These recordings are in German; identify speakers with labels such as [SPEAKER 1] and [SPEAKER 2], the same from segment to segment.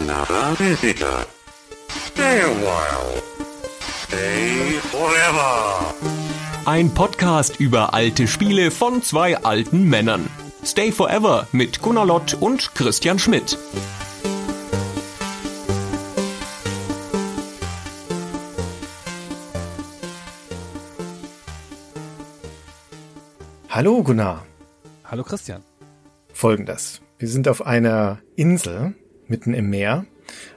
[SPEAKER 1] another visitor. Stay a while. Stay forever.
[SPEAKER 2] Ein Podcast über alte Spiele von zwei alten Männern. Stay Forever mit Gunnar Lott und Christian Schmidt.
[SPEAKER 3] Hallo Gunnar.
[SPEAKER 4] Hallo Christian.
[SPEAKER 3] Folgendes. Wir sind auf einer Insel mitten im Meer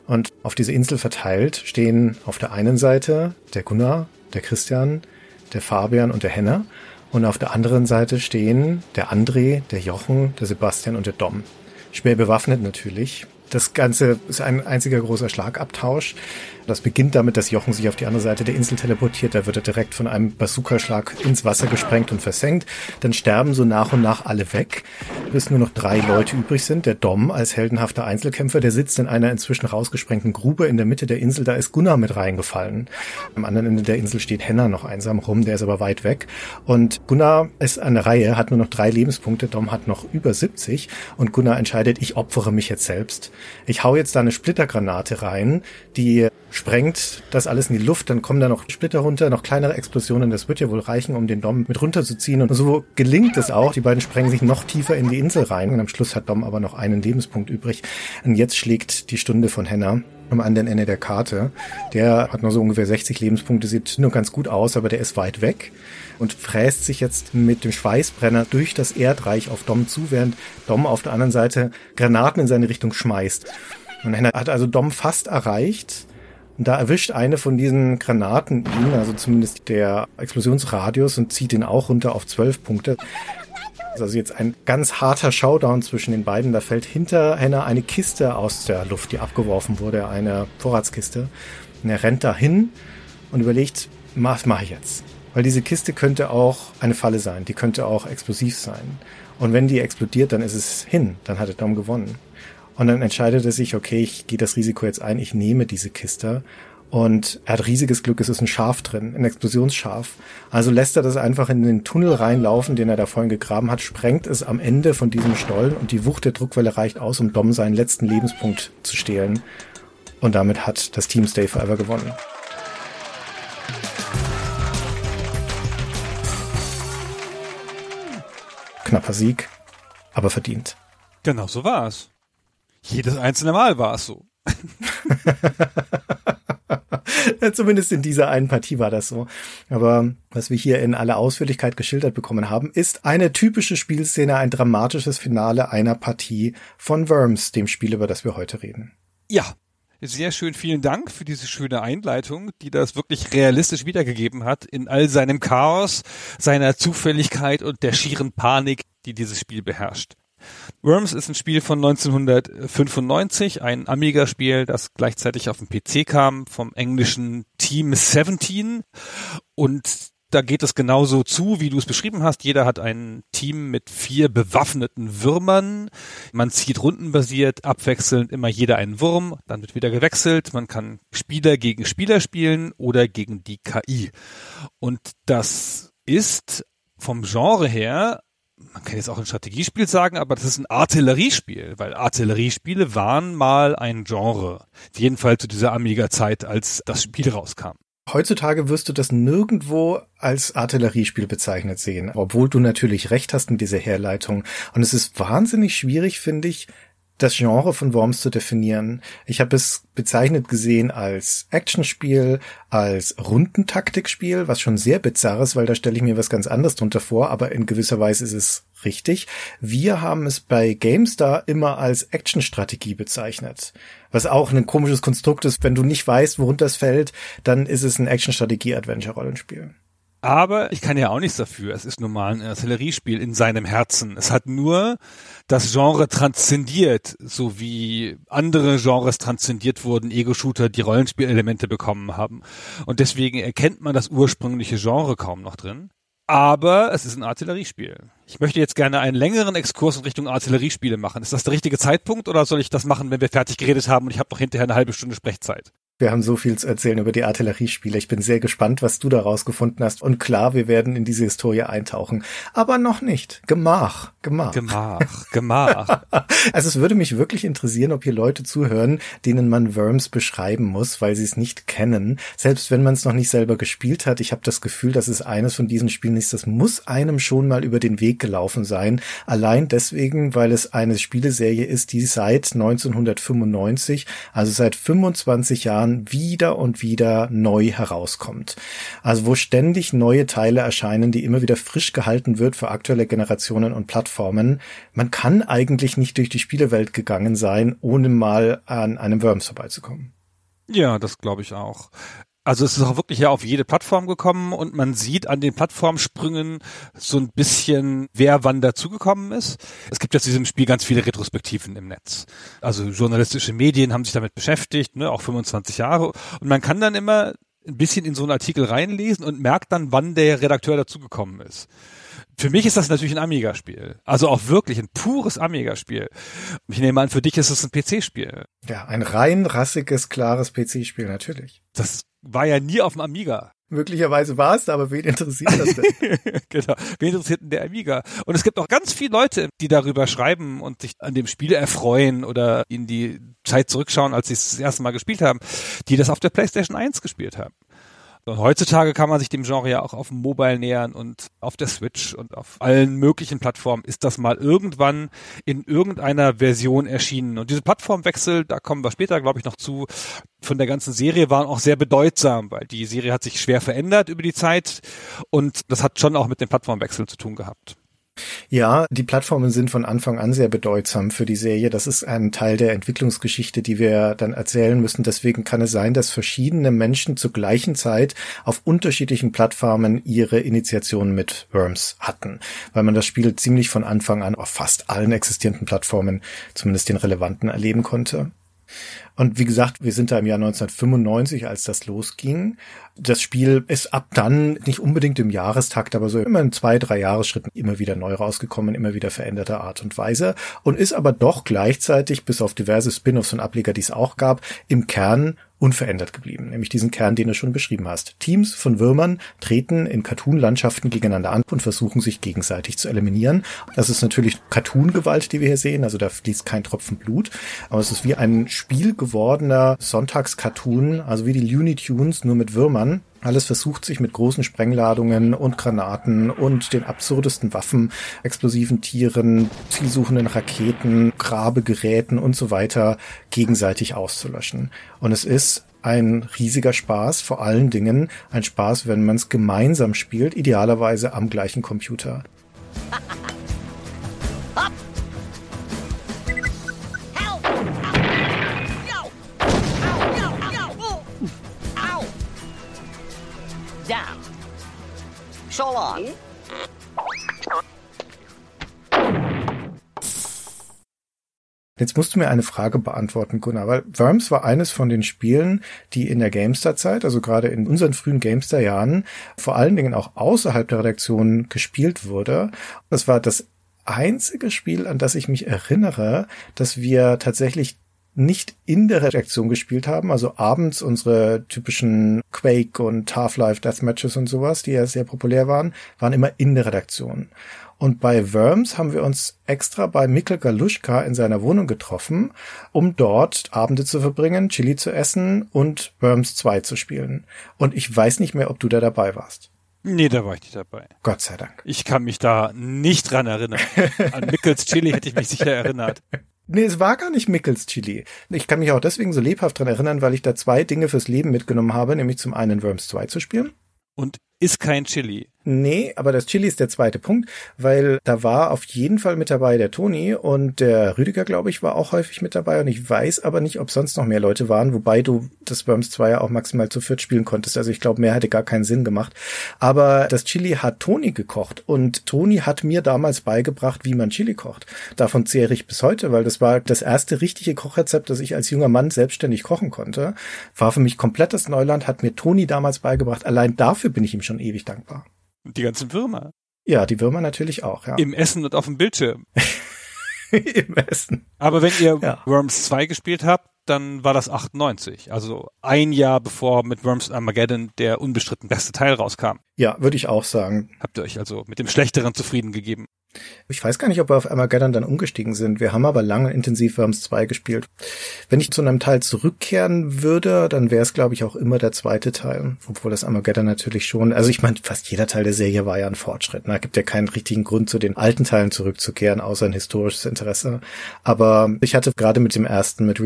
[SPEAKER 3] und auf diese Insel verteilt stehen auf der einen Seite der Gunnar, der Christian, der Fabian und der Henner und auf der anderen Seite stehen der André, der Jochen, der Sebastian und der Dom. Schwer bewaffnet natürlich. Das Ganze ist ein einziger großer Schlagabtausch. Das beginnt damit, dass Jochen sich auf die andere Seite der Insel teleportiert. Da wird er direkt von einem Bazookaschlag ins Wasser gesprengt und versenkt. Dann sterben so nach und nach alle weg, bis nur noch drei Leute übrig sind. Der Dom als heldenhafter Einzelkämpfer, der sitzt in einer inzwischen rausgesprengten Grube in der Mitte der Insel. Da ist Gunnar mit reingefallen. Am anderen Ende der Insel steht Henna noch einsam rum, der ist aber weit weg. Und Gunnar ist an der Reihe, hat nur noch drei Lebenspunkte. Dom hat noch über 70 und Gunnar entscheidet, ich opfere mich jetzt selbst. Ich hau jetzt da eine Splittergranate rein, die sprengt das alles in die Luft, dann kommen da noch Splitter runter, noch kleinere Explosionen. Das wird ja wohl reichen, um den Dom mit runterzuziehen. Und so gelingt es auch. Die beiden sprengen sich noch tiefer in die Insel rein. Und am Schluss hat Dom aber noch einen Lebenspunkt übrig. Und jetzt schlägt die Stunde von Henna am anderen Ende der Karte. Der hat nur so ungefähr 60 Lebenspunkte, sieht nur ganz gut aus, aber der ist weit weg und fräst sich jetzt mit dem Schweißbrenner durch das Erdreich auf Dom zu, während Dom auf der anderen Seite Granaten in seine Richtung schmeißt. Und Henna hat also Dom fast erreicht und da erwischt eine von diesen Granaten ihn, also zumindest der Explosionsradius, und zieht ihn auch runter auf zwölf Punkte. Also jetzt ein ganz harter Showdown zwischen den beiden. Da fällt hinter Henna eine Kiste aus der Luft, die abgeworfen wurde, eine Vorratskiste. Und er rennt dahin und überlegt, was mache ich jetzt? Weil diese Kiste könnte auch eine Falle sein, die könnte auch explosiv sein. Und wenn die explodiert, dann ist es hin, dann hat er Dom gewonnen. Und dann entscheidet er sich, okay, ich gehe das Risiko jetzt ein, ich nehme diese Kiste. Und er hat riesiges Glück, es ist ein Schaf drin, ein Explosionsschaf. Also lässt er das einfach in den Tunnel reinlaufen, den er da vorhin gegraben hat, sprengt es am Ende von diesem Stollen und die Wucht der Druckwelle reicht aus, um Dom seinen letzten Lebenspunkt zu stehlen. Und damit hat das Team Stay Forever gewonnen. Knapper Sieg, aber verdient.
[SPEAKER 4] Genau so war es. Jedes einzelne Mal war es so.
[SPEAKER 3] Zumindest in dieser einen Partie war das so. Aber was wir hier in aller Ausführlichkeit geschildert bekommen haben, ist eine typische Spielszene, ein dramatisches Finale einer Partie von Worms, dem Spiel, über das wir heute reden.
[SPEAKER 4] Ja, sehr schön. Vielen Dank für diese schöne Einleitung, die das wirklich realistisch wiedergegeben hat in all seinem Chaos, seiner Zufälligkeit und der schieren Panik, die dieses Spiel beherrscht. Worms ist ein Spiel von 1995, ein Amiga-Spiel, das gleichzeitig auf dem PC kam, vom englischen Team 17. Und da geht es genauso zu, wie du es beschrieben hast. Jeder hat ein Team mit vier bewaffneten Würmern. Man zieht rundenbasiert, abwechselnd immer jeder einen Wurm, dann wird wieder gewechselt. Man kann Spieler gegen Spieler spielen oder gegen die KI. Und das ist vom Genre her man kann jetzt auch ein Strategiespiel sagen, aber das ist ein Artilleriespiel, weil Artilleriespiele waren mal ein Genre. Jedenfalls zu dieser Amiga-Zeit, als das Spiel rauskam.
[SPEAKER 3] Heutzutage wirst du das nirgendwo als Artilleriespiel bezeichnet sehen, obwohl du natürlich recht hast mit dieser Herleitung. Und es ist wahnsinnig schwierig, finde ich, das Genre von Worms zu definieren. Ich habe es bezeichnet gesehen als Actionspiel, als Rundentaktikspiel, was schon sehr bizarr ist, weil da stelle ich mir was ganz anderes drunter vor, aber in gewisser Weise ist es richtig. Wir haben es bei GameStar immer als Actionstrategie bezeichnet, was auch ein komisches Konstrukt ist. Wenn du nicht weißt, worunter es fällt, dann ist es ein Actionstrategie-Adventure-Rollenspiel.
[SPEAKER 4] Aber ich kann ja auch nichts dafür. Es ist nun mal ein Artilleriespiel in seinem Herzen. Es hat nur das Genre transzendiert, so wie andere Genres transzendiert wurden, Ego-Shooter, die Rollenspielelemente bekommen haben. Und deswegen erkennt man das ursprüngliche Genre kaum noch drin. Aber es ist ein Artilleriespiel. Ich möchte jetzt gerne einen längeren Exkurs in Richtung Artilleriespiele machen. Ist das der richtige Zeitpunkt oder soll ich das machen, wenn wir fertig geredet haben und ich habe noch hinterher eine halbe Stunde Sprechzeit?
[SPEAKER 3] Wir haben so viel zu erzählen über die Artilleriespiele. Ich bin sehr gespannt, was du daraus gefunden hast. Und klar, wir werden in diese Historie eintauchen. Aber noch nicht. Gemach, Gemach.
[SPEAKER 4] Gemach, Gemach.
[SPEAKER 3] also es würde mich wirklich interessieren, ob hier Leute zuhören, denen man Worms beschreiben muss, weil sie es nicht kennen. Selbst wenn man es noch nicht selber gespielt hat. Ich habe das Gefühl, dass es eines von diesen Spielen ist. Das muss einem schon mal über den Weg gelaufen sein. Allein deswegen, weil es eine Spieleserie ist, die seit 1995, also seit 25 Jahren Jahren wieder und wieder neu herauskommt. Also wo ständig neue Teile erscheinen, die immer wieder frisch gehalten wird für aktuelle Generationen und Plattformen. Man kann eigentlich nicht durch die Spielewelt gegangen sein, ohne mal an einem Worms vorbeizukommen.
[SPEAKER 4] Ja, das glaube ich auch. Also es ist auch wirklich ja auf jede Plattform gekommen und man sieht an den Plattformsprüngen so ein bisschen, wer wann dazugekommen ist. Es gibt jetzt diesem Spiel ganz viele Retrospektiven im Netz. Also journalistische Medien haben sich damit beschäftigt, ne, auch 25 Jahre. Und man kann dann immer ein bisschen in so einen Artikel reinlesen und merkt dann, wann der Redakteur dazugekommen ist. Für mich ist das natürlich ein Amiga-Spiel. Also auch wirklich ein pures Amiga-Spiel. Ich nehme an, für dich ist es ein PC-Spiel.
[SPEAKER 3] Ja, ein rein rassiges, klares PC-Spiel, natürlich.
[SPEAKER 4] Das war ja nie auf dem Amiga.
[SPEAKER 3] Möglicherweise war es, aber wen interessiert das denn?
[SPEAKER 4] genau. Wen interessiert denn der Amiga? Und es gibt auch ganz viele Leute, die darüber schreiben und sich an dem Spiel erfreuen oder in die Zeit zurückschauen, als sie es das erste Mal gespielt haben, die das auf der PlayStation 1 gespielt haben. Und heutzutage kann man sich dem Genre ja auch auf dem Mobile nähern und auf der Switch und auf allen möglichen Plattformen ist das mal irgendwann in irgendeiner Version erschienen. Und diese Plattformwechsel, da kommen wir später, glaube ich, noch zu, von der ganzen Serie waren auch sehr bedeutsam, weil die Serie hat sich schwer verändert über die Zeit und das hat schon auch mit den Plattformwechseln zu tun gehabt.
[SPEAKER 3] Ja, die Plattformen sind von Anfang an sehr bedeutsam für die Serie. Das ist ein Teil der Entwicklungsgeschichte, die wir dann erzählen müssen. Deswegen kann es sein, dass verschiedene Menschen zur gleichen Zeit auf unterschiedlichen Plattformen ihre Initiation mit Worms hatten, weil man das Spiel ziemlich von Anfang an auf fast allen existierenden Plattformen, zumindest den relevanten, erleben konnte. Und wie gesagt, wir sind da im Jahr 1995, als das losging. Das Spiel ist ab dann nicht unbedingt im Jahrestakt, aber so immer in zwei, drei Jahresschritten immer wieder neu rausgekommen, immer wieder veränderter Art und Weise und ist aber doch gleichzeitig, bis auf diverse Spin-offs und Ableger, die es auch gab, im Kern unverändert geblieben, nämlich diesen Kern, den du schon beschrieben hast. Teams von Würmern treten in Cartoon-Landschaften gegeneinander an und versuchen sich gegenseitig zu eliminieren. Das ist natürlich Cartoon-Gewalt, die wir hier sehen, also da fließt kein Tropfen Blut, aber es ist wie ein Spiel gewordener Sonntagscartoon, also wie die Looney Tunes, nur mit Würmern. Alles versucht sich mit großen Sprengladungen und Granaten und den absurdesten Waffen, explosiven Tieren, zielsuchenden Raketen, Grabegeräten und so weiter gegenseitig auszulöschen. Und es ist ein riesiger Spaß, vor allen Dingen ein Spaß, wenn man es gemeinsam spielt, idealerweise am gleichen Computer. So long. Jetzt musst du mir eine Frage beantworten, Gunnar, weil Worms war eines von den Spielen, die in der GameStar-Zeit, also gerade in unseren frühen GameStar-Jahren, vor allen Dingen auch außerhalb der Redaktion gespielt wurde. Das war das einzige Spiel, an das ich mich erinnere, dass wir tatsächlich nicht in der Redaktion gespielt haben, also abends unsere typischen Quake und Half-Life Deathmatches und sowas, die ja sehr populär waren, waren immer in der Redaktion. Und bei Worms haben wir uns extra bei Mikkel Galuschka in seiner Wohnung getroffen, um dort Abende zu verbringen, Chili zu essen und Worms 2 zu spielen. Und ich weiß nicht mehr, ob du da dabei warst.
[SPEAKER 4] Nee, da war ich nicht dabei.
[SPEAKER 3] Gott sei Dank.
[SPEAKER 4] Ich kann mich da nicht dran erinnern. An Mickels Chili hätte ich mich sicher erinnert.
[SPEAKER 3] Nee, es war gar nicht Mickels Chili. Ich kann mich auch deswegen so lebhaft dran erinnern, weil ich da zwei Dinge fürs Leben mitgenommen habe, nämlich zum einen Worms 2 zu spielen.
[SPEAKER 4] Und ist kein Chili.
[SPEAKER 3] Nee, aber das Chili ist der zweite Punkt, weil da war auf jeden Fall mit dabei der Toni und der Rüdiger, glaube ich, war auch häufig mit dabei und ich weiß aber nicht, ob sonst noch mehr Leute waren, wobei du das Worms 2 ja auch maximal zu viert spielen konntest. Also ich glaube, mehr hätte gar keinen Sinn gemacht. Aber das Chili hat Toni gekocht und Toni hat mir damals beigebracht, wie man Chili kocht. Davon zehre ich bis heute, weil das war das erste richtige Kochrezept, das ich als junger Mann selbstständig kochen konnte. War für mich komplettes Neuland, hat mir Toni damals beigebracht. Allein dafür bin ich ihm schon ewig dankbar.
[SPEAKER 4] Und die ganzen Würmer.
[SPEAKER 3] Ja, die Würmer natürlich auch, ja.
[SPEAKER 4] Im Essen und auf dem Bildschirm.
[SPEAKER 3] Im Essen.
[SPEAKER 4] Aber wenn ihr ja. Worms 2 gespielt habt, dann war das 98. Also ein Jahr bevor mit Worms Armageddon der unbestritten beste Teil rauskam.
[SPEAKER 3] Ja, würde ich auch sagen.
[SPEAKER 4] Habt ihr euch also mit dem Schlechteren zufrieden gegeben?
[SPEAKER 3] Ich weiß gar nicht, ob wir auf Armageddon dann umgestiegen sind. Wir haben aber lange intensiv Worms 2 gespielt. Wenn ich zu einem Teil zurückkehren würde, dann wäre es, glaube ich, auch immer der zweite Teil. Obwohl das Armageddon natürlich schon, also ich meine, fast jeder Teil der Serie war ja ein Fortschritt. Da ne? gibt ja keinen richtigen Grund, zu den alten Teilen zurückzukehren, außer ein historisches Interesse. Aber ich hatte gerade mit dem ersten, mit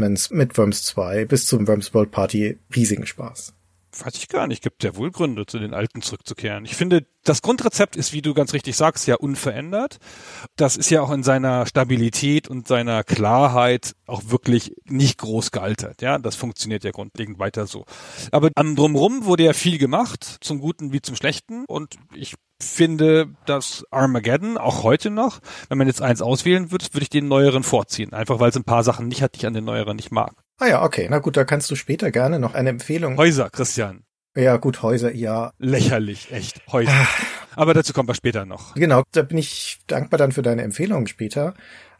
[SPEAKER 3] Reinforcements, mit Worms 2 bis zum Worms World Party riesigen Spaß.
[SPEAKER 4] Weiß ich gar nicht. Gibt ja wohl Gründe, zu den Alten zurückzukehren. Ich finde, das Grundrezept ist, wie du ganz richtig sagst, ja unverändert. Das ist ja auch in seiner Stabilität und seiner Klarheit auch wirklich nicht groß gealtert. Ja, das funktioniert ja grundlegend weiter so. Aber am Drumrum wurde ja viel gemacht, zum Guten wie zum Schlechten. Und ich finde, dass Armageddon auch heute noch, wenn man jetzt eins auswählen würde, würde ich den neueren vorziehen. Einfach weil es ein paar Sachen nicht hat, die ich an den neueren nicht mag.
[SPEAKER 3] Ah ja, okay. Na gut, da kannst du später gerne noch eine Empfehlung.
[SPEAKER 4] Häuser, Christian.
[SPEAKER 3] Ja, gut, Häuser, ja.
[SPEAKER 4] Lächerlich, echt. Häuser. Ah. Aber dazu kommen wir später noch.
[SPEAKER 3] Genau, da bin ich dankbar dann für deine Empfehlung später.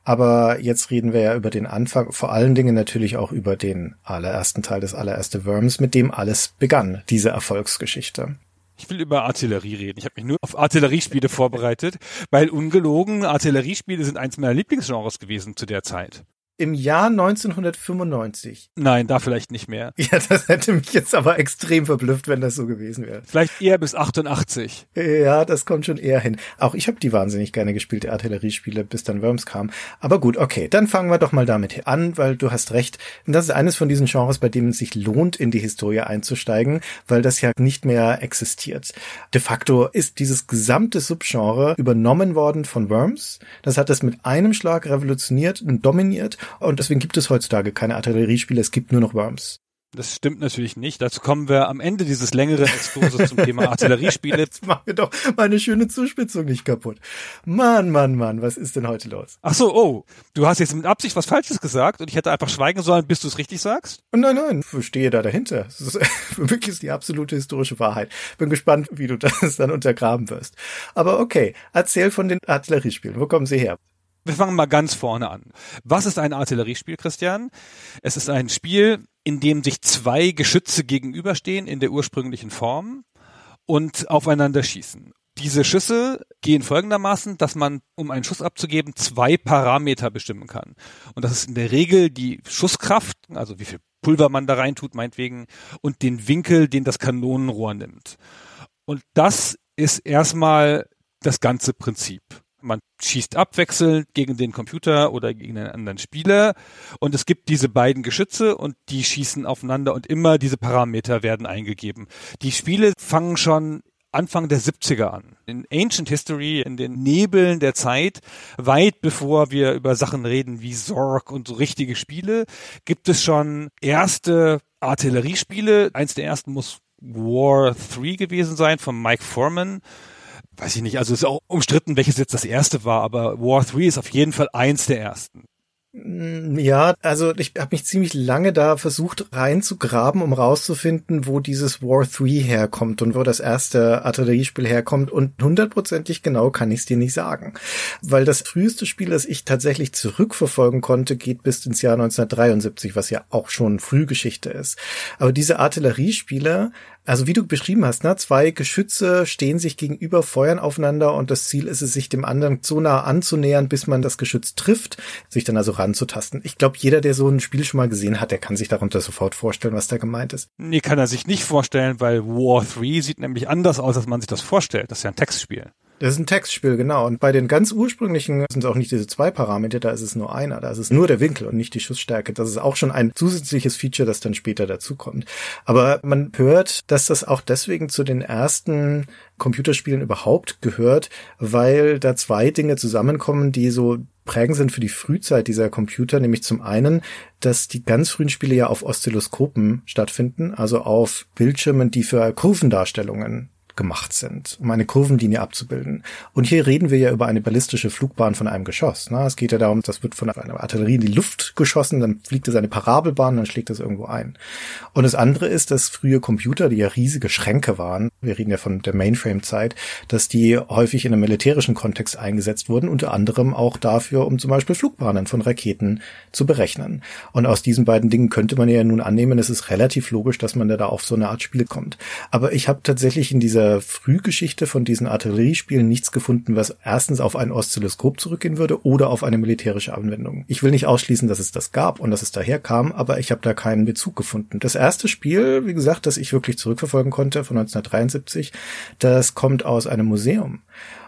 [SPEAKER 3] Aber jetzt reden wir ja über den Anfang, vor allen Dingen natürlich auch über den allerersten Teil des allererste Worms, mit dem alles begann, diese Erfolgsgeschichte.
[SPEAKER 4] Ich will über Artillerie reden. Ich habe mich nur auf Artilleriespiele vorbereitet, weil ungelogen Artilleriespiele sind eins meiner Lieblingsgenres gewesen zu der Zeit
[SPEAKER 3] im Jahr 1995.
[SPEAKER 4] Nein, da vielleicht nicht mehr.
[SPEAKER 3] Ja, das hätte mich jetzt aber extrem verblüfft, wenn das so gewesen wäre.
[SPEAKER 4] Vielleicht eher bis 88.
[SPEAKER 3] Ja, das kommt schon eher hin. Auch ich habe die wahnsinnig gerne gespielt, die Artilleriespiele, bis dann Worms kam. Aber gut, okay, dann fangen wir doch mal damit an, weil du hast recht. Das ist eines von diesen Genres, bei dem es sich lohnt, in die Historie einzusteigen, weil das ja nicht mehr existiert. De facto ist dieses gesamte Subgenre übernommen worden von Worms. Das hat es mit einem Schlag revolutioniert und dominiert und deswegen gibt es heutzutage keine Artilleriespiele, es gibt nur noch Worms.
[SPEAKER 4] Das stimmt natürlich nicht. Dazu kommen wir am Ende dieses längeren Exkurses zum Thema Artilleriespiele.
[SPEAKER 3] Jetzt machen wir doch meine schöne Zuspitzung nicht kaputt. Mann, Mann, Mann, was ist denn heute los?
[SPEAKER 4] Ach so, oh, du hast jetzt mit Absicht was Falsches gesagt und ich hätte einfach schweigen sollen, bis du es richtig sagst?
[SPEAKER 3] Nein, nein, ich stehe da dahinter. Das ist, ist die absolute historische Wahrheit. Bin gespannt, wie du das dann untergraben wirst. Aber okay, erzähl von den Artilleriespielen. Wo kommen sie her?
[SPEAKER 4] Wir fangen mal ganz vorne an. Was ist ein Artilleriespiel, Christian? Es ist ein Spiel, in dem sich zwei Geschütze gegenüberstehen in der ursprünglichen Form und aufeinander schießen. Diese Schüsse gehen folgendermaßen, dass man, um einen Schuss abzugeben, zwei Parameter bestimmen kann. Und das ist in der Regel die Schusskraft, also wie viel Pulver man da reintut, meinetwegen, und den Winkel, den das Kanonenrohr nimmt. Und das ist erstmal das ganze Prinzip. Man schießt abwechselnd gegen den Computer oder gegen einen anderen Spieler und es gibt diese beiden Geschütze und die schießen aufeinander und immer diese Parameter werden eingegeben. Die Spiele fangen schon Anfang der 70er an. In Ancient History, in den Nebeln der Zeit, weit bevor wir über Sachen reden wie Zorg und so richtige Spiele, gibt es schon erste Artilleriespiele. Eins der ersten muss War 3 gewesen sein von Mike Foreman weiß ich nicht, also ist auch umstritten, welches jetzt das erste war, aber War 3 ist auf jeden Fall eins der ersten.
[SPEAKER 3] Mm, ja, also ich habe mich ziemlich lange da versucht reinzugraben, um rauszufinden, wo dieses War 3 herkommt und wo das erste Artilleriespiel herkommt und hundertprozentig genau kann ich es dir nicht sagen. Weil das früheste Spiel, das ich tatsächlich zurückverfolgen konnte, geht bis ins Jahr 1973, was ja auch schon Frühgeschichte ist. Aber diese Artilleriespiele also wie du beschrieben hast, ne, zwei Geschütze stehen sich gegenüber, feuern aufeinander und das Ziel ist es, sich dem anderen so nah anzunähern, bis man das Geschütz trifft, sich dann also ranzutasten. Ich glaube, jeder, der so ein Spiel schon mal gesehen hat, der kann sich darunter sofort vorstellen, was da gemeint ist.
[SPEAKER 4] Nee, kann er sich nicht vorstellen, weil War 3 sieht nämlich anders aus, als man sich das vorstellt. Das ist ja ein Textspiel.
[SPEAKER 3] Das ist ein Textspiel, genau. Und bei den ganz ursprünglichen sind es auch nicht diese zwei Parameter, da ist es nur einer. Da ist es nur der Winkel und nicht die Schussstärke. Das ist auch schon ein zusätzliches Feature, das dann später dazukommt. Aber man hört, dass das auch deswegen zu den ersten Computerspielen überhaupt gehört, weil da zwei Dinge zusammenkommen, die so prägend sind für die Frühzeit dieser Computer, nämlich zum einen, dass die ganz frühen Spiele ja auf Oszilloskopen stattfinden, also auf Bildschirmen, die für Kurvendarstellungen gemacht sind, um eine Kurvenlinie abzubilden. Und hier reden wir ja über eine ballistische Flugbahn von einem Geschoss. Na, es geht ja darum, das wird von einer Artillerie in die Luft geschossen, dann fliegt es eine Parabelbahn, dann schlägt es irgendwo ein. Und das andere ist, dass frühe Computer, die ja riesige Schränke waren, wir reden ja von der Mainframe-Zeit, dass die häufig in einem militärischen Kontext eingesetzt wurden, unter anderem auch dafür, um zum Beispiel Flugbahnen von Raketen zu berechnen. Und aus diesen beiden Dingen könnte man ja nun annehmen, es ist relativ logisch, dass man da auf so eine Art Spiel kommt. Aber ich habe tatsächlich in dieser Frühgeschichte von diesen Artilleriespielen nichts gefunden, was erstens auf ein Oszilloskop zurückgehen würde oder auf eine militärische Anwendung. Ich will nicht ausschließen, dass es das gab und dass es daher kam, aber ich habe da keinen Bezug gefunden. Das erste Spiel, wie gesagt, das ich wirklich zurückverfolgen konnte von 1973, das kommt aus einem Museum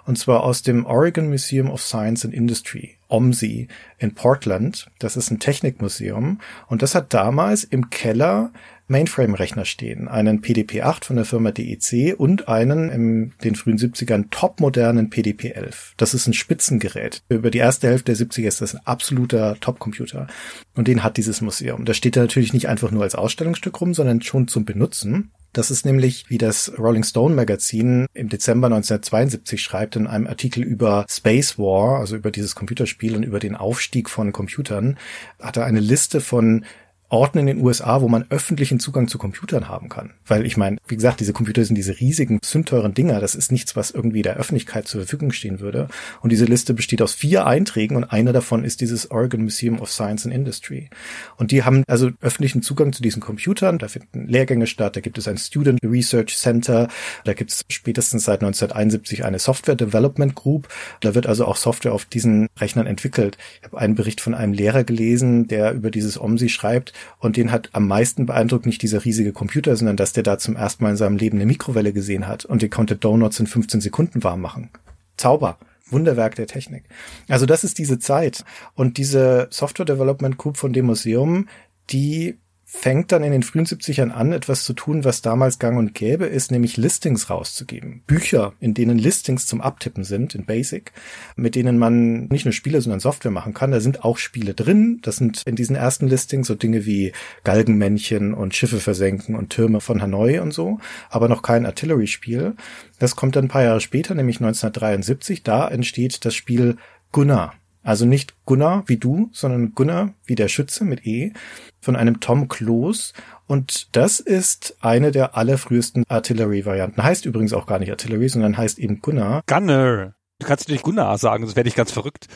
[SPEAKER 3] und zwar aus dem Oregon Museum of Science and Industry, OMSI, in Portland. Das ist ein Technikmuseum und das hat damals im Keller Mainframe-Rechner stehen. Einen PDP-8 von der Firma DEC und einen in den frühen 70ern topmodernen PDP-11. Das ist ein Spitzengerät. Über die erste Hälfte der 70er ist das ein absoluter Topcomputer. Und den hat dieses Museum. Da steht er natürlich nicht einfach nur als Ausstellungsstück rum, sondern schon zum Benutzen. Das ist nämlich, wie das Rolling Stone Magazin im Dezember 1972 schreibt, in einem Artikel über Space War, also über dieses Computerspiel und über den Aufstieg von Computern, hat er eine Liste von Orten in den USA, wo man öffentlichen Zugang zu Computern haben kann. Weil ich meine, wie gesagt, diese Computer sind diese riesigen, sündteuren Dinger. Das ist nichts, was irgendwie der Öffentlichkeit zur Verfügung stehen würde. Und diese Liste besteht aus vier Einträgen und einer davon ist dieses Oregon Museum of Science and Industry. Und die haben also öffentlichen Zugang zu diesen Computern. Da finden Lehrgänge statt. Da gibt es ein Student Research Center. Da gibt es spätestens seit 1971 eine Software Development Group. Da wird also auch Software auf diesen Rechnern entwickelt. Ich habe einen Bericht von einem Lehrer gelesen, der über dieses OMSI schreibt und den hat am meisten beeindruckt nicht dieser riesige Computer, sondern dass der da zum ersten Mal in seinem Leben eine Mikrowelle gesehen hat und der konnte Donuts in 15 Sekunden warm machen. Zauber. Wunderwerk der Technik. Also das ist diese Zeit. Und diese Software Development Group von dem Museum, die fängt dann in den frühen 70ern an, etwas zu tun, was damals gang und gäbe ist, nämlich Listings rauszugeben. Bücher, in denen Listings zum Abtippen sind, in Basic, mit denen man nicht nur Spiele, sondern Software machen kann. Da sind auch Spiele drin. Das sind in diesen ersten Listings so Dinge wie Galgenmännchen und Schiffe versenken und Türme von Hanoi und so, aber noch kein Artillery-Spiel. Das kommt dann ein paar Jahre später, nämlich 1973. Da entsteht das Spiel Gunnar. Also nicht Gunnar wie du, sondern Gunnar wie der Schütze mit E von einem Tom Kloß. Und das ist eine der allerfrühesten Artillery-Varianten. Heißt übrigens auch gar nicht Artillery, sondern heißt eben Gunnar.
[SPEAKER 4] Gunner. Du kannst nicht Gunnar sagen, sonst werde ich ganz verrückt.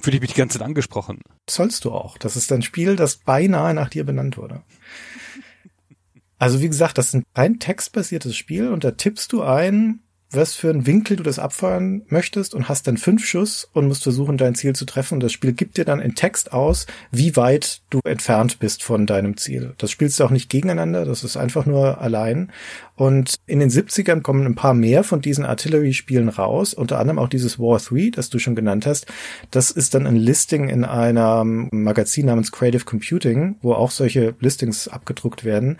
[SPEAKER 4] Fühle ich mich die ganze Zeit angesprochen.
[SPEAKER 3] Sollst du auch. Das ist ein Spiel, das beinahe nach dir benannt wurde. Also wie gesagt, das ist ein rein textbasiertes Spiel und da tippst du ein, was für einen Winkel du das abfeuern möchtest und hast dann fünf Schuss und musst versuchen, dein Ziel zu treffen. Und das Spiel gibt dir dann in Text aus, wie weit du entfernt bist von deinem Ziel. Das spielst du auch nicht gegeneinander, das ist einfach nur allein. Und in den 70ern kommen ein paar mehr von diesen Artillery-Spielen raus, unter anderem auch dieses War 3, das du schon genannt hast. Das ist dann ein Listing in einem Magazin namens Creative Computing, wo auch solche Listings abgedruckt werden.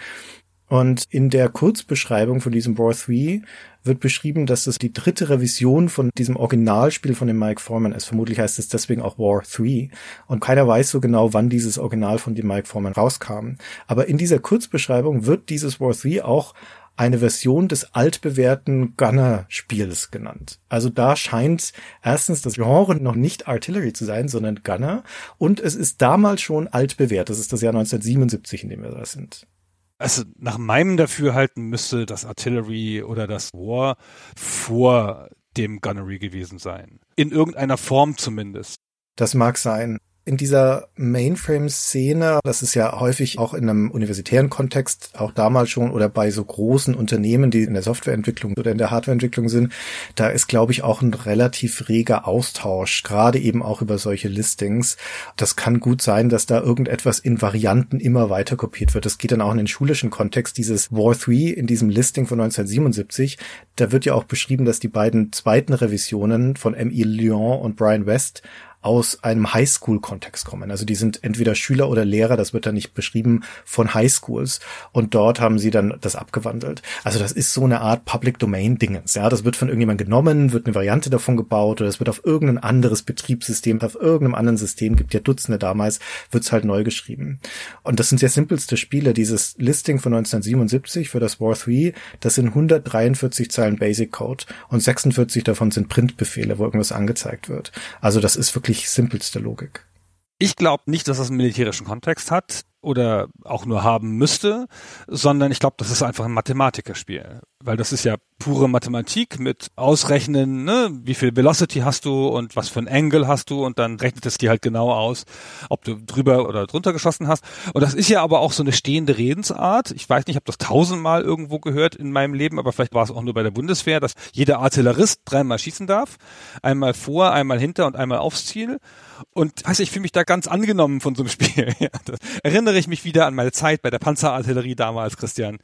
[SPEAKER 3] Und in der Kurzbeschreibung von diesem War 3 wird beschrieben, dass es die dritte Revision von diesem Originalspiel von dem Mike Foreman ist. Vermutlich heißt es deswegen auch War 3. Und keiner weiß so genau, wann dieses Original von dem Mike Foreman rauskam. Aber in dieser Kurzbeschreibung wird dieses War 3 auch eine Version des altbewährten Gunner-Spiels genannt. Also da scheint erstens das Genre noch nicht Artillery zu sein, sondern Gunner. Und es ist damals schon altbewährt. Das ist das Jahr 1977, in dem wir da sind.
[SPEAKER 4] Also nach meinem Dafürhalten müsste das Artillery oder das War vor dem Gunnery gewesen sein. In irgendeiner Form zumindest.
[SPEAKER 3] Das mag sein in dieser Mainframe-Szene, das ist ja häufig auch in einem universitären Kontext, auch damals schon oder bei so großen Unternehmen, die in der Softwareentwicklung oder in der Hardwareentwicklung sind, da ist, glaube ich, auch ein relativ reger Austausch, gerade eben auch über solche Listings. Das kann gut sein, dass da irgendetwas in Varianten immer weiter kopiert wird. Das geht dann auch in den schulischen Kontext. Dieses War 3 in diesem Listing von 1977, da wird ja auch beschrieben, dass die beiden zweiten Revisionen von M.E. Lyon und Brian West aus einem Highschool-Kontext kommen. Also die sind entweder Schüler oder Lehrer, das wird dann nicht beschrieben, von Highschools. Und dort haben sie dann das abgewandelt. Also das ist so eine Art Public Domain-Dingens. Ja, das wird von irgendjemandem genommen, wird eine Variante davon gebaut oder es wird auf irgendein anderes Betriebssystem, auf irgendeinem anderen System, gibt ja Dutzende damals, wird's halt neu geschrieben. Und das sind sehr simpelste Spiele. Dieses Listing von 1977 für das War 3, das sind 143 Zeilen Basic Code und 46 davon sind Printbefehle, wo irgendwas angezeigt wird. Also das ist wirklich simpelste Logik.
[SPEAKER 4] Ich glaube nicht, dass das einen militärischen Kontext hat oder auch nur haben müsste, sondern ich glaube, das ist einfach ein Mathematikerspiel, weil das ist ja pure Mathematik mit Ausrechnen, ne, wie viel Velocity hast du und was für ein Angle hast du und dann rechnet es dir halt genau aus, ob du drüber oder drunter geschossen hast. Und das ist ja aber auch so eine stehende Redensart. Ich weiß nicht, ich habe das tausendmal irgendwo gehört in meinem Leben, aber vielleicht war es auch nur bei der Bundeswehr, dass jeder Artillerist dreimal schießen darf, einmal vor, einmal hinter und einmal aufs Ziel. Und weiß ich fühle mich da ganz angenommen von so einem Spiel. Ja, erinnere ich mich wieder an meine Zeit bei der Panzerartillerie damals, Christian.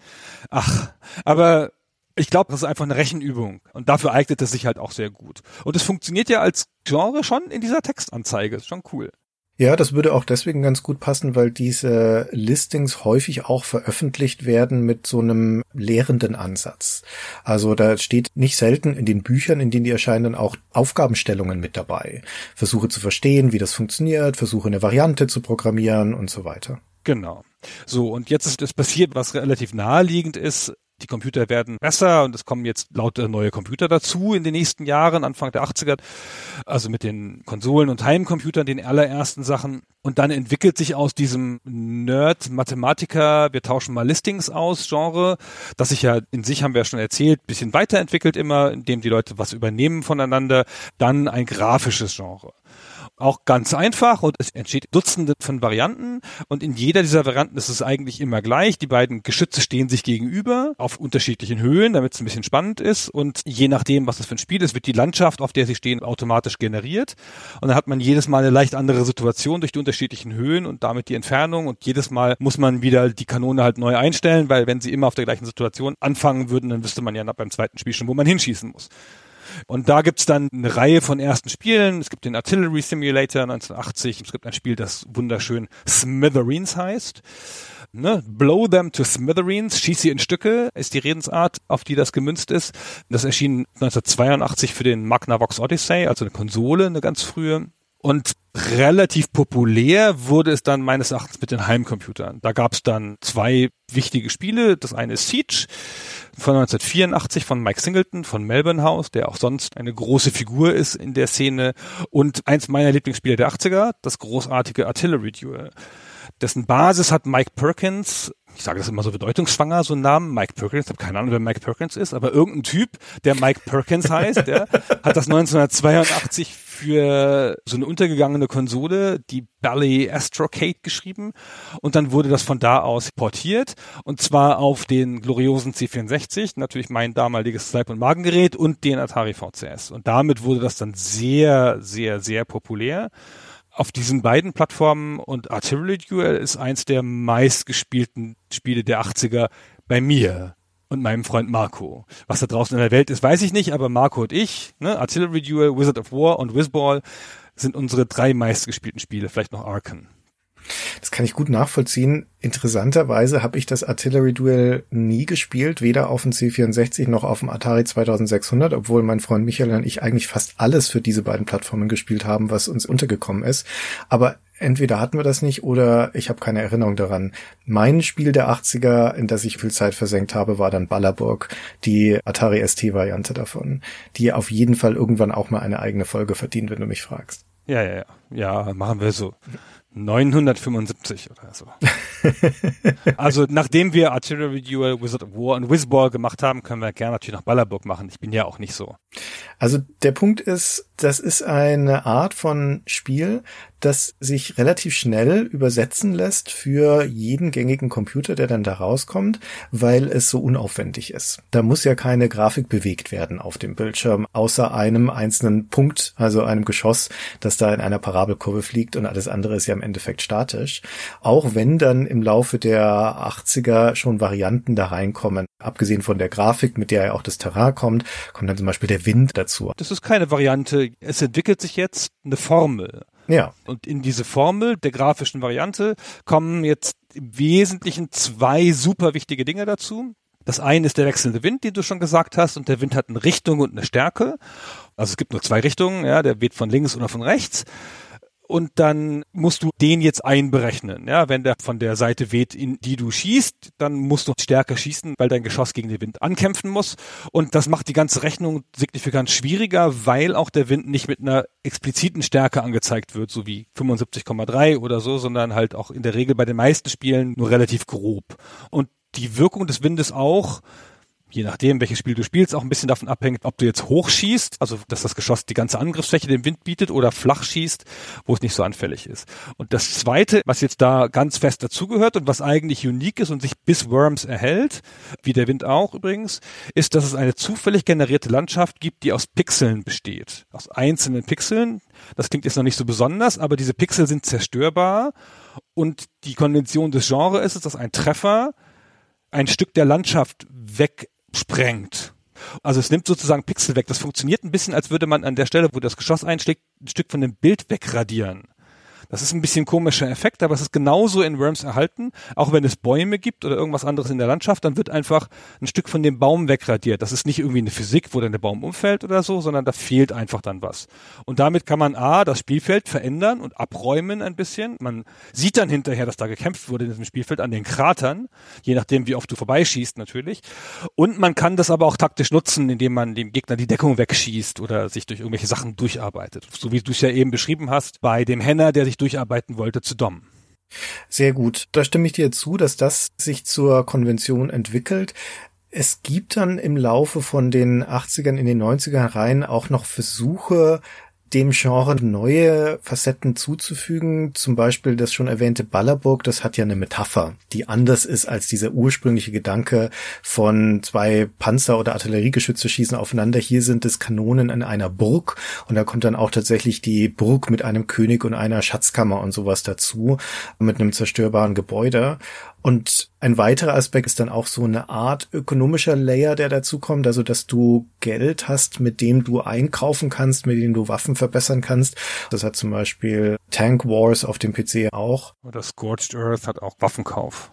[SPEAKER 4] Ach, aber ich glaube, das ist einfach eine Rechenübung und dafür eignet es sich halt auch sehr gut. Und es funktioniert ja als Genre schon in dieser Textanzeige, ist schon cool.
[SPEAKER 3] Ja, das würde auch deswegen ganz gut passen, weil diese Listings häufig auch veröffentlicht werden mit so einem lehrenden Ansatz. Also da steht nicht selten in den Büchern, in denen die erscheinen, dann auch Aufgabenstellungen mit dabei. Versuche zu verstehen, wie das funktioniert, versuche eine Variante zu programmieren und so weiter.
[SPEAKER 4] Genau. So, und jetzt ist es passiert, was relativ naheliegend ist die Computer werden besser und es kommen jetzt lauter neue Computer dazu in den nächsten Jahren, Anfang der 80er, also mit den Konsolen und Heimcomputern, den allerersten Sachen. Und dann entwickelt sich aus diesem Nerd, Mathematiker, wir tauschen mal Listings aus, Genre, das sich ja in sich, haben wir ja schon erzählt, bisschen weiterentwickelt immer, indem die Leute was übernehmen voneinander, dann ein grafisches Genre auch ganz einfach und es entsteht Dutzende von Varianten und in jeder dieser Varianten ist es eigentlich immer gleich. Die beiden Geschütze stehen sich gegenüber auf unterschiedlichen Höhen, damit es ein bisschen spannend ist und je nachdem, was das für ein Spiel ist, wird die Landschaft, auf der sie stehen, automatisch generiert und dann hat man jedes Mal eine leicht andere Situation durch die unterschiedlichen Höhen und damit die Entfernung und jedes Mal muss man wieder die Kanone halt neu einstellen, weil wenn sie immer auf der gleichen Situation anfangen würden, dann wüsste man ja beim zweiten Spiel schon, wo man hinschießen muss. Und da gibt's dann eine Reihe von ersten Spielen. Es gibt den Artillery Simulator 1980. Es gibt ein Spiel, das wunderschön Smithereens heißt. Ne? Blow them to smithereens, schieß sie in Stücke, ist die Redensart, auf die das gemünzt ist. Das erschien 1982 für den Magnavox Odyssey, also eine Konsole, eine ganz frühe. Und relativ populär wurde es dann meines Erachtens mit den Heimcomputern. Da gab es dann zwei wichtige Spiele. Das eine ist Siege von 1984 von Mike Singleton von Melbourne House, der auch sonst eine große Figur ist in der Szene. Und eins meiner Lieblingsspiele der 80er, das großartige Artillery Duel. Dessen Basis hat Mike Perkins ich sage das immer so bedeutungsschwanger, so ein Namen, Mike Perkins, ich habe keine Ahnung, wer Mike Perkins ist, aber irgendein Typ, der Mike Perkins heißt, der hat das 1982 für so eine untergegangene Konsole, die Bally Astrocade geschrieben. Und dann wurde das von da aus portiert. Und zwar auf den gloriosen C64, natürlich mein damaliges Leib- und Magengerät und den Atari VCS und damit wurde das dann sehr, sehr, sehr populär. Auf diesen beiden Plattformen und Artillery Duel ist eins der meistgespielten Spiele der 80er bei mir und meinem Freund Marco. Was da draußen in der Welt ist, weiß ich nicht, aber Marco und ich, ne, Artillery Duel, Wizard of War und Whizball sind unsere drei meistgespielten Spiele, vielleicht noch Arkan.
[SPEAKER 3] Das kann ich gut nachvollziehen. Interessanterweise habe ich das Artillery Duel nie gespielt, weder auf dem C64 noch auf dem Atari 2600, obwohl mein Freund Michael und ich eigentlich fast alles für diese beiden Plattformen gespielt haben, was uns untergekommen ist. Aber entweder hatten wir das nicht oder ich habe keine Erinnerung daran. Mein Spiel der 80er, in das ich viel Zeit versenkt habe, war dann Ballerburg, die Atari ST-Variante davon, die auf jeden Fall irgendwann auch mal eine eigene Folge verdient, wenn du mich fragst.
[SPEAKER 4] Ja, ja, ja. Ja, machen wir so. 975 oder so. also nachdem wir Artillery Duel, Wizard of War und Whizball gemacht haben, können wir gerne natürlich noch Ballerburg machen. Ich bin ja auch nicht so.
[SPEAKER 3] Also der Punkt ist, das ist eine Art von Spiel, das sich relativ schnell übersetzen lässt für jeden gängigen Computer, der dann da rauskommt, weil es so unaufwendig ist. Da muss ja keine Grafik bewegt werden auf dem Bildschirm, außer einem einzelnen Punkt, also einem Geschoss, das da in einer Parabelkurve fliegt und alles andere ist ja im Endeffekt statisch. Auch wenn dann im Laufe der 80er schon Varianten da reinkommen, abgesehen von der Grafik, mit der ja auch das Terrain kommt, kommt dann zum Beispiel der Wind dazu.
[SPEAKER 4] Das ist keine Variante. Es entwickelt sich jetzt eine Formel.
[SPEAKER 3] Ja.
[SPEAKER 4] Und in diese Formel der grafischen Variante kommen jetzt im Wesentlichen zwei super wichtige Dinge dazu. Das eine ist der wechselnde Wind, den du schon gesagt hast, und der Wind hat eine Richtung und eine Stärke. Also es gibt nur zwei Richtungen, ja, der weht von links oder von rechts und dann musst du den jetzt einberechnen. Ja, wenn der von der Seite weht, in die du schießt, dann musst du stärker schießen, weil dein Geschoss gegen den Wind ankämpfen muss. Und das macht die ganze Rechnung signifikant schwieriger, weil auch der Wind nicht mit einer expliziten Stärke angezeigt wird, so wie 75,3 oder so, sondern halt auch in der Regel bei den meisten Spielen nur relativ grob. Und die Wirkung des Windes auch je nachdem, welches Spiel du spielst, auch ein bisschen davon abhängt, ob du jetzt hoch schießt, also dass das Geschoss die ganze Angriffsfläche dem Wind bietet, oder flach schießt, wo es nicht so anfällig ist. Und das Zweite, was jetzt da ganz fest dazugehört und was eigentlich unique ist und sich bis Worms erhält, wie der Wind auch übrigens, ist, dass es eine zufällig generierte Landschaft gibt, die aus Pixeln besteht. Aus einzelnen Pixeln. Das klingt jetzt noch nicht so besonders, aber diese Pixel sind zerstörbar und die Konvention des Genres ist, dass ein Treffer ein Stück der Landschaft weg sprengt. Also es nimmt sozusagen Pixel weg. Das funktioniert ein bisschen, als würde man an der Stelle, wo das Geschoss einschlägt, ein Stück von dem Bild wegradieren. Das ist ein bisschen komischer Effekt, aber es ist genauso in Worms erhalten. Auch wenn es Bäume gibt oder irgendwas anderes in der Landschaft, dann wird einfach ein Stück von dem Baum wegradiert. Das ist nicht irgendwie eine Physik, wo dann der Baum umfällt oder so, sondern da fehlt einfach dann was. Und damit kann man A, das Spielfeld verändern und abräumen ein bisschen. Man sieht dann hinterher, dass da gekämpft wurde in diesem Spielfeld an den Kratern, je nachdem, wie oft du vorbeischießt natürlich. Und man kann das aber auch taktisch nutzen, indem man dem Gegner die Deckung wegschießt oder sich durch irgendwelche Sachen durcharbeitet. So wie du es ja eben beschrieben hast, bei dem Henner, der sich durcharbeiten wollte zu Dom.
[SPEAKER 3] Sehr gut. Da stimme ich dir zu, dass das sich zur Konvention entwickelt. Es gibt dann im Laufe von den 80ern in den 90ern rein auch noch Versuche, dem Genre neue Facetten zuzufügen. Zum Beispiel das schon erwähnte Ballerburg, das hat ja eine Metapher, die anders ist als dieser ursprüngliche Gedanke von zwei Panzer- oder Artilleriegeschütze schießen aufeinander. Hier sind es Kanonen in einer Burg und da kommt dann auch tatsächlich die Burg mit einem König und einer Schatzkammer und sowas dazu, mit einem zerstörbaren Gebäude. Und ein weiterer Aspekt ist dann auch so eine Art ökonomischer Layer, der dazu kommt, also dass du Geld hast, mit dem du einkaufen kannst, mit dem du Waffen verbessern kannst. Das hat zum Beispiel Tank Wars auf dem PC auch.
[SPEAKER 4] Oder Scorched Earth hat auch Waffenkauf.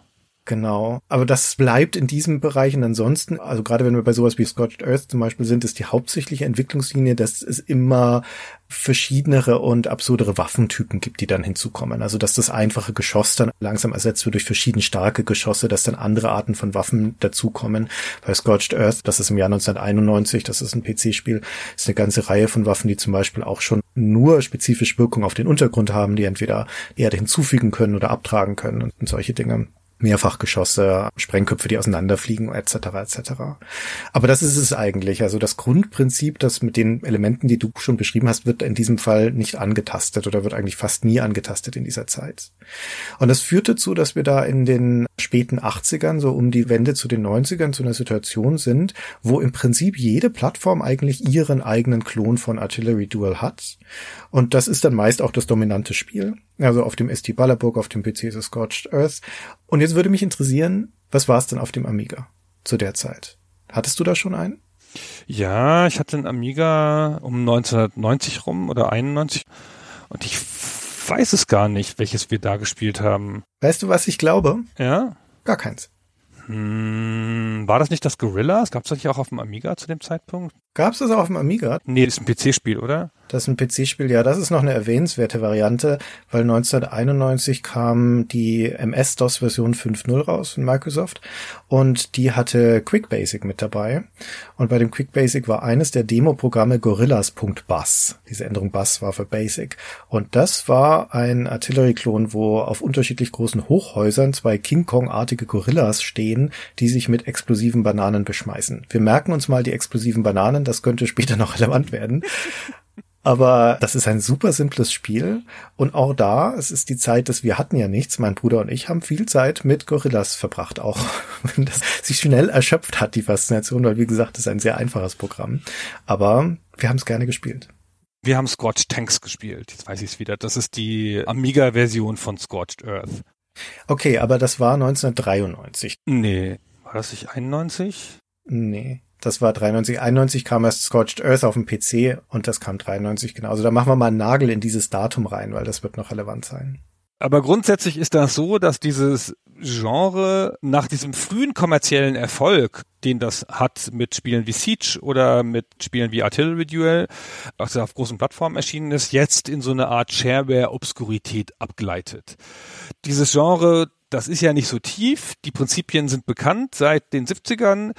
[SPEAKER 3] Genau. Aber das bleibt in diesem Bereich und ansonsten, also gerade wenn wir bei sowas wie Scorched Earth zum Beispiel sind, ist die hauptsächliche Entwicklungslinie, dass es immer verschiedenere und absurdere Waffentypen gibt, die dann hinzukommen. Also dass das einfache Geschoss dann langsam ersetzt wird durch verschieden starke Geschosse, dass dann andere Arten von Waffen dazukommen. Bei Scorched Earth, das ist im Jahr 1991, das ist ein PC-Spiel, ist eine ganze Reihe von Waffen, die zum Beispiel auch schon nur spezifisch Wirkung auf den Untergrund haben, die entweder Erde hinzufügen können oder abtragen können und solche Dinge. Mehrfachgeschosse, Sprengköpfe, die auseinanderfliegen, etc. etc. Aber das ist es eigentlich. Also das Grundprinzip, das mit den Elementen, die du schon beschrieben hast, wird in diesem Fall nicht angetastet oder wird eigentlich fast nie angetastet in dieser Zeit. Und das führt dazu, dass wir da in den späten 80ern, so um die Wende zu den 90ern, zu einer Situation sind, wo im Prinzip jede Plattform eigentlich ihren eigenen Klon von Artillery Duel hat. Und das ist dann meist auch das dominante Spiel. Also auf dem ST Ballerburg, auf dem PC ist es Scorched Earth. Und jetzt würde mich interessieren, was war es denn auf dem Amiga zu der Zeit? Hattest du da schon einen?
[SPEAKER 4] Ja, ich hatte einen Amiga um 1990 rum oder 91 und ich weiß es gar nicht, welches wir da gespielt haben.
[SPEAKER 3] Weißt du, was ich glaube?
[SPEAKER 4] Ja?
[SPEAKER 3] Gar keins.
[SPEAKER 4] Hm, war das nicht das Gorillas? Gab es das nicht auch auf dem Amiga zu dem Zeitpunkt?
[SPEAKER 3] Gab es das auch auf dem Amiga?
[SPEAKER 4] Nee, das ist ein PC-Spiel, oder?
[SPEAKER 3] Das ist ein PC-Spiel, ja, das ist noch eine erwähnenswerte Variante, weil 1991 kam die MS-DOS-Version 5.0 raus von Microsoft und die hatte QuickBasic mit dabei. Und bei dem QuickBasic war eines der Demo-Programme Gorillas.bus. Diese Änderung Bus war für Basic. Und das war ein Artillery-Klon, wo auf unterschiedlich großen Hochhäusern zwei King Kong-artige Gorillas stehen, die sich mit explosiven Bananen beschmeißen. Wir merken uns mal die explosiven Bananen, das könnte später noch relevant werden. Aber das ist ein super simples Spiel. Und auch da, es ist die Zeit, dass wir hatten ja nichts. Mein Bruder und ich haben viel Zeit mit Gorillas verbracht, auch wenn das sich schnell erschöpft hat, die Faszination, weil wie gesagt, es ist ein sehr einfaches Programm. Aber wir haben es gerne gespielt.
[SPEAKER 4] Wir haben Scorched Tanks gespielt. Jetzt weiß ich es wieder. Das ist die Amiga-Version von Scorched Earth.
[SPEAKER 3] Okay, aber das war 1993.
[SPEAKER 4] Nee. War das nicht 91?
[SPEAKER 3] Nee. Das war 93. 91 kam erst Scorched Earth auf dem PC und das kam 93 genau. Also da machen wir mal einen Nagel in dieses Datum rein, weil das wird noch relevant sein.
[SPEAKER 4] Aber grundsätzlich ist das so, dass dieses Genre nach diesem frühen kommerziellen Erfolg, den das hat mit Spielen wie Siege oder mit Spielen wie Artillery Duel, was auf großen Plattformen erschienen ist, jetzt in so eine Art Shareware-Obskurität abgleitet. Dieses Genre das ist ja nicht so tief. Die Prinzipien sind bekannt seit den 70ern.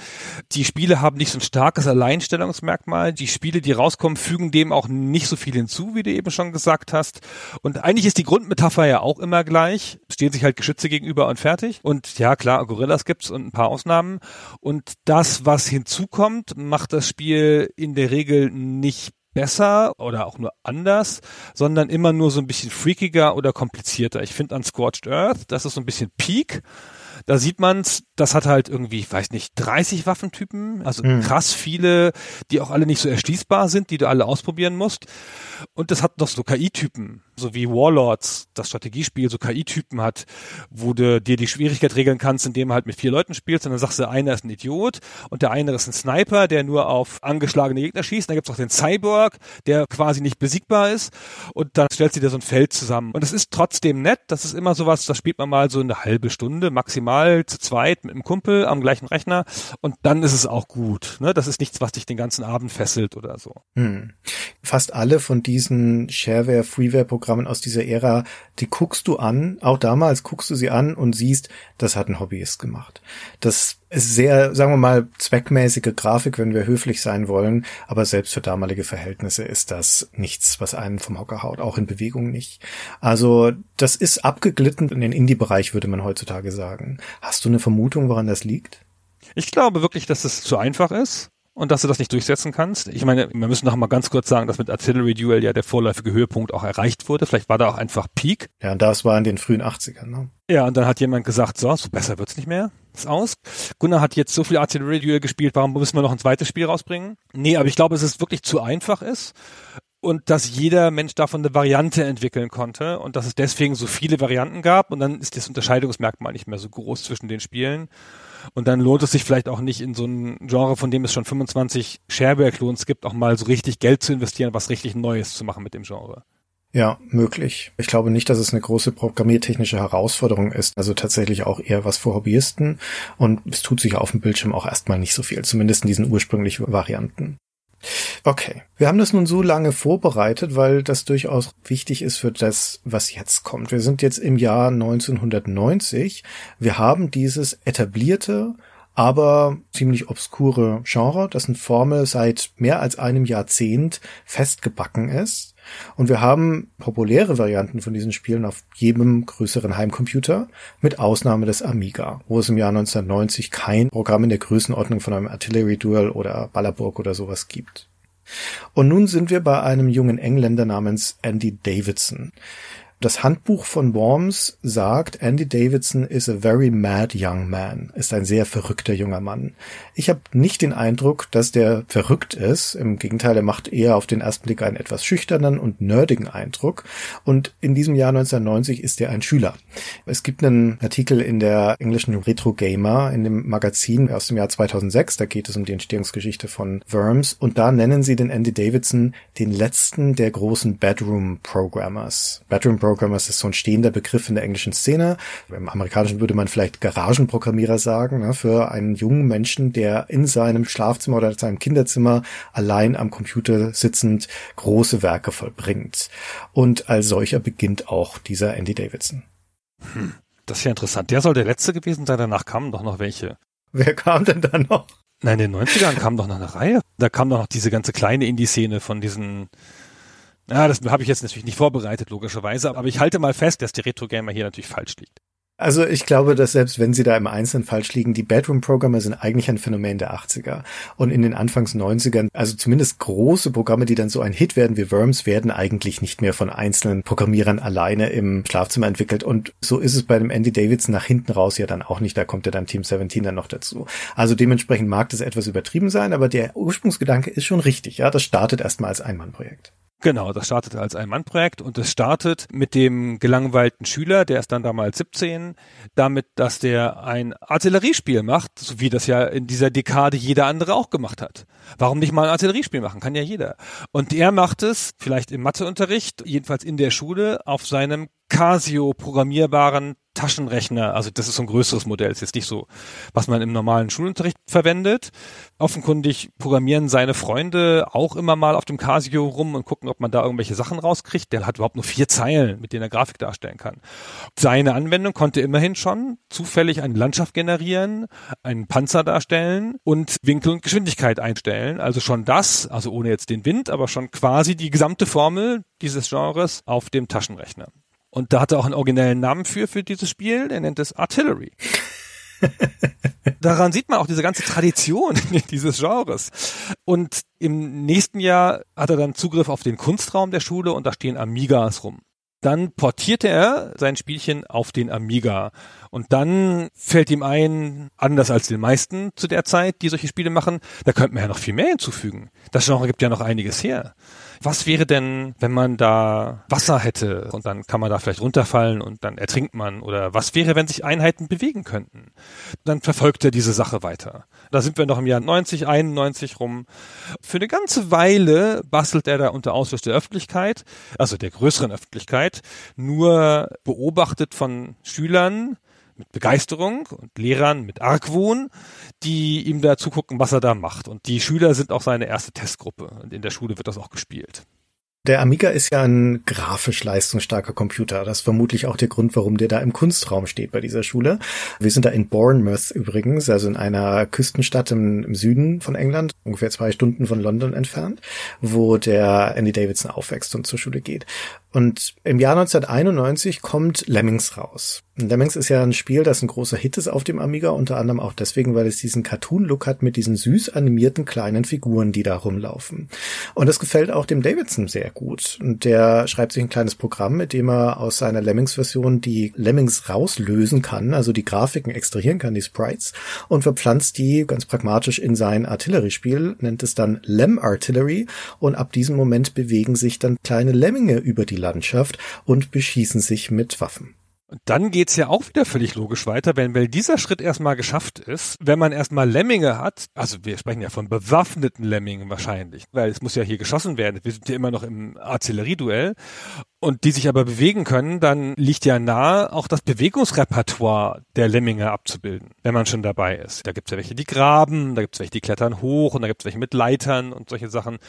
[SPEAKER 4] Die Spiele haben nicht so ein starkes Alleinstellungsmerkmal. Die Spiele, die rauskommen, fügen dem auch nicht so viel hinzu, wie du eben schon gesagt hast. Und eigentlich ist die Grundmetapher ja auch immer gleich. Stehen sich halt Geschütze gegenüber und fertig. Und ja, klar, Gorillas gibt's und ein paar Ausnahmen. Und das, was hinzukommt, macht das Spiel in der Regel nicht besser oder auch nur anders, sondern immer nur so ein bisschen freakiger oder komplizierter. Ich finde an Scorched Earth, das ist so ein bisschen Peak. Da sieht man's, das hat halt irgendwie, ich weiß nicht, 30 Waffentypen, also mhm. krass viele, die auch alle nicht so erschließbar sind, die du alle ausprobieren musst. Und das hat noch so KI-Typen, so wie Warlords, das Strategiespiel so KI-Typen hat, wo du dir die Schwierigkeit regeln kannst, indem du halt mit vier Leuten spielst und dann sagst du, einer ist ein Idiot und der eine ist ein Sniper, der nur auf angeschlagene Gegner schießt. Dann gibt's auch den Cyborg, der quasi nicht besiegbar ist und dann stellst du dir so ein Feld zusammen. Und es ist trotzdem nett, das ist immer sowas, das spielt man mal so eine halbe Stunde, maximal zu zweit mit einem Kumpel am gleichen Rechner und dann ist es auch gut. Ne? Das ist nichts, was dich den ganzen Abend fesselt oder so.
[SPEAKER 3] Hm. Fast alle von diesen Shareware, Freeware-Programmen aus dieser Ära, die guckst du an, auch damals guckst du sie an und siehst, das hat ein Hobbyist gemacht. Das sehr, sagen wir mal, zweckmäßige Grafik, wenn wir höflich sein wollen, aber selbst für damalige Verhältnisse ist das nichts, was einen vom Hocker haut, auch in Bewegung nicht. Also das ist abgeglitten in den Indie-Bereich, würde man heutzutage sagen. Hast du eine Vermutung, woran das liegt?
[SPEAKER 4] Ich glaube wirklich, dass es zu einfach ist und dass du das nicht durchsetzen kannst. Ich meine, wir müssen noch mal ganz kurz sagen, dass mit Artillery Duel ja der vorläufige Höhepunkt auch erreicht wurde. Vielleicht war da auch einfach Peak.
[SPEAKER 3] Ja, und das war in den frühen 80ern, ne?
[SPEAKER 4] Ja, und dann hat jemand gesagt, so, so besser wird's nicht mehr. Ist aus. Gunnar hat jetzt so viel Artillery Duel gespielt, warum müssen wir noch ein zweites Spiel rausbringen? Nee, aber ich glaube, dass es wirklich zu einfach ist und dass jeder Mensch davon eine Variante entwickeln konnte und dass es deswegen so viele Varianten gab und dann ist das Unterscheidungsmerkmal nicht mehr so groß zwischen den Spielen. Und dann lohnt es sich vielleicht auch nicht in so ein Genre, von dem es schon 25 Shareware-Klons gibt, auch mal so richtig Geld zu investieren, was richtig Neues zu machen mit dem Genre.
[SPEAKER 3] Ja, möglich. Ich glaube nicht, dass es eine große programmiertechnische Herausforderung ist. Also tatsächlich auch eher was für Hobbyisten. Und es tut sich auf dem Bildschirm auch erstmal nicht so viel, zumindest in diesen ursprünglichen Varianten. Okay, wir haben das nun so lange vorbereitet, weil das durchaus wichtig ist für das, was jetzt kommt. Wir sind jetzt im Jahr 1990. Wir haben dieses etablierte, aber ziemlich obskure Genre, dessen Formel seit mehr als einem Jahrzehnt festgebacken ist. Und wir haben populäre Varianten von diesen Spielen auf jedem größeren Heimcomputer, mit Ausnahme des Amiga, wo es im Jahr 1990 kein Programm in der Größenordnung von einem Artillery Duel oder Ballerburg oder sowas gibt. Und nun sind wir bei einem jungen Engländer namens Andy Davidson. Das Handbuch von Worms sagt, Andy Davidson is a very mad young man, ist ein sehr verrückter junger Mann. Ich habe nicht den Eindruck, dass der verrückt ist. Im Gegenteil, er macht eher auf den ersten Blick einen etwas schüchternen und nerdigen Eindruck. Und in diesem Jahr 1990 ist er ein Schüler. Es gibt einen Artikel in der englischen Retro Gamer in dem Magazin aus dem Jahr 2006. Da geht es um die Entstehungsgeschichte von Worms. Und da nennen sie den Andy Davidson den letzten der großen Bedroom Programmers. Bedroom Programmers ist so ein stehender Begriff in der englischen Szene. Im amerikanischen würde man vielleicht Garagenprogrammierer sagen, ne, für einen jungen Menschen, der in seinem Schlafzimmer oder seinem Kinderzimmer allein am Computer sitzend große Werke vollbringt. Und als solcher beginnt auch dieser Andy Davidson.
[SPEAKER 4] Hm, das ist ja interessant. Der soll der letzte gewesen sein, danach kamen doch noch welche.
[SPEAKER 3] Wer kam denn da noch?
[SPEAKER 4] Nein, in den 90ern kam doch noch eine Reihe. Da kam doch noch diese ganze kleine Indie-Szene von diesen ja, das habe ich jetzt natürlich nicht vorbereitet, logischerweise, aber ich halte mal fest, dass die Retro-Gamer hier natürlich falsch liegt.
[SPEAKER 3] Also ich glaube, dass selbst wenn sie da im Einzelnen falsch liegen, die Bedroom-Programme sind eigentlich ein Phänomen der 80er. Und in den Anfangs 90ern, also zumindest große Programme, die dann so ein Hit werden wie Worms, werden eigentlich nicht mehr von einzelnen Programmierern alleine im Schlafzimmer entwickelt. Und so ist es bei dem Andy Davidson nach hinten raus ja dann auch nicht. Da kommt ja dann Team 17 dann noch dazu. Also dementsprechend mag das etwas übertrieben sein, aber der Ursprungsgedanke ist schon richtig. Ja, das startet erstmal als Einmannprojekt.
[SPEAKER 4] Genau, das startete als Ein-Mann-Projekt und es startet mit dem gelangweilten Schüler, der ist dann damals 17, damit, dass der ein Artilleriespiel macht, so wie das ja in dieser Dekade jeder andere auch gemacht hat. Warum nicht mal ein Artilleriespiel machen? Kann ja jeder. Und er macht es, vielleicht im Matheunterricht, jedenfalls in der Schule, auf seinem Casio programmierbaren Taschenrechner, also das ist so ein größeres Modell, ist jetzt nicht so, was man im normalen Schulunterricht verwendet. Offenkundig programmieren seine Freunde auch immer mal auf dem Casio rum und gucken, ob man da irgendwelche Sachen rauskriegt. Der hat überhaupt nur vier Zeilen, mit denen er Grafik darstellen kann. Seine Anwendung konnte immerhin schon zufällig eine Landschaft generieren, einen Panzer darstellen und Winkel und Geschwindigkeit einstellen. Also schon das, also ohne jetzt den Wind, aber schon quasi die gesamte Formel dieses Genres auf dem Taschenrechner. Und da hat er auch einen originellen Namen für, für dieses Spiel. Er nennt es Artillery. Daran sieht man auch diese ganze Tradition dieses Genres. Und im nächsten Jahr hat er dann Zugriff auf den Kunstraum der Schule und da stehen Amigas rum. Dann portierte er sein Spielchen auf den Amiga. Und dann fällt ihm ein, anders als den meisten zu der Zeit, die solche Spiele machen, da könnte man ja noch viel mehr hinzufügen. Das Genre gibt ja noch einiges her. Was wäre denn, wenn man da Wasser hätte und dann kann man da vielleicht runterfallen und dann ertrinkt man? Oder was wäre, wenn sich Einheiten bewegen könnten? Dann verfolgt er diese Sache weiter. Da sind wir noch im Jahr 90, 91 rum. Für eine ganze Weile bastelt er da unter Ausschluss der Öffentlichkeit, also der größeren Öffentlichkeit, nur beobachtet von Schülern, mit Begeisterung und Lehrern mit Argwohn, die ihm da zugucken, was er da macht. Und die Schüler sind auch seine erste Testgruppe. Und in der Schule wird das auch gespielt.
[SPEAKER 3] Der Amiga ist ja ein grafisch leistungsstarker Computer. Das ist vermutlich auch der Grund, warum der da im Kunstraum steht bei dieser Schule. Wir sind da in Bournemouth übrigens, also in einer Küstenstadt im, im Süden von England, ungefähr zwei Stunden von London entfernt, wo der Andy Davidson aufwächst und zur Schule geht. Und im Jahr 1991 kommt Lemmings raus. Lemmings ist ja ein Spiel, das ein großer Hit ist auf dem Amiga, unter anderem auch deswegen, weil es diesen Cartoon-Look hat mit diesen süß animierten kleinen Figuren, die da rumlaufen. Und das gefällt auch dem Davidson sehr gut. Und der schreibt sich ein kleines Programm, mit dem er aus seiner Lemmings-Version die Lemmings rauslösen kann, also die Grafiken extrahieren kann, die Sprites, und verpflanzt die ganz pragmatisch in sein Artilleriespiel, nennt es dann Lem Artillery, und ab diesem Moment bewegen sich dann kleine Lemminge über die Landschaft und beschießen sich mit Waffen.
[SPEAKER 4] Und dann geht's ja auch wieder völlig logisch weiter, wenn weil dieser Schritt erstmal geschafft ist, wenn man erstmal Lemminge hat, also wir sprechen ja von bewaffneten Lemmingen wahrscheinlich, weil es muss ja hier geschossen werden, wir sind ja immer noch im Artillerieduell und die sich aber bewegen können, dann liegt ja nahe, auch das Bewegungsrepertoire der Lemminge abzubilden, wenn man schon dabei ist. Da gibt's ja welche, die graben, da gibt's welche, die klettern hoch und da gibt's welche mit Leitern und solche Sachen.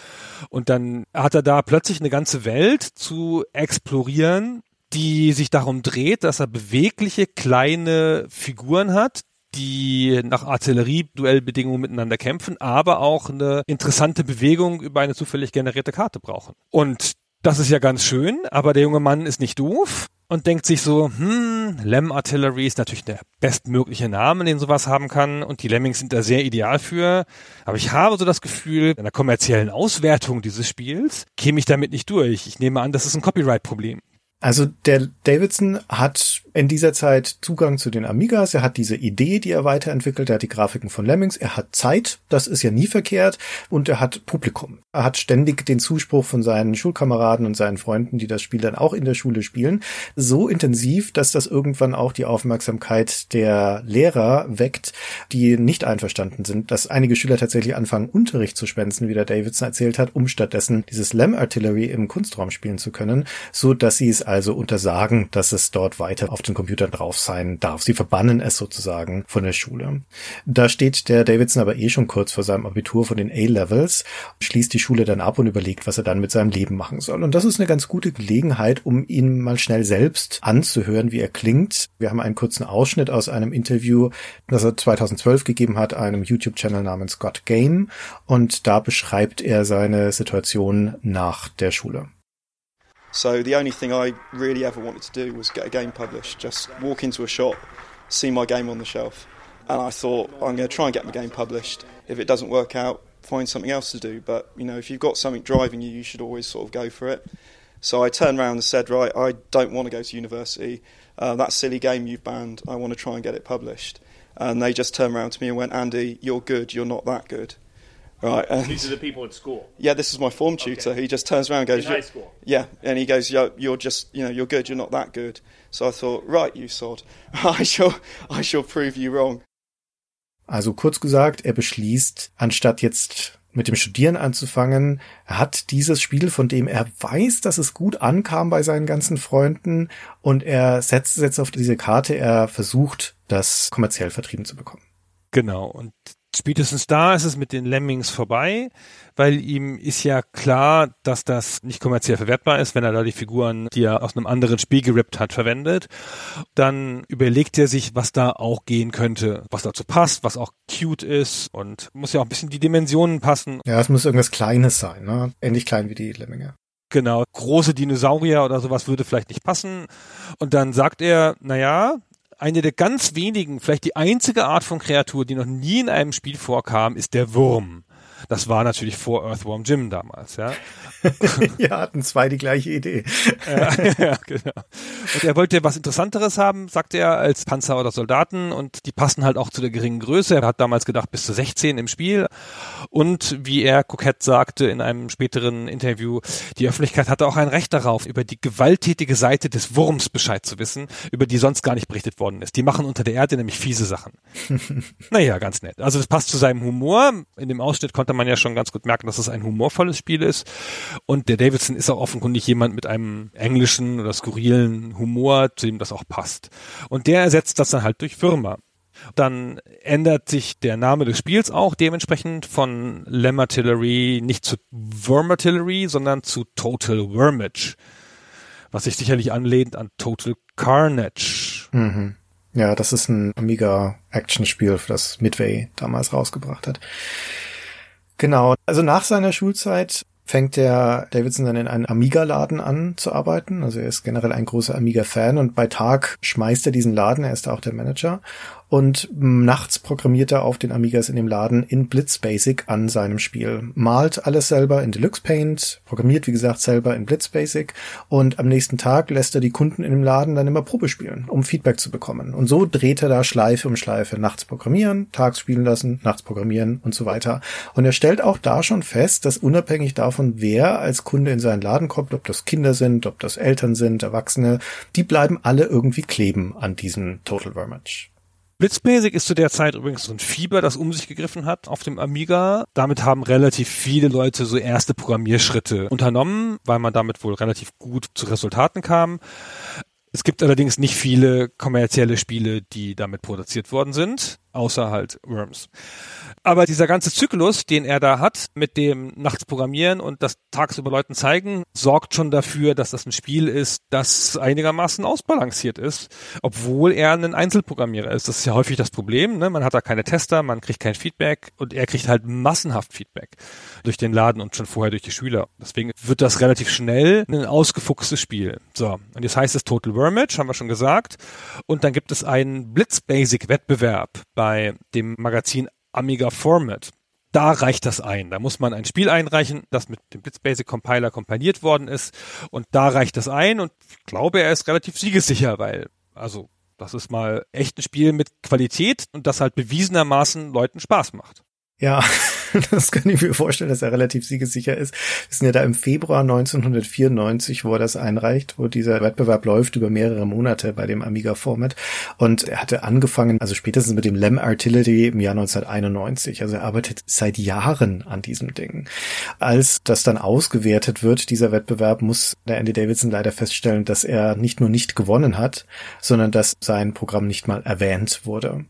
[SPEAKER 4] Und dann hat er da plötzlich eine ganze Welt zu explorieren, die sich darum dreht, dass er bewegliche kleine Figuren hat, die nach Artillerieduellbedingungen miteinander kämpfen, aber auch eine interessante Bewegung über eine zufällig generierte Karte brauchen. Und das ist ja ganz schön, aber der junge Mann ist nicht doof und denkt sich so, hm, Lem Artillery ist natürlich der bestmögliche Name, den sowas haben kann und die Lemmings sind da sehr ideal für. Aber ich habe so das Gefühl, in der kommerziellen Auswertung dieses Spiels käme ich damit nicht durch. Ich nehme an, das ist ein Copyright-Problem.
[SPEAKER 3] Also der Davidson hat in dieser Zeit Zugang zu den Amigas, er hat diese Idee, die er weiterentwickelt, er hat die Grafiken von Lemmings, er hat Zeit, das ist ja nie verkehrt, und er hat Publikum. Er hat ständig den Zuspruch von seinen Schulkameraden und seinen Freunden, die das Spiel dann auch in der Schule spielen, so intensiv, dass das irgendwann auch die Aufmerksamkeit der Lehrer weckt, die nicht einverstanden sind, dass einige Schüler tatsächlich anfangen, Unterricht zu schwänzen, wie der Davidson erzählt hat, um stattdessen dieses Lem Artillery im Kunstraum spielen zu können, so dass sie es also untersagen, dass es dort weiter auf den Computern drauf sein darf. Sie verbannen es sozusagen von der Schule. Da steht der Davidson aber eh schon kurz vor seinem Abitur von den A-Levels, schließt die Schule dann ab und überlegt, was er dann mit seinem Leben machen soll. Und das ist eine ganz gute Gelegenheit, um ihn mal schnell selbst anzuhören, wie er klingt. Wir haben einen kurzen Ausschnitt aus einem Interview, das er 2012 gegeben hat, einem YouTube-Channel namens God Game. Und da beschreibt er seine Situation nach der Schule.
[SPEAKER 5] So the only thing I really ever wanted to do was get a game published. Just walk into a shop, see my game on the shelf, and I thought I'm going to try and get my game published. If it doesn't work out, find something else to do. But you know, if you've got something driving you, you should always sort of go for it. So I turned around and said, right, I don't want to go to university. Uh, that silly game you've banned, I want to try and get it published. And they just turned around to me and went, Andy, you're good, you're not that good. Right. And
[SPEAKER 6] These are the people at school.
[SPEAKER 5] yeah, this is my form tutor. He just turns around and goes,
[SPEAKER 6] In high
[SPEAKER 5] "You-
[SPEAKER 6] school.
[SPEAKER 5] Yeah, and he goes, Yo, you're just, you know, you're good, you're not that good. So I thought, right, you sod, I shall, I shall prove you wrong.
[SPEAKER 3] Also kurz gesagt, er beschließt, anstatt jetzt mit dem Studieren anzufangen, er hat dieses Spiel, von dem er weiß, dass es gut ankam bei seinen ganzen Freunden und er setzt es jetzt auf diese Karte, er versucht, das kommerziell vertrieben zu bekommen.
[SPEAKER 4] Genau. Und spätestens da ist es mit den Lemmings vorbei, weil ihm ist ja klar, dass das nicht kommerziell verwertbar ist, wenn er da die Figuren, die er aus einem anderen Spiel gerippt hat, verwendet. Dann überlegt er sich, was da auch gehen könnte, was dazu passt, was auch cute ist und muss ja auch ein bisschen die Dimensionen passen.
[SPEAKER 3] Ja, es muss irgendwas Kleines sein, ne? Ähnlich klein wie die Lemminge.
[SPEAKER 4] Genau, große Dinosaurier oder sowas würde vielleicht nicht passen. Und dann sagt er, naja, eine der ganz wenigen, vielleicht die einzige Art von Kreatur, die noch nie in einem Spiel vorkam, ist der Wurm. Das war natürlich vor Earthworm Jim damals, ja.
[SPEAKER 3] ja, hatten zwei die gleiche Idee.
[SPEAKER 4] ja, ja, genau. Und er wollte was Interessanteres haben, sagte er, als Panzer oder Soldaten und die passen halt auch zu der geringen Größe. Er hat damals gedacht, bis zu 16 im Spiel. Und wie er kokett sagte in einem späteren Interview, die Öffentlichkeit hatte auch ein Recht darauf, über die gewalttätige Seite des Wurms Bescheid zu wissen, über die sonst gar nicht berichtet worden ist. Die machen unter der Erde nämlich fiese Sachen. naja, ganz nett. Also das passt zu seinem Humor. In dem Ausschnitt konnte man ja schon ganz gut merken, dass es ein humorvolles Spiel ist. Und der Davidson ist auch offenkundig jemand mit einem englischen oder skurrilen Humor, zu dem das auch passt. Und der ersetzt das dann halt durch Würmer. Dann ändert sich der Name des Spiels auch dementsprechend von Lemmertillery nicht zu Wormertillery, sondern zu Total Wormage. Was sich sicherlich anlehnt an Total Carnage.
[SPEAKER 3] Mhm. Ja, das ist ein Amiga-Action-Spiel, das Midway damals rausgebracht hat. Genau. Also nach seiner Schulzeit fängt der Davidson dann in einem Amiga-Laden an zu arbeiten. Also er ist generell ein großer Amiga-Fan und bei Tag schmeißt er diesen Laden, er ist da auch der Manager. Und nachts programmiert er auf den Amigas in dem Laden in Blitz Basic an seinem Spiel. Malt alles selber in Deluxe Paint, programmiert wie gesagt selber in Blitz Basic und am nächsten Tag lässt er die Kunden in dem Laden dann immer Probe spielen, um Feedback zu bekommen. Und so dreht er da Schleife um Schleife. Nachts programmieren, tags spielen lassen, nachts programmieren und so weiter. Und er stellt auch da schon fest, dass unabhängig davon, wer als Kunde in seinen Laden kommt, ob das Kinder sind, ob das Eltern sind, Erwachsene, die bleiben alle irgendwie kleben an diesem Total Vermatch.
[SPEAKER 4] Blitzbasic ist zu der Zeit übrigens so ein Fieber, das um sich gegriffen hat auf dem Amiga. Damit haben relativ viele Leute so erste Programmierschritte unternommen, weil man damit wohl relativ gut zu Resultaten kam. Es gibt allerdings nicht viele kommerzielle Spiele, die damit produziert worden sind, außer halt Worms. Aber dieser ganze Zyklus, den er da hat, mit dem nachts programmieren und das tagsüber Leuten zeigen, sorgt schon dafür, dass das ein Spiel ist, das einigermaßen ausbalanciert ist, obwohl er ein Einzelprogrammierer ist. Das ist ja häufig das Problem. Ne? Man hat da keine Tester, man kriegt kein Feedback und er kriegt halt massenhaft Feedback durch den Laden und schon vorher durch die Schüler. Deswegen wird das relativ schnell ein ausgefuchstes Spiel. So, und jetzt heißt es Total Wormage, haben wir schon gesagt. Und dann gibt es einen Blitz-Basic-Wettbewerb bei dem Magazin Amiga Format. Da reicht das ein. Da muss man ein Spiel einreichen, das mit dem Blitzbasic Compiler kompiliert worden ist. Und da reicht das ein. Und ich glaube, er ist relativ siegessicher, weil, also, das ist mal echt ein Spiel mit Qualität und das halt bewiesenermaßen Leuten Spaß macht.
[SPEAKER 3] Ja, das kann ich mir vorstellen, dass er relativ siegessicher ist. Wir sind ja da im Februar 1994, wo er das einreicht, wo dieser Wettbewerb läuft über mehrere Monate bei dem Amiga Format. Und er hatte angefangen, also spätestens mit dem Lem Artillery im Jahr 1991. Also er arbeitet seit Jahren an diesem Ding. Als das dann ausgewertet wird, dieser Wettbewerb, muss der Andy Davidson leider feststellen, dass er nicht nur nicht gewonnen hat, sondern dass sein Programm nicht mal erwähnt wurde.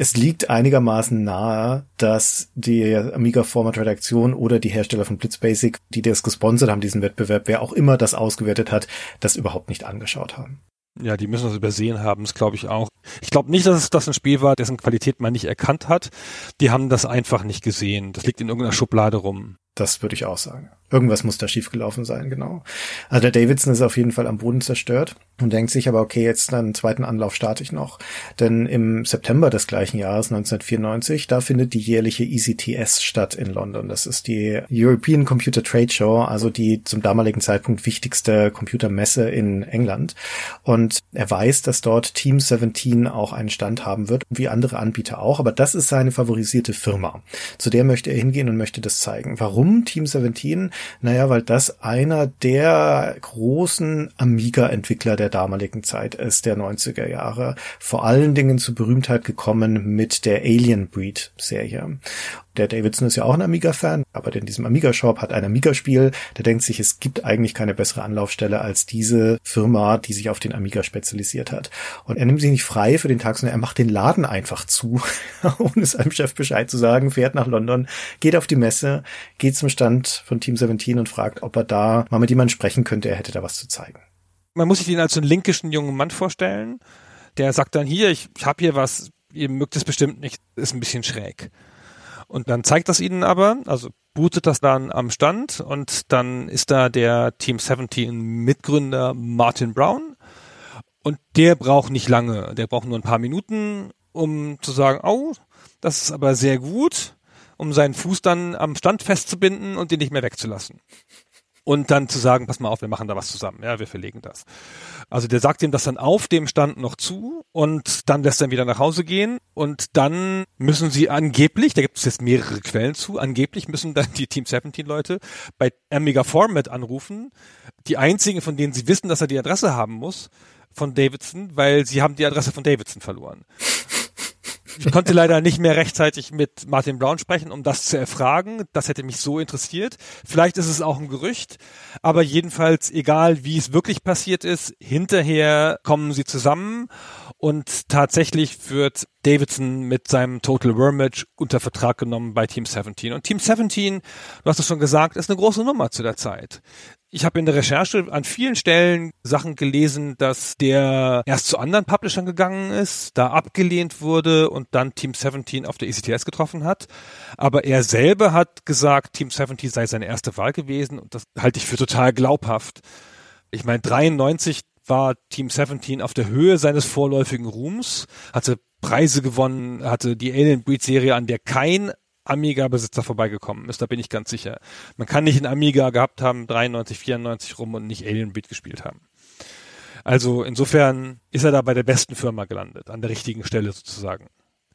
[SPEAKER 3] Es liegt einigermaßen nahe, dass die Amiga Format Redaktion oder die Hersteller von Blitzbasic, die das gesponsert haben, diesen Wettbewerb, wer auch immer das ausgewertet hat, das überhaupt nicht angeschaut haben.
[SPEAKER 4] Ja, die müssen das übersehen haben, das glaube ich auch. Ich glaube nicht, dass es das ein Spiel war, dessen Qualität man nicht erkannt hat. Die haben das einfach nicht gesehen. Das liegt in irgendeiner Schublade rum.
[SPEAKER 3] Das würde ich auch sagen. Irgendwas muss da schiefgelaufen sein, genau. Also der Davidson ist auf jeden Fall am Boden zerstört und denkt sich aber, okay, jetzt einen zweiten Anlauf starte ich noch. Denn im September des gleichen Jahres, 1994, da findet die jährliche ECTS statt in London. Das ist die European Computer Trade Show, also die zum damaligen Zeitpunkt wichtigste Computermesse in England. Und er weiß, dass dort Team 17 auch einen Stand haben wird, wie andere Anbieter auch. Aber das ist seine favorisierte Firma. Zu der möchte er hingehen und möchte das zeigen. Warum Team 17? Naja, weil das einer der großen Amiga-Entwickler der damaligen Zeit ist, der 90er Jahre. Vor allen Dingen zu Berühmtheit gekommen mit der Alien Breed Serie. Der Davidson ist ja auch ein Amiga-Fan, aber in diesem Amiga-Shop hat ein Amiga-Spiel. Der denkt sich, es gibt eigentlich keine bessere Anlaufstelle als diese Firma, die sich auf den Amiga spezialisiert hat. Und er nimmt sich nicht frei für den Tag, sondern er macht den Laden einfach zu, ohne seinem Chef Bescheid zu sagen, fährt nach London, geht auf die Messe, geht zum Stand von Team 17 und fragt, ob er da mal mit jemandem sprechen könnte, er hätte da was zu zeigen.
[SPEAKER 4] Man muss sich ihn als so einen linkischen jungen Mann vorstellen. Der sagt dann hier, ich, ich habe hier was, ihr mögt es bestimmt nicht, ist ein bisschen schräg. Und dann zeigt das ihnen aber, also bootet das dann am Stand und dann ist da der Team 17 Mitgründer Martin Brown und der braucht nicht lange, der braucht nur ein paar Minuten, um zu sagen, oh, das ist aber sehr gut, um seinen Fuß dann am Stand festzubinden und den nicht mehr wegzulassen und dann zu sagen, pass mal auf, wir machen da was zusammen, ja, wir verlegen das. Also der sagt ihm das dann auf dem Stand noch zu und dann lässt er ihn wieder nach Hause gehen und dann müssen sie angeblich, da gibt es jetzt mehrere Quellen zu, angeblich müssen dann die Team 17 Leute bei Amiga Format anrufen, die einzigen, von denen sie wissen, dass er die Adresse haben muss, von Davidson, weil sie haben die Adresse von Davidson verloren. Ich konnte leider nicht mehr rechtzeitig mit Martin Brown sprechen, um das zu erfragen. Das hätte mich so interessiert. Vielleicht ist es auch ein Gerücht, aber jedenfalls, egal wie es wirklich passiert ist, hinterher kommen sie zusammen und tatsächlich wird Davidson mit seinem Total Wormage unter Vertrag genommen bei Team 17. Und Team 17, du hast es schon gesagt, ist eine große Nummer zu der Zeit. Ich habe in der Recherche an vielen Stellen Sachen gelesen, dass der erst zu anderen Publishern gegangen ist, da abgelehnt wurde und dann Team 17 auf der ECTS getroffen hat. Aber er selber hat gesagt, Team 17 sei seine erste Wahl gewesen und das halte ich für total glaubhaft. Ich meine, 93 war Team 17 auf der Höhe seines vorläufigen Ruhms, hatte Preise gewonnen, hatte die Alien Breed Serie, an der kein Amiga-Besitzer vorbeigekommen ist, da bin ich ganz sicher. Man kann nicht ein Amiga gehabt haben, 93, 94 rum und nicht Alien Beat gespielt haben. Also insofern ist er da bei der besten Firma gelandet, an der richtigen Stelle sozusagen.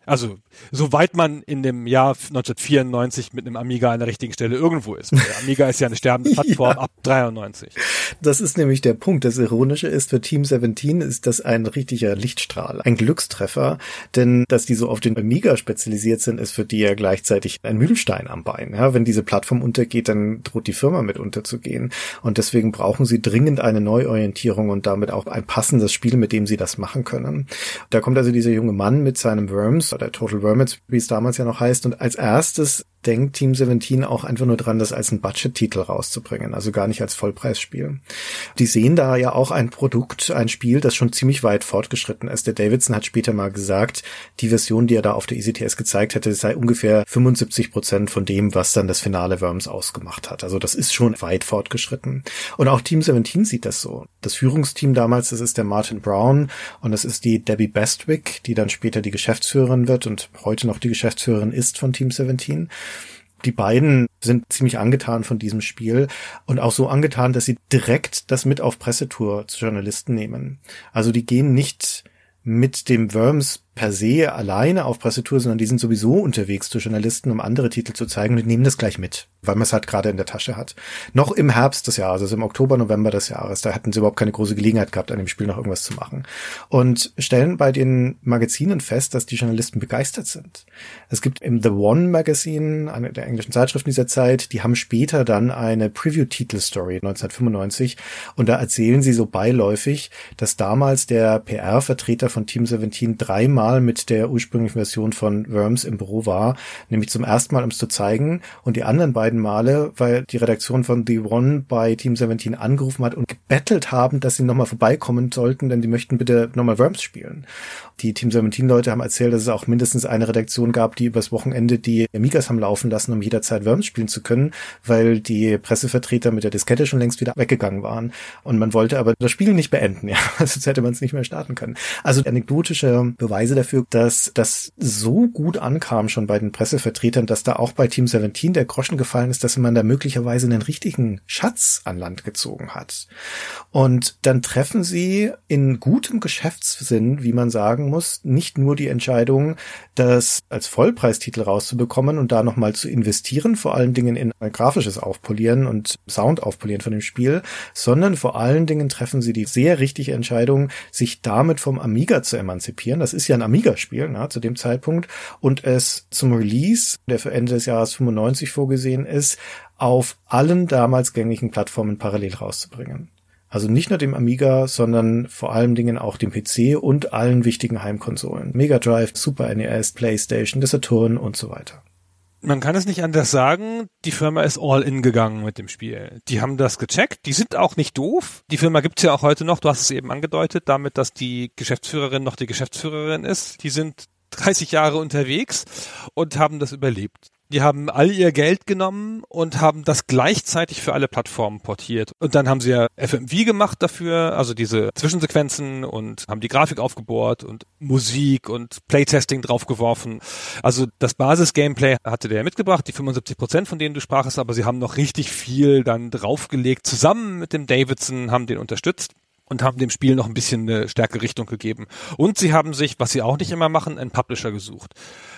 [SPEAKER 4] Also, soweit man in dem Jahr 1994 mit einem Amiga an der richtigen Stelle irgendwo ist. Der Amiga ist ja eine sterbende Plattform ja. ab 93.
[SPEAKER 3] Das ist nämlich der Punkt. Das Ironische ist, für Team 17 ist das ein richtiger Lichtstrahl, ein Glückstreffer, denn dass die so auf den Amiga spezialisiert sind, ist für die ja gleichzeitig ein Mühlstein am Bein. Ja, wenn diese Plattform untergeht, dann droht die Firma mit unterzugehen. Und deswegen brauchen sie dringend eine Neuorientierung und damit auch ein passendes Spiel, mit dem sie das machen können. Da kommt also dieser junge Mann mit seinem Worms oder Total Wormits, wie es damals ja noch heißt. Und als erstes denkt Team 17 auch einfach nur dran, das als ein Budget-Titel rauszubringen, also gar nicht als Vollpreisspiel. Die sehen da ja auch ein Produkt, ein Spiel, das schon ziemlich weit fortgeschritten ist. Der Davidson hat später mal gesagt, die Version, die er da auf der ECTS gezeigt hätte, sei ungefähr 75 Prozent von dem, was dann das finale Worms ausgemacht hat. Also das ist schon weit fortgeschritten. Und auch Team 17 sieht das so. Das Führungsteam damals, das ist der Martin Brown und das ist die Debbie Bestwick, die dann später die Geschäftsführerin wird und heute noch die Geschäftsführerin ist von Team 17. Die beiden sind ziemlich angetan von diesem Spiel und auch so angetan, dass sie direkt das mit auf Pressetour zu Journalisten nehmen. Also die gehen nicht mit dem Worms per se alleine auf Pressetour, sondern die sind sowieso unterwegs zu Journalisten, um andere Titel zu zeigen und nehmen das gleich mit, weil man es halt gerade in der Tasche hat. Noch im Herbst des Jahres, also im Oktober, November des Jahres, da hatten sie überhaupt keine große Gelegenheit gehabt, an dem Spiel noch irgendwas zu machen. Und stellen bei den Magazinen fest, dass die Journalisten begeistert sind. Es gibt im The One Magazine, eine der englischen Zeitschriften dieser Zeit, die haben später dann eine Preview-Titel-Story 1995 und da erzählen sie so beiläufig, dass damals der PR-Vertreter von Team 17 dreimal Mal mit der ursprünglichen Version von Worms im Büro war, nämlich zum ersten Mal, um es zu zeigen, und die anderen beiden Male, weil die Redaktion von The One bei Team 17 angerufen hat und gebettelt haben, dass sie nochmal vorbeikommen sollten, denn die möchten bitte nochmal Worms spielen. Die Team 17 Leute haben erzählt, dass es auch mindestens eine Redaktion gab, die übers Wochenende die Amigas haben laufen lassen, um jederzeit Worms spielen zu können, weil die Pressevertreter mit der Diskette schon längst wieder weggegangen waren. Und man wollte aber das Spiel nicht beenden, ja. Sonst hätte man es nicht mehr starten können. Also anekdotische Beweise dafür, dass das so gut ankam schon bei den Pressevertretern, dass da auch bei Team 17 der Groschen gefallen ist, dass man da möglicherweise einen richtigen Schatz an Land gezogen hat. Und dann treffen sie in gutem Geschäftssinn, wie man sagen muss, nicht nur die Entscheidung, das als Vollpreistitel rauszubekommen und da nochmal zu investieren, vor allen Dingen in ein grafisches Aufpolieren und Sound aufpolieren von dem Spiel, sondern vor allen Dingen treffen sie die sehr richtige Entscheidung, sich damit vom Amiga zu emanzipieren. Das ist ja ein Amiga-Spiel ne, zu dem Zeitpunkt und es zum Release, der für Ende des Jahres 95 vorgesehen ist, auf allen damals gängigen Plattformen parallel rauszubringen. Also nicht nur dem Amiga, sondern vor allen Dingen auch dem PC und allen wichtigen Heimkonsolen. Mega Drive, Super NES, PlayStation, der Saturn und so weiter.
[SPEAKER 4] Man kann es nicht anders sagen, die Firma ist all in gegangen mit dem Spiel. Die haben das gecheckt, die sind auch nicht doof. Die Firma gibt's ja auch heute noch, du hast es eben angedeutet, damit, dass die Geschäftsführerin noch die Geschäftsführerin ist. Die sind 30 Jahre unterwegs und haben das überlebt. Die haben all ihr Geld genommen und haben das gleichzeitig für alle Plattformen portiert. Und dann haben sie ja FMV gemacht dafür, also diese Zwischensequenzen und haben die Grafik aufgebohrt und Musik und Playtesting draufgeworfen. Also das Basis-Gameplay hatte der mitgebracht, die 75 Prozent, von denen du sprachest, aber sie haben noch richtig viel dann draufgelegt. Zusammen mit dem Davidson haben den unterstützt und haben dem Spiel noch ein bisschen eine stärkere Richtung gegeben. Und sie haben sich, was sie auch nicht immer machen, einen Publisher gesucht.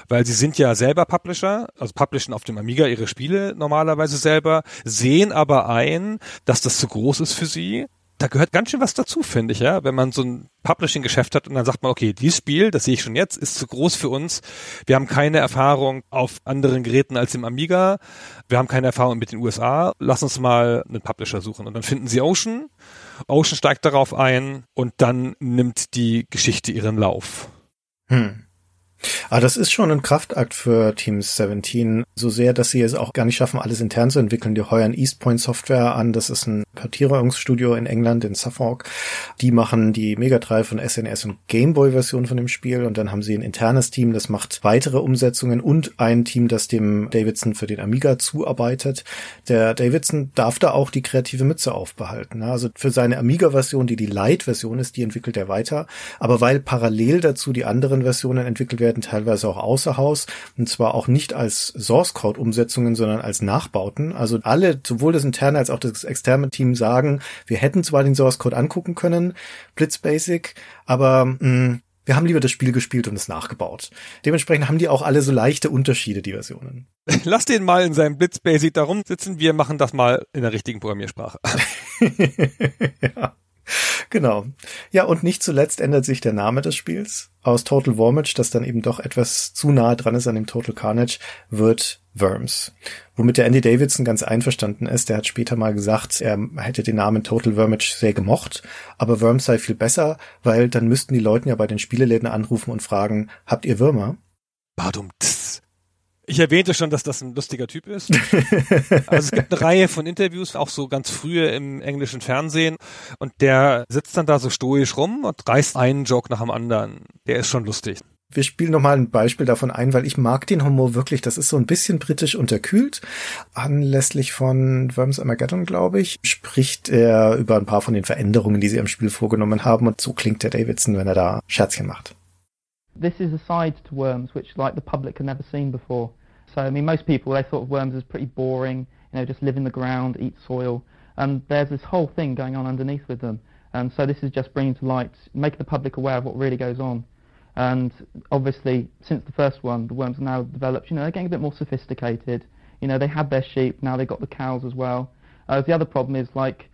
[SPEAKER 4] Weil sie sind ja selber Publisher, also publishen auf dem Amiga ihre Spiele normalerweise selber, sehen aber ein, dass das zu groß ist für sie. Da gehört ganz schön was dazu, finde ich, ja. Wenn man so ein Publishing-Geschäft hat und dann sagt man, okay, dieses Spiel, das sehe ich schon jetzt, ist zu groß für uns. Wir haben keine Erfahrung auf anderen Geräten als im Amiga. Wir haben keine Erfahrung mit den USA. Lass uns mal einen Publisher suchen. Und dann finden sie Ocean Ocean steigt darauf ein und dann nimmt die Geschichte ihren Lauf.
[SPEAKER 3] Hm. Aber das ist schon ein Kraftakt für Team 17, so sehr, dass sie es auch gar nicht schaffen, alles intern zu entwickeln. Die heuern Eastpoint Software an, das ist ein Portierungsstudio in England, in Suffolk. Die machen die Mega Drive und SNES und Gameboy Version von dem Spiel und dann haben sie ein internes Team, das macht weitere Umsetzungen und ein Team, das dem Davidson für den Amiga zuarbeitet. Der Davidson darf da auch die kreative Mütze aufbehalten. Also für seine Amiga-Version, die die Light-Version ist, die entwickelt er weiter. Aber weil parallel dazu die anderen Versionen entwickelt werden, werden teilweise auch außer Haus und zwar auch nicht als Source Code Umsetzungen, sondern als Nachbauten. Also alle, sowohl das interne als auch das externe Team sagen, wir hätten zwar den Source Code angucken können, Blitzbasic, aber mh, hm, wir haben lieber das Spiel gespielt und es nachgebaut. Dementsprechend haben die auch alle so leichte Unterschiede, die Versionen.
[SPEAKER 4] Lass den mal in seinem Blitzbasic darum sitzen, wir machen das mal in der richtigen Programmiersprache.
[SPEAKER 3] ja. Genau. Ja, und nicht zuletzt ändert sich der Name des Spiels. Aus Total Warmage, das dann eben doch etwas zu nahe dran ist an dem Total Carnage, wird Worms. Womit der Andy Davidson ganz einverstanden ist. Der hat später mal gesagt, er hätte den Namen Total Wormage sehr gemocht, aber Worms sei viel besser, weil dann müssten die Leute ja bei den Spieleläden anrufen und fragen, habt ihr Würmer?
[SPEAKER 4] Badum, tss. Ich erwähnte schon, dass das ein lustiger Typ ist. also es gibt eine Reihe von Interviews, auch so ganz frühe im englischen Fernsehen. Und der sitzt dann da so stoisch rum und reißt einen Joke nach dem anderen. Der ist schon lustig.
[SPEAKER 3] Wir spielen nochmal ein Beispiel davon ein, weil ich mag den Humor wirklich. Das ist so ein bisschen britisch unterkühlt. Anlässlich von Worms Armageddon, glaube ich, spricht er über ein paar von den Veränderungen, die sie am Spiel vorgenommen haben. Und so klingt der Davidson, wenn er da Scherzchen macht.
[SPEAKER 6] This is a side to Worms which like the public had never seen before. So, I mean, most people, they thought of worms as pretty boring, you know, just live in the ground, eat soil. And there's this whole thing going on underneath with them. And so this is just bringing to light, making the public aware of what really goes on. And obviously, since the first one, the worms are now developed, you know, they're getting a bit more sophisticated. You know, they had their sheep, now they've got the cows as well. Uh, the other problem is, like,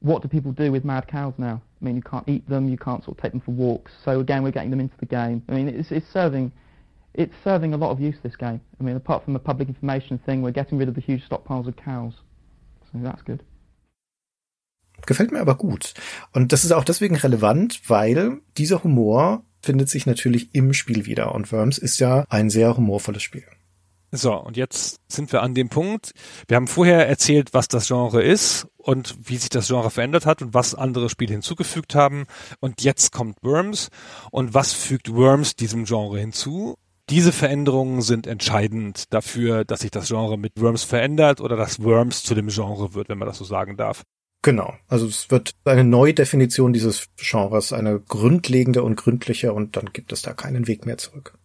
[SPEAKER 6] what do people do with mad cows now? I mean, you can't eat them, you can't sort of take them for walks. So again, we're getting them into the game. I mean, it's, it's serving it's serving a lot of use, this game. I mean, apart from the public information thing, we're getting rid of the huge stockpiles of cows. So that's good.
[SPEAKER 3] Gefällt mir aber gut. Und das ist auch deswegen relevant, weil dieser Humor findet sich natürlich im Spiel wieder. Und Worms ist ja ein sehr humorvolles Spiel.
[SPEAKER 4] So, und jetzt sind wir an dem Punkt. Wir haben vorher erzählt, was das Genre ist und wie sich das Genre verändert hat und was andere Spiele hinzugefügt haben. Und jetzt kommt Worms. Und was fügt Worms diesem Genre hinzu? Diese Veränderungen sind entscheidend dafür, dass sich das Genre mit Worms verändert oder dass Worms zu dem Genre wird, wenn man das so sagen darf.
[SPEAKER 3] Genau. Also es wird eine Neudefinition dieses Genres, eine grundlegende und gründliche und dann gibt es da keinen Weg mehr zurück.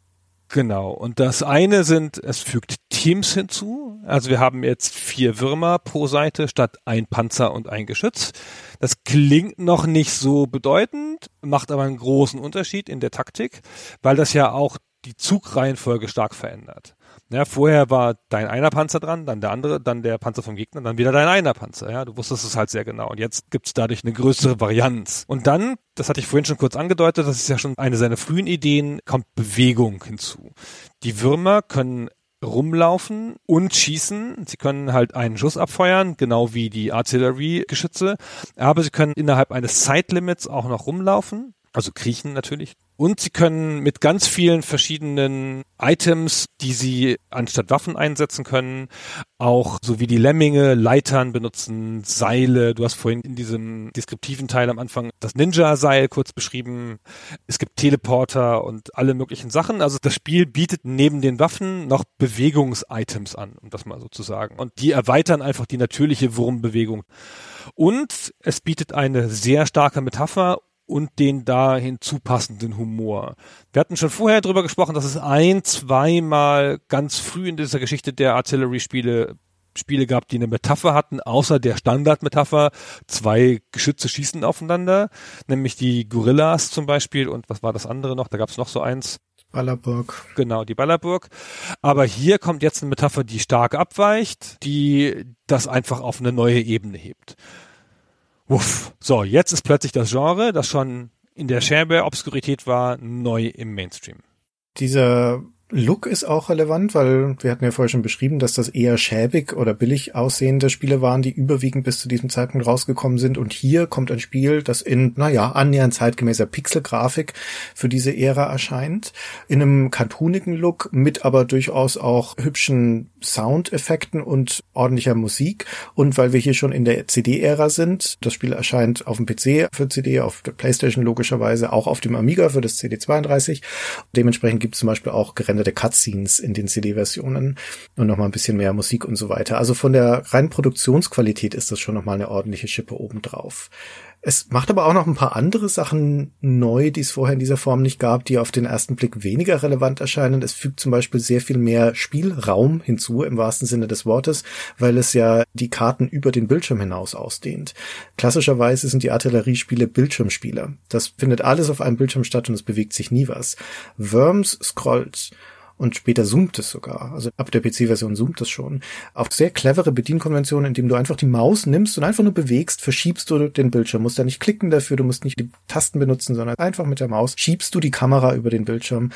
[SPEAKER 4] Genau. Und das eine sind, es fügt Teams hinzu. Also wir haben jetzt vier Würmer pro Seite statt ein Panzer und ein Geschütz. Das klingt noch nicht so bedeutend, macht aber einen großen Unterschied in der Taktik, weil das ja auch die Zugreihenfolge stark verändert. Ja, vorher war dein einer Panzer dran, dann der andere, dann der Panzer vom Gegner, dann wieder dein einer Panzer. Ja, du wusstest es halt sehr genau. Und jetzt gibt's dadurch eine größere Varianz. Und dann, das hatte ich vorhin schon kurz angedeutet, das ist ja schon eine seiner frühen Ideen, kommt Bewegung hinzu. Die Würmer können rumlaufen und schießen. Sie können halt einen Schuss abfeuern, genau wie die Artilleriegeschütze, aber sie können innerhalb eines Zeitlimits auch noch rumlaufen, also kriechen natürlich. Und sie können mit ganz vielen verschiedenen Items, die sie anstatt Waffen einsetzen können, auch so wie die Lemminge, Leitern benutzen, Seile. Du hast vorhin in diesem deskriptiven Teil am Anfang das Ninja-Seil kurz beschrieben. Es gibt Teleporter und alle möglichen Sachen. Also das Spiel bietet neben den Waffen noch Bewegungs-Items an, um das mal so zu sagen. Und die erweitern einfach die natürliche Wurmbewegung. Und es bietet eine sehr starke Metapher und den da hinzupassenden Humor. Wir hatten schon vorher drüber gesprochen, dass es ein, zweimal ganz früh in dieser Geschichte der Artillery-Spiele Spiele gab, die eine Metapher hatten, außer der Standardmetapher. Zwei Geschütze schießen aufeinander, nämlich die Gorillas zum Beispiel und was war das andere noch? Da gab es noch so eins.
[SPEAKER 3] Ballerburg.
[SPEAKER 4] Genau, die Ballerburg. Aber hier kommt jetzt eine Metapher, die stark abweicht, die das einfach auf eine neue Ebene hebt. Wuff. So, jetzt ist plötzlich das Genre, das schon in der Shareware-Obskurität war, neu im Mainstream.
[SPEAKER 3] Dieser Look ist auch relevant, weil wir hatten ja vorher schon beschrieben, dass das eher schäbig oder billig aussehende Spiele waren, die überwiegend bis zu diesem Zeitpunkt rausgekommen sind. Und hier kommt ein Spiel, das in, naja, annähernd zeitgemäßer Pixelgrafik für diese Ära erscheint. In einem cartoonigen Look mit aber durchaus auch hübschen Soundeffekten und ordentlicher Musik. Und weil wir hier schon in der CD-Ära sind, das Spiel erscheint auf dem PC für CD, auf der Playstation logischerweise, auch auf dem Amiga für das CD32. Dementsprechend gibt es zum Beispiel auch gerenderte Cutscenes in den CD-Versionen und nochmal ein bisschen mehr Musik und so weiter. Also von der reinen Produktionsqualität ist das schon nochmal eine ordentliche Schippe obendrauf. Es macht aber auch noch ein paar andere Sachen neu, die es vorher in dieser Form nicht gab, die auf den ersten Blick weniger relevant erscheinen. Es fügt zum Beispiel sehr viel mehr Spielraum hinzu, im wahrsten Sinne des Wortes, weil es ja die Karten über den Bildschirm hinaus ausdehnt. Klassischerweise sind die Artilleriespiele Bildschirmspiele. Das findet alles auf einem Bildschirm statt und es bewegt sich nie was. Worms scrollt und später zoomt es sogar. Also ab der PC-Version zoomt es schon. Auf sehr clevere Bedienkonventionen, indem du einfach die Maus nimmst und einfach nur bewegst, verschiebst du den Bildschirm. Musst da nicht klicken dafür, du musst nicht die Tasten benutzen, sondern einfach mit der Maus schiebst du die Kamera über den Bildschirm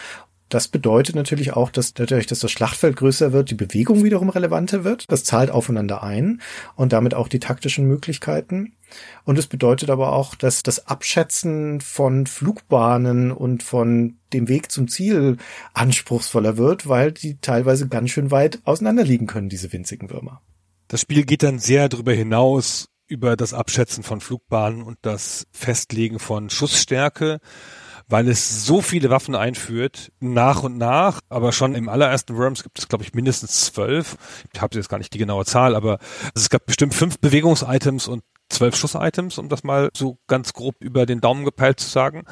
[SPEAKER 3] das bedeutet natürlich auch, dass dadurch, dass das Schlachtfeld größer wird, die Bewegung wiederum relevanter wird. Das zahlt aufeinander ein und damit auch die taktischen Möglichkeiten. Und es bedeutet aber auch, dass das Abschätzen von Flugbahnen und von dem Weg zum Ziel anspruchsvoller wird, weil die teilweise ganz schön weit auseinander liegen können, diese winzigen Würmer.
[SPEAKER 4] Das Spiel geht dann sehr darüber hinaus, über das Abschätzen von Flugbahnen und das Festlegen von Schussstärke weil es so viele Waffen einführt, nach und nach, aber schon im allerersten Worms gibt es, glaube ich, mindestens zwölf. Ich habe jetzt gar nicht die genaue Zahl, aber es gab bestimmt fünf Bewegungsitems und zwölf Schuss-Items, um das mal so ganz grob über den Daumen gepeilt zu sagen.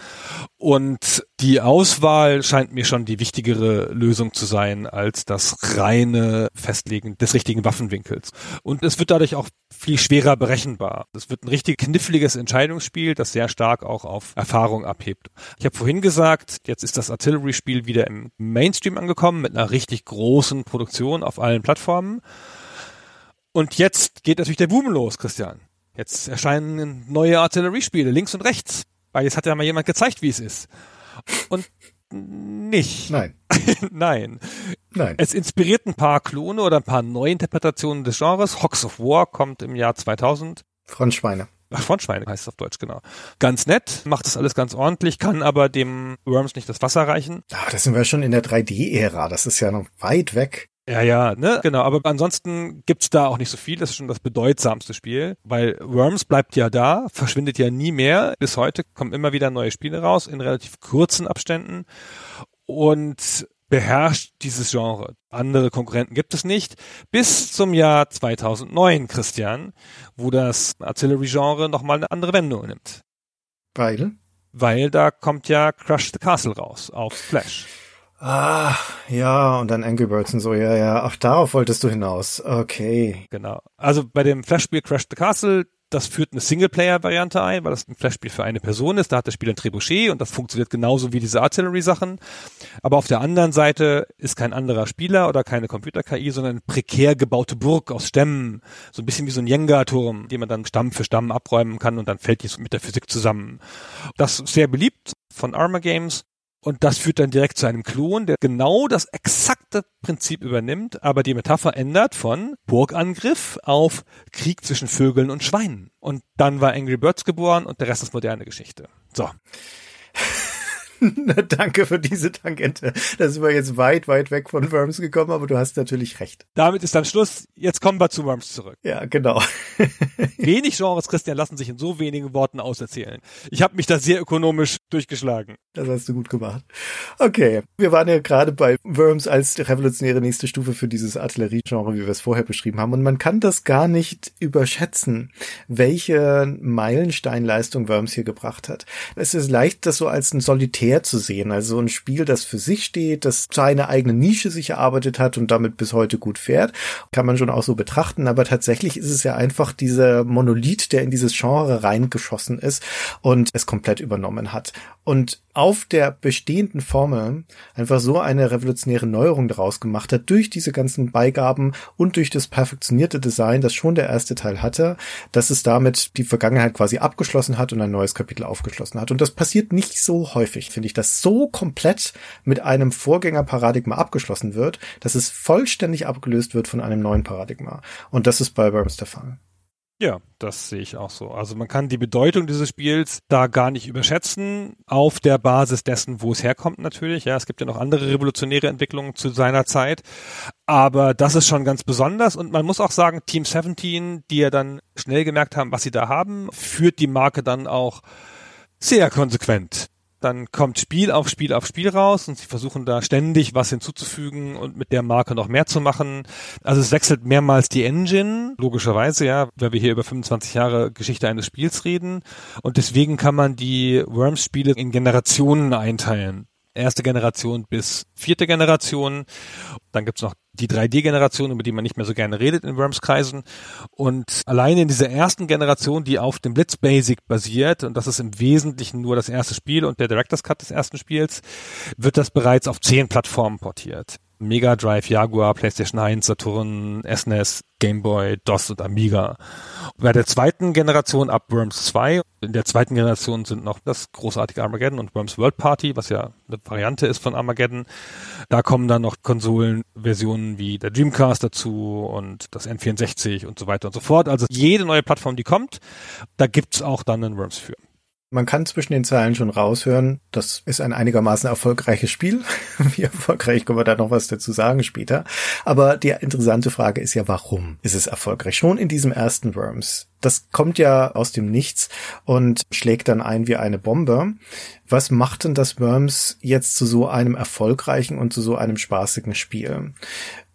[SPEAKER 4] Und die Auswahl scheint mir schon die wichtigere Lösung zu sein als das reine Festlegen des richtigen Waffenwinkels. Und es wird dadurch auch viel schwerer berechenbar. Es wird ein richtig kniffliges Entscheidungsspiel, das sehr stark auch auf Erfahrung abhebt. Ich habe vorhin gesagt, jetzt ist das Artillery-Spiel wieder im Mainstream angekommen mit einer richtig großen Produktion auf allen Plattformen. Und jetzt geht natürlich der Boom los, Christian. Jetzt erscheinen neue Artilleriespiele links und rechts, weil jetzt hat ja mal jemand gezeigt, wie es ist. Und nicht.
[SPEAKER 3] Nein.
[SPEAKER 4] Nein.
[SPEAKER 3] Nein.
[SPEAKER 4] Es inspiriert ein paar Klone oder ein paar Neuinterpretationen des Genres. Hawks of War kommt im Jahr 2000.
[SPEAKER 3] Franz Schweine.
[SPEAKER 4] Ach, Frontschweine heißt es auf Deutsch, genau. Ganz nett, macht das alles ganz ordentlich, kann aber dem Worms nicht das Wasser reichen.
[SPEAKER 3] Ah, das sind wir schon in der 3D-Ära. Das ist ja noch weit weg.
[SPEAKER 4] Ja, ja, ne, genau. Aber ansonsten gibt's da auch nicht so viel. Das ist schon das bedeutsamste Spiel, weil Worms bleibt ja da, verschwindet ja nie mehr. Bis heute kommen immer wieder neue Spiele raus in relativ kurzen Abständen und beherrscht dieses Genre. Andere Konkurrenten gibt es nicht. Bis zum Jahr 2009, Christian, wo das Artillery-Genre nochmal eine andere Wendung nimmt.
[SPEAKER 3] Weil?
[SPEAKER 4] Weil da kommt ja Crush the Castle raus auf Flash.
[SPEAKER 3] Ah, ja, und dann Angry Birds und so, ja, ja. Ach, darauf wolltest du hinaus. Okay.
[SPEAKER 4] Genau. Also bei dem Flash-Spiel Crash the Castle, das führt eine Singleplayer-Variante ein, weil das ein Flash-Spiel für eine Person ist. Da hat das Spiel ein Trebuchet und das funktioniert genauso wie diese Artillery-Sachen. Aber auf der anderen Seite ist kein anderer Spieler oder keine Computer-KI, sondern eine prekär gebaute Burg aus Stämmen. So ein bisschen wie so ein Jenga-Turm, den man dann Stamm für Stamm abräumen kann und dann fällt die mit der Physik zusammen. Das ist sehr beliebt von Armor Games und das führt dann direkt zu einem Klon, der genau das exakte Prinzip übernimmt, aber die Metapher ändert von Burgangriff auf Krieg zwischen Vögeln und Schweinen. Und dann war Angry Birds geboren und der Rest ist moderne Geschichte. So.
[SPEAKER 3] Danke für diese Tangente. Da sind wir jetzt weit, weit weg von Worms gekommen, aber du hast natürlich recht.
[SPEAKER 4] Damit ist dann Schluss. Jetzt kommen wir zu Worms zurück.
[SPEAKER 3] Ja, genau.
[SPEAKER 4] Wenig Genres, Christian, lassen sich in so wenigen Worten auserzählen. Ich habe mich da sehr ökonomisch durchgeschlagen.
[SPEAKER 3] Das hast du gut gemacht. Okay, wir waren ja gerade bei Worms als revolutionäre nächste Stufe für dieses Artilleriegenre, wie wir es vorher beschrieben haben. Und man kann das gar nicht überschätzen, welche Meilensteinleistung Worms hier gebracht hat. Es ist leicht, das so als ein Solitär Solitär zu sehen. Also so ein Spiel, das für sich steht, das seine eigene Nische sich erarbeitet hat und damit bis heute gut fährt. Kann man schon auch so betrachten. Aber tatsächlich ist es ja einfach dieser Monolith, der in dieses Genre reingeschossen ist und es komplett übernommen hat. Und auf der bestehenden Formel einfach so eine revolutionäre Neuerung daraus gemacht hat, durch diese ganzen Beigaben und durch das perfektionierte Design, das schon der erste Teil hatte, dass es damit die Vergangenheit quasi abgeschlossen hat und ein neues Kapitel aufgeschlossen hat. Und das passiert nicht so häufig, finde ich, dass so komplett mit einem Vorgängerparadigma abgeschlossen wird, dass es vollständig abgelöst wird von einem neuen Paradigma. Und das ist bei Worms der Fall.
[SPEAKER 4] Ja, das sehe ich auch so. Also man kann die Bedeutung dieses Spiels da gar nicht überschätzen, auf der Basis dessen, wo es herkommt natürlich. Ja, es gibt ja noch andere revolutionäre Entwicklungen zu seiner Zeit. Aber das ist schon ganz besonders. Und man muss auch sagen, Team 17, die ja dann schnell gemerkt haben, was sie da haben, führt die Marke dann auch sehr konsequent dann kommt Spiel auf Spiel auf Spiel raus und sie versuchen da ständig was hinzuzufügen und mit der Marke noch mehr zu machen. Also es wechselt mehrmals die Engine, logischerweise, ja, weil wir hier über 25 Jahre Geschichte eines Spiels reden. Und deswegen kann man die Worms-Spiele in Generationen einteilen erste Generation bis vierte Generation. Dann gibt's noch die 3D-Generation, über die man nicht mehr so gerne redet in Worms-Kreisen. Und alleine in dieser ersten Generation, die auf dem Blitz Basic basiert, und das ist im Wesentlichen nur das erste Spiel und der Director's Cut des ersten Spiels, wird das bereits auf zehn Plattformen portiert. Mega Drive, Jaguar, PlayStation 1, Saturn, SNES, Game Boy, DOS und Amiga. Bei der zweiten Generation ab Worms 2, in der zweiten Generation sind noch das großartige Armageddon und Worms World Party, was ja eine Variante ist von Armageddon. Da kommen dann noch Konsolenversionen wie der Dreamcast dazu und das N64 und so weiter und so fort. Also jede neue Plattform, die kommt, da gibt's auch dann einen Worms für.
[SPEAKER 3] Man kann zwischen den Zeilen schon raushören, das ist ein einigermaßen erfolgreiches Spiel. Wie erfolgreich können wir da noch was dazu sagen später. Aber die interessante Frage ist ja, warum ist es erfolgreich? Schon in diesem ersten Worms. Das kommt ja aus dem Nichts und schlägt dann ein wie eine Bombe. Was macht denn das Worms jetzt zu so einem erfolgreichen und zu so einem spaßigen Spiel?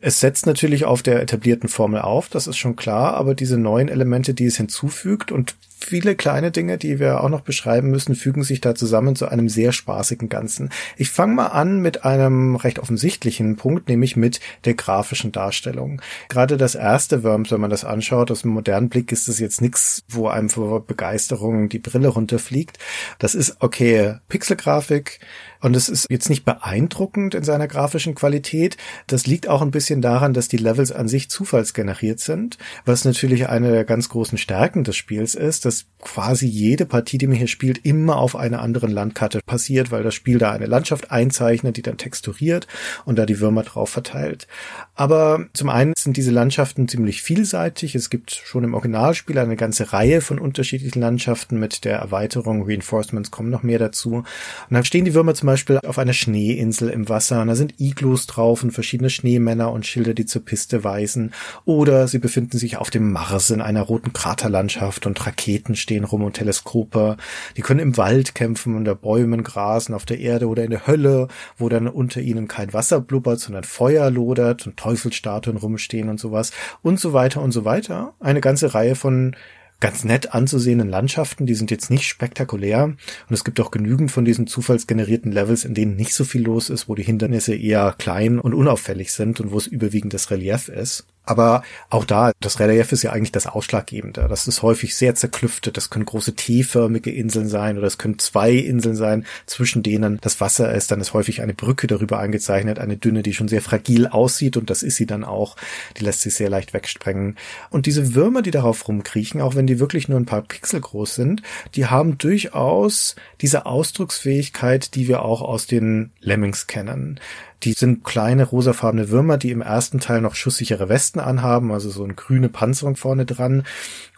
[SPEAKER 3] Es setzt natürlich auf der etablierten Formel auf, das ist schon klar, aber diese neuen Elemente, die es hinzufügt und viele kleine Dinge, die wir auch noch beschreiben müssen, fügen sich da zusammen zu einem sehr spaßigen Ganzen. Ich fange mal an mit einem recht offensichtlichen Punkt, nämlich mit der grafischen Darstellung. Gerade das erste Worms, wenn man das anschaut, aus dem modernen Blick ist das jetzt nichts, wo einem vor Begeisterung die Brille runterfliegt. Das ist okay, Pixelgrafik, und es ist jetzt nicht beeindruckend in seiner grafischen Qualität. Das liegt auch ein bisschen daran, dass die Levels an sich zufallsgeneriert sind, was natürlich eine der ganz großen Stärken des Spiels ist, dass quasi jede Partie, die man hier spielt, immer auf einer anderen Landkarte passiert, weil das Spiel da eine Landschaft einzeichnet, die dann texturiert und da die Würmer drauf verteilt. Aber zum einen sind diese Landschaften ziemlich vielseitig. Es gibt schon im Originalspiel eine ganze Reihe von unterschiedlichen Landschaften mit der Erweiterung. Reinforcements kommen noch mehr dazu. Und dann stehen die Würmer zum Beispiel auf einer Schneeinsel im Wasser und da sind Iglus drauf und verschiedene Schneemänner und Schilder, die zur Piste weisen. Oder sie befinden sich auf dem Mars in einer roten Kraterlandschaft und Raketen stehen rum und Teleskope. Die können im Wald kämpfen, unter Bäumen grasen, auf der Erde oder in der Hölle, wo dann unter ihnen kein Wasser blubbert, sondern Feuer lodert und Teufelsstatuen rumstehen und sowas und so weiter und so weiter. Eine ganze Reihe von ganz nett anzusehenden Landschaften, die sind jetzt nicht spektakulär und es gibt auch genügend von diesen zufallsgenerierten Levels, in denen nicht so viel los ist, wo die Hindernisse eher klein und unauffällig sind und wo es überwiegend das Relief ist. Aber auch da, das Relief ist ja eigentlich das Ausschlaggebende. Das ist häufig sehr zerklüftet. Das können große T-förmige Inseln sein oder es können zwei Inseln sein, zwischen denen das Wasser ist. Dann ist häufig eine Brücke darüber eingezeichnet, eine dünne, die schon sehr fragil aussieht und das ist sie dann auch. Die lässt sich sehr leicht wegsprengen. Und diese Würmer, die darauf rumkriechen, auch wenn die wirklich nur ein paar Pixel groß sind, die haben durchaus diese Ausdrucksfähigkeit, die wir auch aus den Lemmings kennen. Die sind kleine rosafarbene Würmer, die im ersten Teil noch schusssichere Westen anhaben, also so eine grüne Panzerung vorne dran.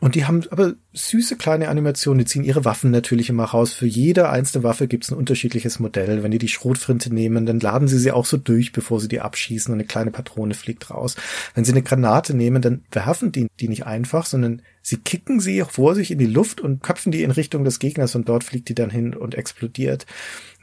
[SPEAKER 3] Und die haben aber süße kleine Animationen, die ziehen ihre Waffen natürlich immer raus. Für jede einzelne Waffe gibt es ein unterschiedliches Modell. Wenn die die Schrotfrinte nehmen, dann laden sie sie auch so durch, bevor sie die abschießen und eine kleine Patrone fliegt raus. Wenn sie eine Granate nehmen, dann werfen die die nicht einfach, sondern sie kicken sie vor sich in die Luft und köpfen die in Richtung des Gegners und dort fliegt die dann hin und explodiert.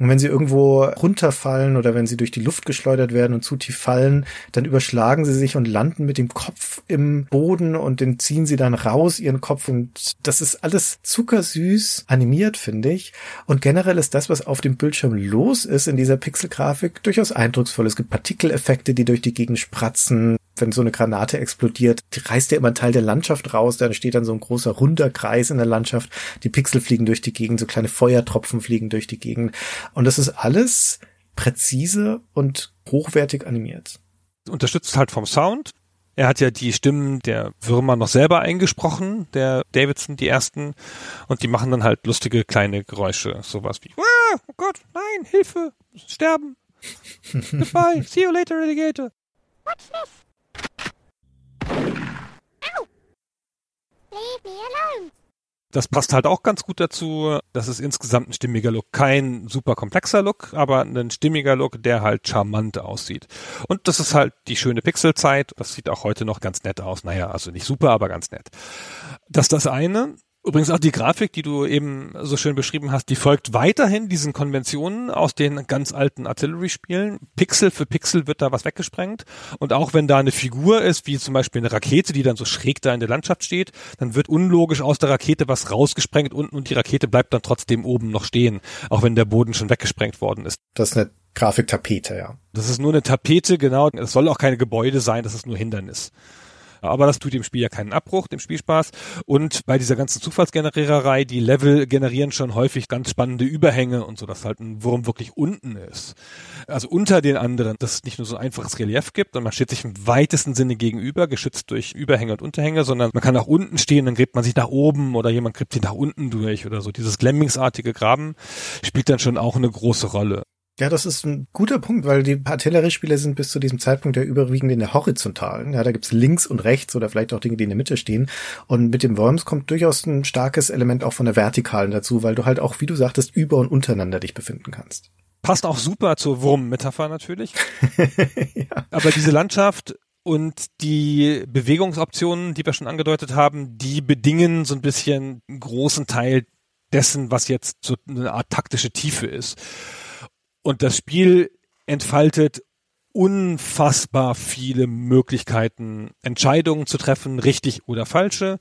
[SPEAKER 3] Und wenn sie irgendwo runterfallen oder wenn sie durch die Luft geschleudert werden und zu tief fallen, dann überschlagen sie sich und landen mit dem Kopf im Boden und den ziehen sie dann raus, ihren Kopf. Und das ist alles zuckersüß animiert, finde ich. Und generell ist das, was auf dem Bildschirm los ist in dieser Pixelgrafik, durchaus eindrucksvoll. Es gibt Partikeleffekte, die durch die Gegend spratzen wenn so eine Granate explodiert, die reißt ja immer einen Teil der Landschaft raus, da steht dann so ein großer runder Kreis in der Landschaft, die Pixel fliegen durch die Gegend, so kleine Feuertropfen fliegen durch die Gegend. Und das ist alles präzise und hochwertig animiert.
[SPEAKER 4] Unterstützt halt vom Sound. Er hat ja die Stimmen der Würmer noch selber eingesprochen, der Davidson, die ersten, und die machen dann halt lustige kleine Geräusche, sowas wie, ah, oh Gott, nein, Hilfe, sterben, goodbye, see you later, Alligator. What's this? Ow! Leave me alone. Das passt halt auch ganz gut dazu. Das ist insgesamt ein stimmiger Look. Kein super komplexer Look, aber ein stimmiger Look, der halt charmant aussieht. Und das ist halt die schöne Pixelzeit. Das sieht auch heute noch ganz nett aus. Naja, also nicht super, aber ganz nett. Das ist das eine. Übrigens auch die Grafik, die du eben so schön beschrieben hast, die folgt weiterhin diesen Konventionen aus den ganz alten Artillery-Spielen. Pixel für Pixel wird da was weggesprengt. Und auch wenn da eine Figur ist, wie zum Beispiel eine Rakete, die dann so schräg da in der Landschaft steht, dann wird unlogisch aus der Rakete was rausgesprengt unten und die Rakete bleibt dann trotzdem oben noch stehen, auch wenn der Boden schon weggesprengt worden ist.
[SPEAKER 3] Das ist eine Grafiktapete, ja.
[SPEAKER 4] Das ist nur eine Tapete, genau. Es soll auch keine Gebäude sein, das ist nur Hindernis. Aber das tut dem Spiel ja keinen Abbruch, dem Spielspaß. Und bei dieser ganzen Zufallsgeneriererei, die Level generieren schon häufig ganz spannende Überhänge und so, dass halt ein Wurm wirklich unten ist. Also unter den anderen, dass es nicht nur so ein einfaches Relief gibt und man steht sich im weitesten Sinne gegenüber, geschützt durch Überhänge und Unterhänge, sondern man kann nach unten stehen, dann gräbt man sich nach oben oder jemand gräbt sich nach unten durch oder so. Dieses Glemmingsartige Graben spielt dann schon auch eine große Rolle.
[SPEAKER 3] Ja, das ist ein guter Punkt, weil die Artilleriespiele sind bis zu diesem Zeitpunkt ja überwiegend in der horizontalen. Ja, da gibt's links und rechts oder vielleicht auch Dinge, die in der Mitte stehen. Und mit dem Worms kommt durchaus ein starkes Element auch von der vertikalen dazu, weil du halt auch, wie du sagtest, über und untereinander dich befinden kannst.
[SPEAKER 4] Passt auch super zur Wurm-Metapher natürlich. ja. Aber diese Landschaft und die Bewegungsoptionen, die wir schon angedeutet haben, die bedingen so ein bisschen einen großen Teil dessen, was jetzt so eine Art taktische Tiefe ist. Und das Spiel entfaltet unfassbar viele Möglichkeiten, Entscheidungen zu treffen, richtig oder falsche.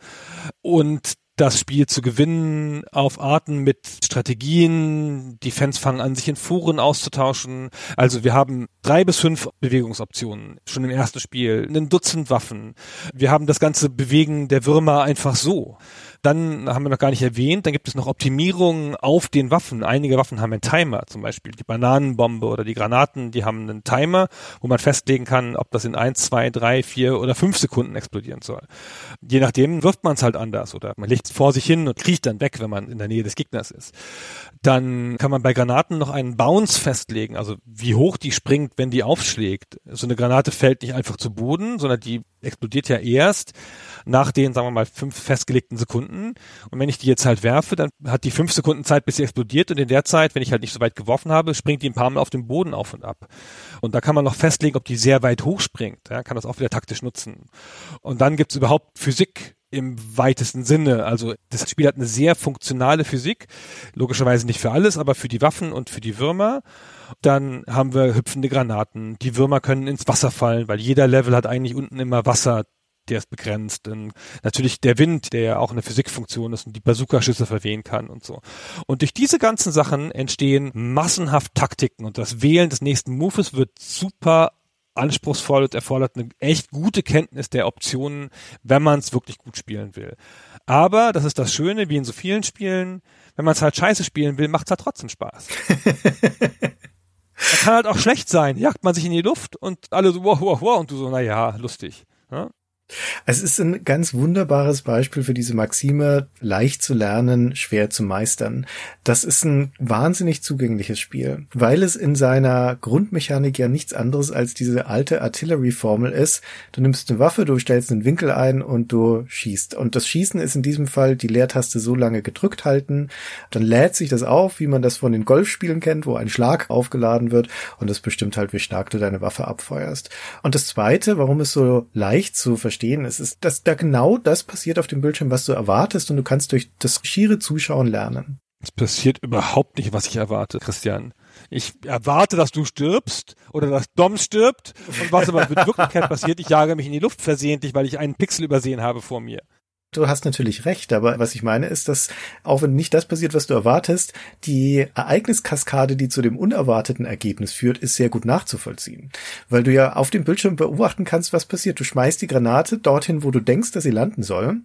[SPEAKER 4] Und das Spiel zu gewinnen auf Arten mit Strategien. Die Fans fangen an, sich in Foren auszutauschen. Also wir haben drei bis fünf Bewegungsoptionen schon im ersten Spiel, ein Dutzend Waffen. Wir haben das ganze Bewegen der Würmer einfach so. Dann haben wir noch gar nicht erwähnt, dann gibt es noch Optimierungen auf den Waffen. Einige Waffen haben einen Timer, zum Beispiel die Bananenbombe oder die Granaten, die haben einen Timer, wo man festlegen kann, ob das in eins, zwei, drei, vier oder fünf Sekunden explodieren soll. Je nachdem wirft man es halt anders oder man legt es vor sich hin und kriecht dann weg, wenn man in der Nähe des Gegners ist. Dann kann man bei Granaten noch einen Bounce festlegen, also wie hoch die springt, wenn die aufschlägt. So eine Granate fällt nicht einfach zu Boden, sondern die explodiert ja erst nach den, sagen wir mal, fünf festgelegten Sekunden. Und wenn ich die jetzt halt werfe, dann hat die fünf Sekunden Zeit, bis sie explodiert. Und in der Zeit, wenn ich halt nicht so weit geworfen habe, springt die ein paar Mal auf dem Boden auf und ab. Und da kann man noch festlegen, ob die sehr weit hoch springt. Ja, kann das auch wieder taktisch nutzen. Und dann gibt's überhaupt Physik im weitesten Sinne. Also das Spiel hat eine sehr funktionale Physik, logischerweise nicht für alles, aber für die Waffen und für die Würmer. Dann haben wir hüpfende Granaten. Die Würmer können ins Wasser fallen, weil jeder Level hat eigentlich unten immer Wasser der ist begrenzt. Und natürlich der Wind, der ja auch eine Physikfunktion ist und die Bazooka-Schüsse verwehen kann und so. Und durch diese ganzen Sachen entstehen massenhaft Taktiken und das Wählen des nächsten Moves wird super anspruchsvoll und erfordert eine echt gute Kenntnis der Optionen, wenn man es wirklich gut spielen will. Aber das ist das Schöne, wie in so vielen Spielen, wenn man es halt scheiße spielen will, macht es halt trotzdem Spaß. Das kann halt auch schlecht sein. Jagt man sich in die Luft und alle so, wow, wow, wow, und du so, na ja, lustig. Ja?
[SPEAKER 3] Es ist ein ganz wunderbares Beispiel für diese Maxime, leicht zu lernen, schwer zu meistern. Das ist ein wahnsinnig zugängliches Spiel, weil es in seiner Grundmechanik ja nichts anderes als diese alte Artillery-Formel ist. Du nimmst eine Waffe, du stellst einen Winkel ein und du schießt. Und das Schießen ist in diesem Fall die Leertaste so lange gedrückt halten, dann lädt sich das auf, wie man das von den Golfspielen kennt, wo ein Schlag aufgeladen wird und das bestimmt halt, wie stark du deine Waffe abfeuerst. Und das zweite, warum es so leicht zu verstehen verstehen. Es ist, dass da genau das passiert auf dem Bildschirm, was du erwartest und du kannst durch das schiere Zuschauen lernen.
[SPEAKER 4] Es passiert überhaupt nicht, was ich erwarte, Christian. Ich erwarte, dass du stirbst oder dass Dom stirbt und was aber mit Wirklichkeit passiert, ich jage mich in die Luft versehentlich, weil ich einen Pixel übersehen habe vor mir.
[SPEAKER 3] Du hast natürlich recht, aber was ich meine ist, dass auch wenn nicht das passiert, was du erwartest, die Ereigniskaskade, die zu dem unerwarteten Ergebnis führt, ist sehr gut nachzuvollziehen. Weil du ja auf dem Bildschirm beobachten kannst, was passiert. Du schmeißt die Granate dorthin, wo du denkst, dass sie landen soll.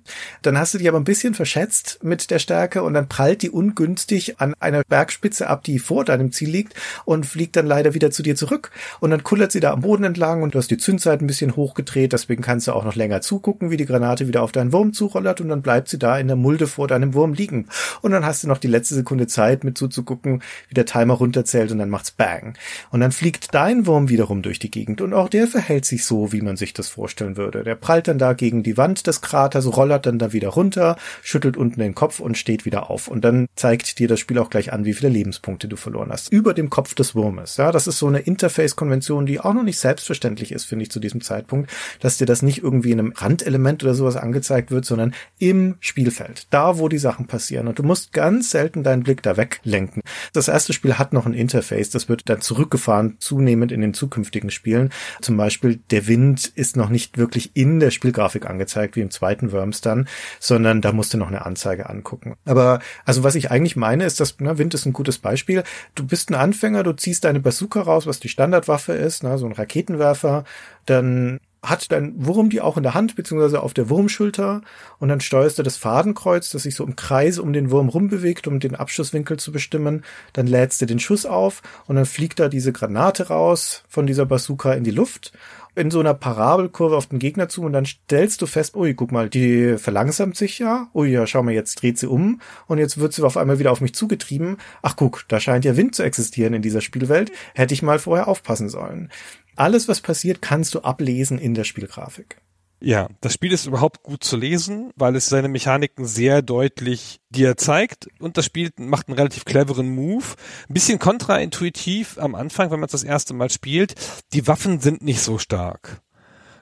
[SPEAKER 3] Dann hast du dich aber ein bisschen verschätzt mit der Stärke und dann prallt die ungünstig an einer Bergspitze ab, die vor deinem Ziel liegt und fliegt dann leider wieder zu dir zurück. Und dann kullert sie da am Boden entlang und du hast die Zündzeit ein bisschen hochgedreht, deswegen kannst du auch noch länger zugucken, wie die Granate wieder auf deinen Wurm zucht hochrollert und dann bleibt sie da in der Mulde vor deinem Wurm liegen. Und dann hast du noch die letzte Sekunde Zeit, mit zuzugucken, wie der Timer runterzählt und dann macht's Bang. Und dann fliegt dein Wurm wiederum durch die Gegend und auch der verhält sich so, wie man sich das vorstellen würde. Der prallt dann da gegen die Wand des Kraters, rollert dann da wieder runter, schüttelt unten den Kopf und steht wieder auf. Und dann zeigt dir das Spiel auch gleich an, wie viele Lebenspunkte du verloren hast. Über dem Kopf des Wurmes. Ja, das ist so eine Interface-Konvention, die auch noch nicht selbstverständlich ist, finde ich, zu diesem Zeitpunkt, dass dir das nicht irgendwie in einem Randelement oder sowas angezeigt wird, sondern im Spielfeld, da wo die Sachen passieren. Und du musst ganz selten deinen Blick da weglenken. Das erste Spiel hat noch ein Interface, das wird dann zurückgefahren, zunehmend in den zukünftigen Spielen. Zum Beispiel der Wind ist noch nicht wirklich in der Spielgrafik angezeigt, wie im zweiten Worms dann, sondern da musst du noch eine Anzeige angucken. Aber also was ich eigentlich meine, ist, dass na, Wind ist ein gutes Beispiel. Du bist ein Anfänger, du ziehst deine Bazooka raus, was die Standardwaffe ist, na, so ein Raketenwerfer, dann hat dein Wurm die auch in der Hand, beziehungsweise auf der Wurmschulter und dann steuerst du das Fadenkreuz, das sich so im Kreis um den Wurm rumbewegt, um den Abschusswinkel zu bestimmen. Dann lädst du den Schuss auf und dann fliegt da diese Granate raus von dieser Bazooka in die Luft in so einer Parabelkurve auf den Gegner zu und dann stellst du fest, ui, guck mal, die verlangsamt sich ja. Ui, ja, schau mal, jetzt dreht sie um und jetzt wird sie auf einmal wieder auf mich zugetrieben. Ach guck, da scheint ja Wind zu existieren in dieser Spielwelt. Hätte ich mal vorher aufpassen sollen. Alles, was passiert, kannst du ablesen in der Spielgrafik.
[SPEAKER 4] Ja, das Spiel ist überhaupt gut zu lesen, weil es seine Mechaniken sehr deutlich dir zeigt und das Spiel macht einen relativ cleveren Move. Ein bisschen kontraintuitiv am Anfang, wenn man es das erste Mal spielt. Die Waffen sind nicht so stark.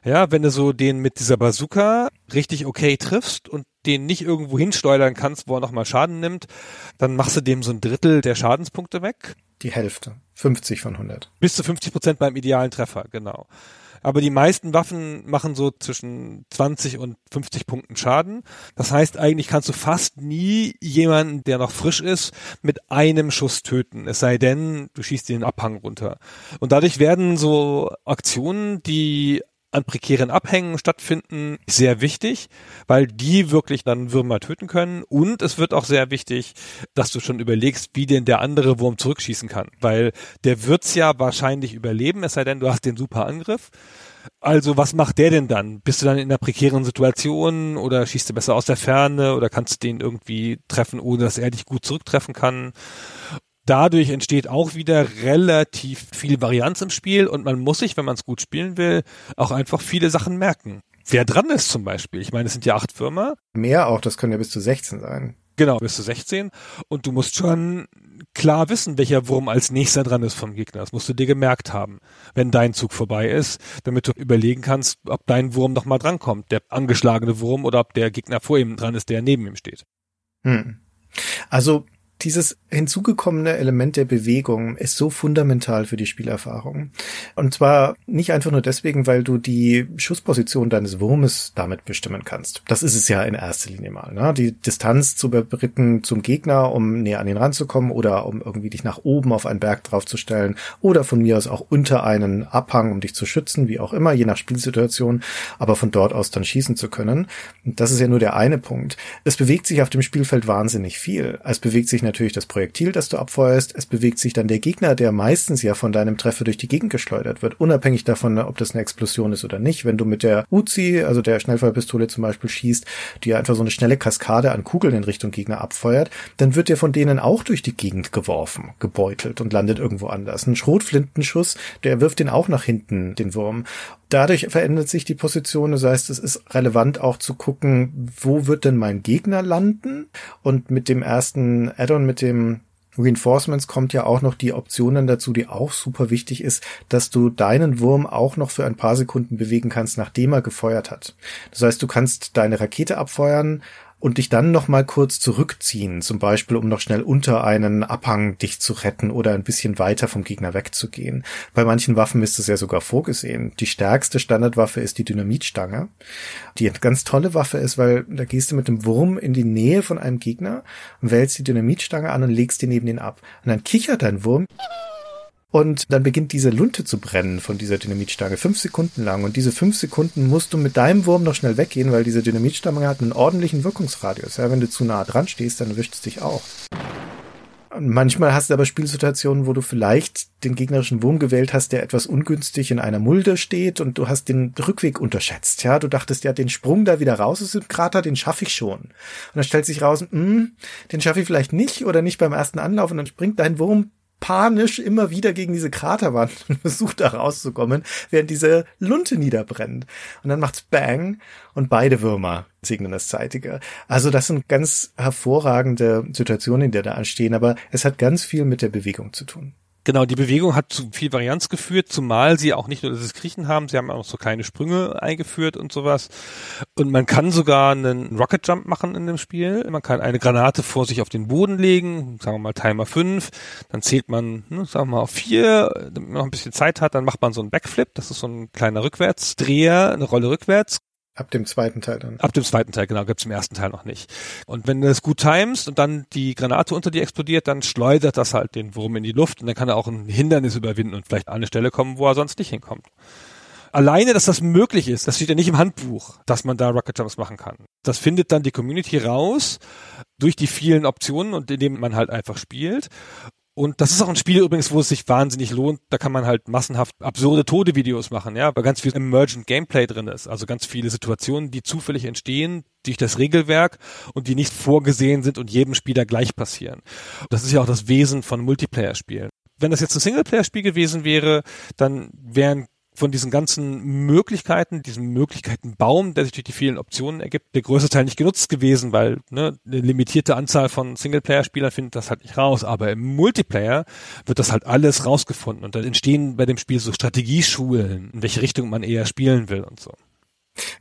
[SPEAKER 4] Ja, wenn du so den mit dieser Bazooka richtig okay triffst und den nicht irgendwo hinsteuern kannst, wo er nochmal Schaden nimmt, dann machst du dem so ein Drittel der Schadenspunkte weg.
[SPEAKER 3] Die Hälfte. 50 von 100.
[SPEAKER 4] Bis zu 50 Prozent beim idealen Treffer, genau. Aber die meisten Waffen machen so zwischen 20 und 50 Punkten Schaden. Das heißt, eigentlich kannst du fast nie jemanden, der noch frisch ist, mit einem Schuss töten. Es sei denn, du schießt den Abhang runter. Und dadurch werden so Aktionen, die an prekären Abhängen stattfinden, sehr wichtig, weil die wirklich dann Würmer töten können. Und es wird auch sehr wichtig, dass du schon überlegst, wie denn der andere Wurm zurückschießen kann. Weil der wird's ja wahrscheinlich überleben, es sei denn, du hast den super Angriff. Also was macht der denn dann? Bist du dann in einer prekären Situation oder schießt du besser aus der Ferne oder kannst du den irgendwie treffen, ohne dass er dich gut zurücktreffen kann? Dadurch entsteht auch wieder relativ viel Varianz im Spiel und man muss sich, wenn man es gut spielen will, auch einfach viele Sachen merken. wer dran ist zum Beispiel. Ich meine, es sind ja acht Würmer.
[SPEAKER 3] Mehr auch, das können ja bis zu 16 sein.
[SPEAKER 4] Genau, bis zu 16. Und du musst schon klar wissen, welcher Wurm als nächster dran ist vom Gegner. Das musst du dir gemerkt haben, wenn dein Zug vorbei ist, damit du überlegen kannst, ob dein Wurm noch mal drankommt, der angeschlagene Wurm oder ob der Gegner vor ihm dran ist, der neben ihm steht.
[SPEAKER 3] Hm. Also dieses hinzugekommene Element der Bewegung ist so fundamental für die Spielerfahrung. Und zwar nicht einfach nur deswegen, weil du die Schussposition deines Wurmes damit bestimmen kannst. Das ist es ja in erster Linie mal. Ne? Die Distanz zu überbrücken zum Gegner, um näher an ihn ranzukommen oder um irgendwie dich nach oben auf einen Berg draufzustellen oder von mir aus auch unter einen Abhang, um dich zu schützen, wie auch immer, je nach Spielsituation, aber von dort aus dann schießen zu können. Und das ist ja nur der eine Punkt. Es bewegt sich auf dem Spielfeld wahnsinnig viel. Es bewegt sich natürlich das Projektil, das du abfeuerst. Es bewegt sich dann der Gegner, der meistens ja von deinem Treffer durch die Gegend geschleudert wird, unabhängig davon, ob das eine Explosion ist oder nicht. Wenn du mit der Uzi, also der Schnellfeuerpistole zum Beispiel schießt, die einfach so eine schnelle Kaskade an Kugeln in Richtung Gegner abfeuert, dann wird der von denen auch durch die Gegend geworfen, gebeutelt und landet irgendwo anders. Ein Schrotflintenschuss, der wirft den auch nach hinten, den Wurm dadurch verändert sich die Position. Das heißt, es ist relevant auch zu gucken, wo wird denn mein Gegner landen? Und mit dem ersten Add-on, mit dem Reinforcements kommt ja auch noch die Option dann dazu, die auch super wichtig ist, dass du deinen Wurm auch noch für ein paar Sekunden bewegen kannst, nachdem er gefeuert hat. Das heißt, du kannst deine Rakete abfeuern, und dich dann noch mal kurz zurückziehen, zum Beispiel um noch schnell unter einen Abhang dich zu retten oder ein bisschen weiter vom Gegner wegzugehen. Bei manchen Waffen ist es ja sogar vorgesehen. Die stärkste Standardwaffe ist die Dynamitstange, die eine ganz tolle Waffe ist, weil da gehst du mit dem Wurm in die Nähe von einem Gegner wählst die Dynamitstange an und legst die neben den ab. Und dann kichert dein Wurm und dann beginnt diese Lunte zu brennen von dieser Dynamitstange, fünf Sekunden lang. Und diese fünf Sekunden musst du mit deinem Wurm noch schnell weggehen, weil diese Dynamitstange hat einen ordentlichen Wirkungsradius. Ja, wenn du zu nah dran stehst, dann erwischt es dich auch. Manchmal hast du aber Spielsituationen, wo du vielleicht den gegnerischen Wurm gewählt hast, der etwas ungünstig in einer Mulde steht und du hast den Rückweg unterschätzt. Ja, du dachtest ja, den Sprung da wieder raus aus dem Krater, den schaffe ich schon. Und dann stellt sich raus, mh, hm, den schaffe ich vielleicht nicht oder nicht beim ersten Anlauf und dann springt dein Wurm panisch immer wieder gegen diese Kraterwand und versucht da rauszukommen, während diese Lunte niederbrennt. Und dann macht's Bang und beide Würmer segnen das Zeitige. Also das sind ganz hervorragende Situationen, in der da anstehen, aber es hat ganz viel mit der Bewegung zu tun.
[SPEAKER 4] Genau, die Bewegung hat zu viel Varianz geführt, zumal sie auch nicht nur das Kriechen haben, sie haben auch so kleine Sprünge eingeführt und sowas. Und man kann sogar einen Rocket Jump machen in dem Spiel. Man kann eine Granate vor sich auf den Boden legen, sagen wir mal Timer 5, dann zählt man, ne, sagen wir mal auf 4, damit man noch ein bisschen Zeit hat, dann macht man so einen Backflip, das ist so ein kleiner Rückwärtsdreher, eine Rolle rückwärts,
[SPEAKER 3] Ab dem zweiten Teil dann.
[SPEAKER 4] Ab dem zweiten Teil, genau, gibt's im ersten Teil noch nicht. Und wenn du das gut timest und dann die Granate unter dir explodiert, dann schleudert das halt den Wurm in die Luft und dann kann er auch ein Hindernis überwinden und vielleicht an eine Stelle kommen, wo er sonst nicht hinkommt. Alleine, dass das möglich ist, das steht ja nicht im Handbuch, dass man da Rocket Jumps machen kann. Das findet dann die Community raus durch die vielen Optionen und indem man halt einfach spielt. Und das ist auch ein Spiel übrigens, wo es sich wahnsinnig lohnt. Da kann man halt massenhaft absurde Tode-Videos machen, ja, weil ganz viel Emergent Gameplay drin ist. Also ganz viele Situationen, die zufällig entstehen durch das Regelwerk und die nicht vorgesehen sind und jedem Spieler gleich passieren. Das ist ja auch das Wesen von Multiplayer-Spielen. Wenn das jetzt ein Singleplayer-Spiel gewesen wäre, dann wären von diesen ganzen Möglichkeiten, diesem Möglichkeitenbaum, der sich durch die vielen Optionen ergibt, der größte Teil nicht genutzt gewesen, weil ne, eine limitierte Anzahl von Singleplayer-Spielern findet das halt nicht raus. Aber im Multiplayer wird das halt alles rausgefunden und dann entstehen bei dem Spiel so Strategieschulen, in welche Richtung man eher spielen will und so.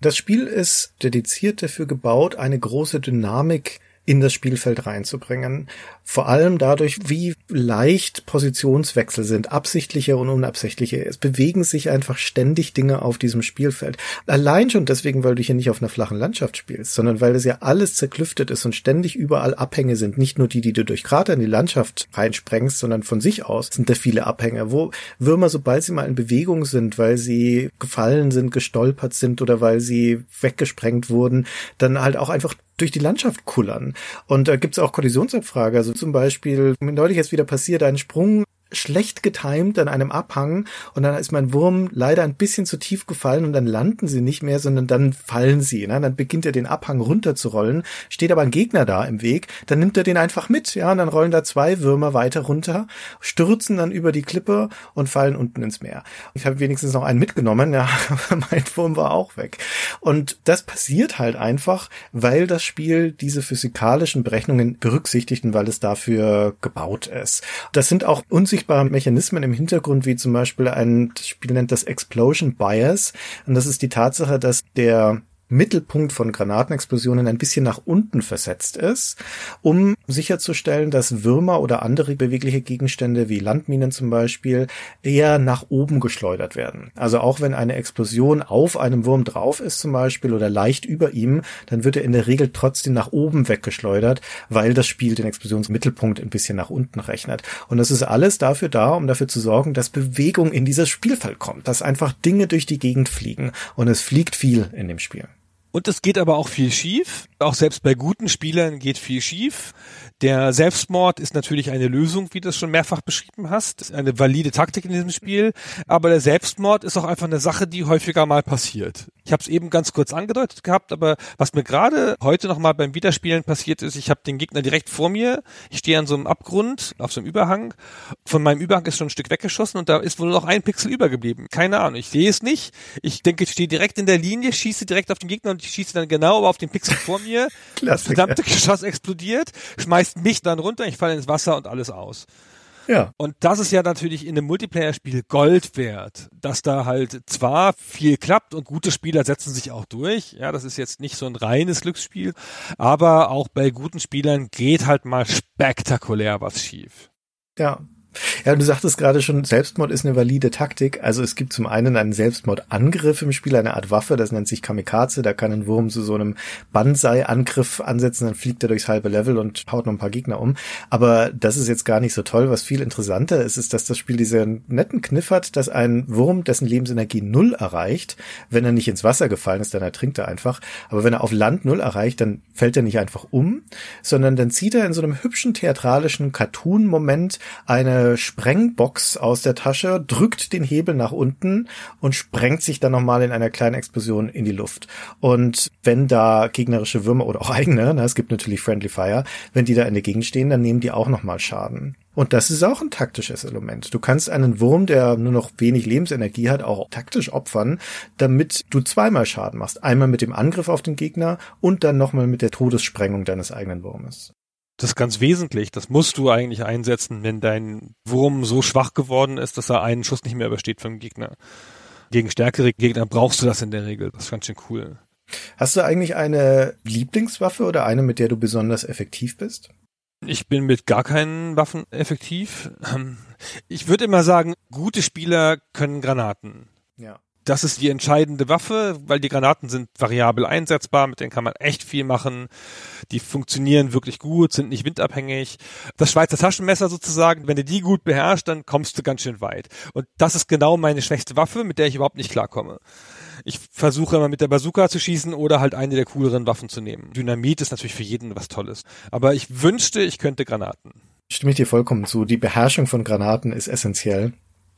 [SPEAKER 3] Das Spiel ist dediziert dafür gebaut, eine große Dynamik in das Spielfeld reinzubringen. Vor allem dadurch, wie leicht Positionswechsel sind, absichtliche und unabsichtliche. Es bewegen sich einfach ständig Dinge auf diesem Spielfeld. Allein schon deswegen, weil du hier nicht auf einer flachen Landschaft spielst, sondern weil es ja alles zerklüftet ist und ständig überall Abhänge sind. Nicht nur die, die du durch Krater in die Landschaft reinsprengst, sondern von sich aus sind da viele Abhänge, wo Würmer, sobald sie mal in Bewegung sind, weil sie gefallen sind, gestolpert sind oder weil sie weggesprengt wurden, dann halt auch einfach durch die Landschaft kullern. Und da gibt's auch Kollisionsabfrage. Also zum Beispiel, neulich jetzt wieder passiert, ein Sprung schlecht getimt an einem Abhang und dann ist mein Wurm leider ein bisschen zu tief gefallen und dann landen sie nicht mehr, sondern dann fallen sie. Ne? Dann beginnt er den Abhang runterzurollen, steht aber ein Gegner da im Weg, dann nimmt er den einfach mit, ja, und dann rollen da zwei Würmer weiter runter, stürzen dann über die Klippe und fallen unten ins Meer. Ich habe wenigstens noch einen mitgenommen, ja, mein Wurm war auch weg. Und das passiert halt einfach, weil das Spiel diese physikalischen Berechnungen berücksichtigt und weil es dafür gebaut ist. Das sind auch unsichtbare Mechanismen im Hintergrund, wie zum Beispiel ein das Spiel nennt das Explosion Bias. Und das ist die Tatsache, dass der Mittelpunkt von Granatenexplosionen ein bisschen nach unten versetzt ist, um sicherzustellen, dass Würmer oder andere bewegliche Gegenstände wie Landminen zum Beispiel eher nach oben geschleudert werden. Also auch wenn eine Explosion auf einem Wurm drauf ist zum Beispiel oder leicht über ihm, dann wird er in der Regel trotzdem nach oben weggeschleudert, weil das Spiel den Explosionsmittelpunkt ein bisschen nach unten rechnet. Und das ist alles dafür da, um dafür zu sorgen, dass Bewegung in dieses Spielfeld kommt, dass einfach Dinge durch die Gegend fliegen. Und es fliegt viel in dem Spiel.
[SPEAKER 4] Und es geht aber auch viel schief. Auch selbst bei guten Spielern geht viel schief. Der Selbstmord ist natürlich eine Lösung, wie du es schon mehrfach beschrieben hast. Eine valide Taktik in diesem Spiel. Aber der Selbstmord ist auch einfach eine Sache, die häufiger mal passiert. Ich habe es eben ganz kurz angedeutet gehabt, aber was mir gerade heute nochmal beim Wiederspielen passiert ist, ich habe den Gegner direkt vor mir. Ich stehe an so einem Abgrund, auf so einem Überhang. Von meinem Überhang ist schon ein Stück weggeschossen und da ist wohl noch ein Pixel übergeblieben. Keine Ahnung, ich sehe es nicht. Ich denke, ich stehe direkt in der Linie, schieße direkt auf den Gegner und ich schieße dann genau auf den Pixel vor mir. das verdammte Geschoss explodiert, schmeißt mich dann runter, ich falle ins Wasser und alles aus.
[SPEAKER 3] Ja.
[SPEAKER 4] Und das ist ja natürlich in einem Multiplayer-Spiel Gold wert, dass da halt zwar viel klappt und gute Spieler setzen sich auch durch. Ja, das ist jetzt nicht so ein reines Glücksspiel, aber auch bei guten Spielern geht halt mal spektakulär was schief.
[SPEAKER 3] Ja, ja, du sagtest gerade schon, Selbstmord ist eine valide Taktik. Also es gibt zum einen einen Selbstmordangriff im Spiel, eine Art Waffe, das nennt sich Kamikaze. Da kann ein Wurm zu so einem Banzai-Angriff ansetzen, dann fliegt er durchs halbe Level und haut noch ein paar Gegner um. Aber das ist jetzt gar nicht so toll. Was viel interessanter ist, ist, dass das Spiel diesen netten Kniff hat, dass ein Wurm, dessen Lebensenergie null erreicht, wenn er nicht ins Wasser gefallen ist, dann ertrinkt er einfach. Aber wenn er auf Land null erreicht, dann fällt er nicht einfach um, sondern dann zieht er in so einem hübschen theatralischen Cartoon-Moment eine Sprengbox aus der Tasche, drückt den Hebel nach unten und sprengt sich dann nochmal in einer kleinen Explosion in die Luft. Und wenn da gegnerische Würmer oder auch eigene, na, es gibt natürlich Friendly Fire, wenn die da in der Gegend stehen, dann nehmen die auch nochmal Schaden. Und das ist auch ein taktisches Element. Du kannst einen Wurm, der nur noch wenig Lebensenergie hat, auch taktisch opfern, damit du zweimal Schaden machst. Einmal mit dem Angriff auf den Gegner und dann nochmal mit der Todessprengung deines eigenen Wurmes.
[SPEAKER 4] Das ist ganz wesentlich. Das musst du eigentlich einsetzen, wenn dein Wurm so schwach geworden ist, dass er einen Schuss nicht mehr übersteht vom Gegner. Gegen stärkere Gegner brauchst du das in der Regel. Das ist ganz schön cool.
[SPEAKER 3] Hast du eigentlich eine Lieblingswaffe oder eine, mit der du besonders effektiv bist?
[SPEAKER 4] Ich bin mit gar keinen Waffen effektiv. Ich würde immer sagen, gute Spieler können Granaten.
[SPEAKER 3] Ja
[SPEAKER 4] das ist die entscheidende Waffe, weil die Granaten sind variabel einsetzbar, mit denen kann man echt viel machen. Die funktionieren wirklich gut, sind nicht windabhängig. Das Schweizer Taschenmesser sozusagen, wenn du die gut beherrschst, dann kommst du ganz schön weit. Und das ist genau meine schwächste Waffe, mit der ich überhaupt nicht klarkomme. Ich versuche immer mit der Bazooka zu schießen oder halt eine der cooleren Waffen zu nehmen. Dynamit ist natürlich für jeden was Tolles. Aber ich wünschte, ich könnte Granaten.
[SPEAKER 3] Stimme ich dir vollkommen zu. Die Beherrschung von Granaten ist essentiell.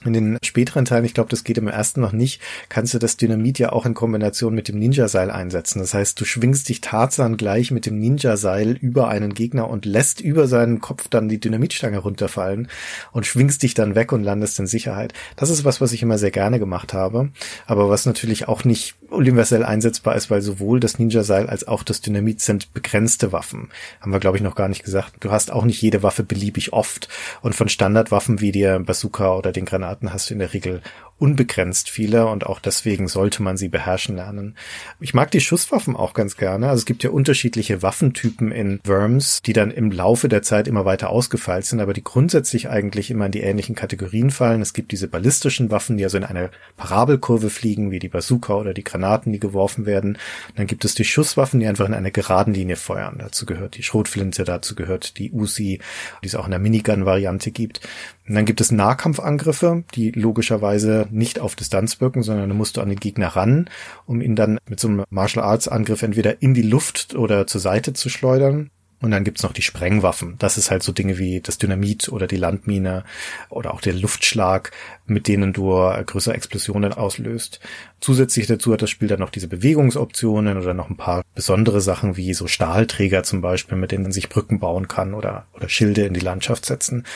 [SPEAKER 3] In den späteren Teilen, ich glaube, das geht im ersten noch nicht, kannst du das Dynamit ja auch in Kombination mit dem Ninja-Seil einsetzen. Das heißt, du schwingst dich Tarzan gleich mit dem Ninja-Seil über einen Gegner und lässt über seinen Kopf dann die Dynamitstange runterfallen und schwingst dich dann weg und landest in Sicherheit. Das ist was, was ich immer sehr gerne gemacht habe, aber was natürlich auch nicht universell einsetzbar ist, weil sowohl das Ninja-Seil als auch das Dynamit sind begrenzte Waffen. Haben wir, glaube ich, noch gar nicht gesagt. Du hast auch nicht jede Waffe beliebig oft und von Standardwaffen wie der Bazooka oder den Granaten Daten hast du in der Regel unbegrenzt viele und auch deswegen sollte man sie beherrschen lernen. Ich mag die Schusswaffen auch ganz gerne. Also es gibt ja unterschiedliche Waffentypen in Worms, die dann im Laufe der Zeit immer weiter ausgefeilt sind, aber die grundsätzlich eigentlich immer in die ähnlichen Kategorien fallen. Es gibt diese ballistischen Waffen, die also in einer Parabelkurve fliegen, wie die Bazooka oder die Granaten, die geworfen werden. Dann gibt es die Schusswaffen, die einfach in einer geraden Linie feuern. Dazu gehört die Schrotflinte, dazu gehört die Uzi, die es auch in der Minigun-Variante gibt. Und dann gibt es Nahkampfangriffe, die logischerweise nicht auf Distanz wirken, sondern du musst du an den Gegner ran, um ihn dann mit so einem Martial Arts Angriff entweder in die Luft oder zur Seite zu schleudern. Und dann gibt's noch die Sprengwaffen. Das ist halt so Dinge wie das Dynamit oder die Landmine oder auch der Luftschlag, mit denen du größere Explosionen auslöst. Zusätzlich dazu hat das Spiel dann noch diese Bewegungsoptionen oder noch ein paar besondere Sachen wie so Stahlträger zum Beispiel, mit denen man sich Brücken bauen kann oder, oder Schilde in die Landschaft setzen.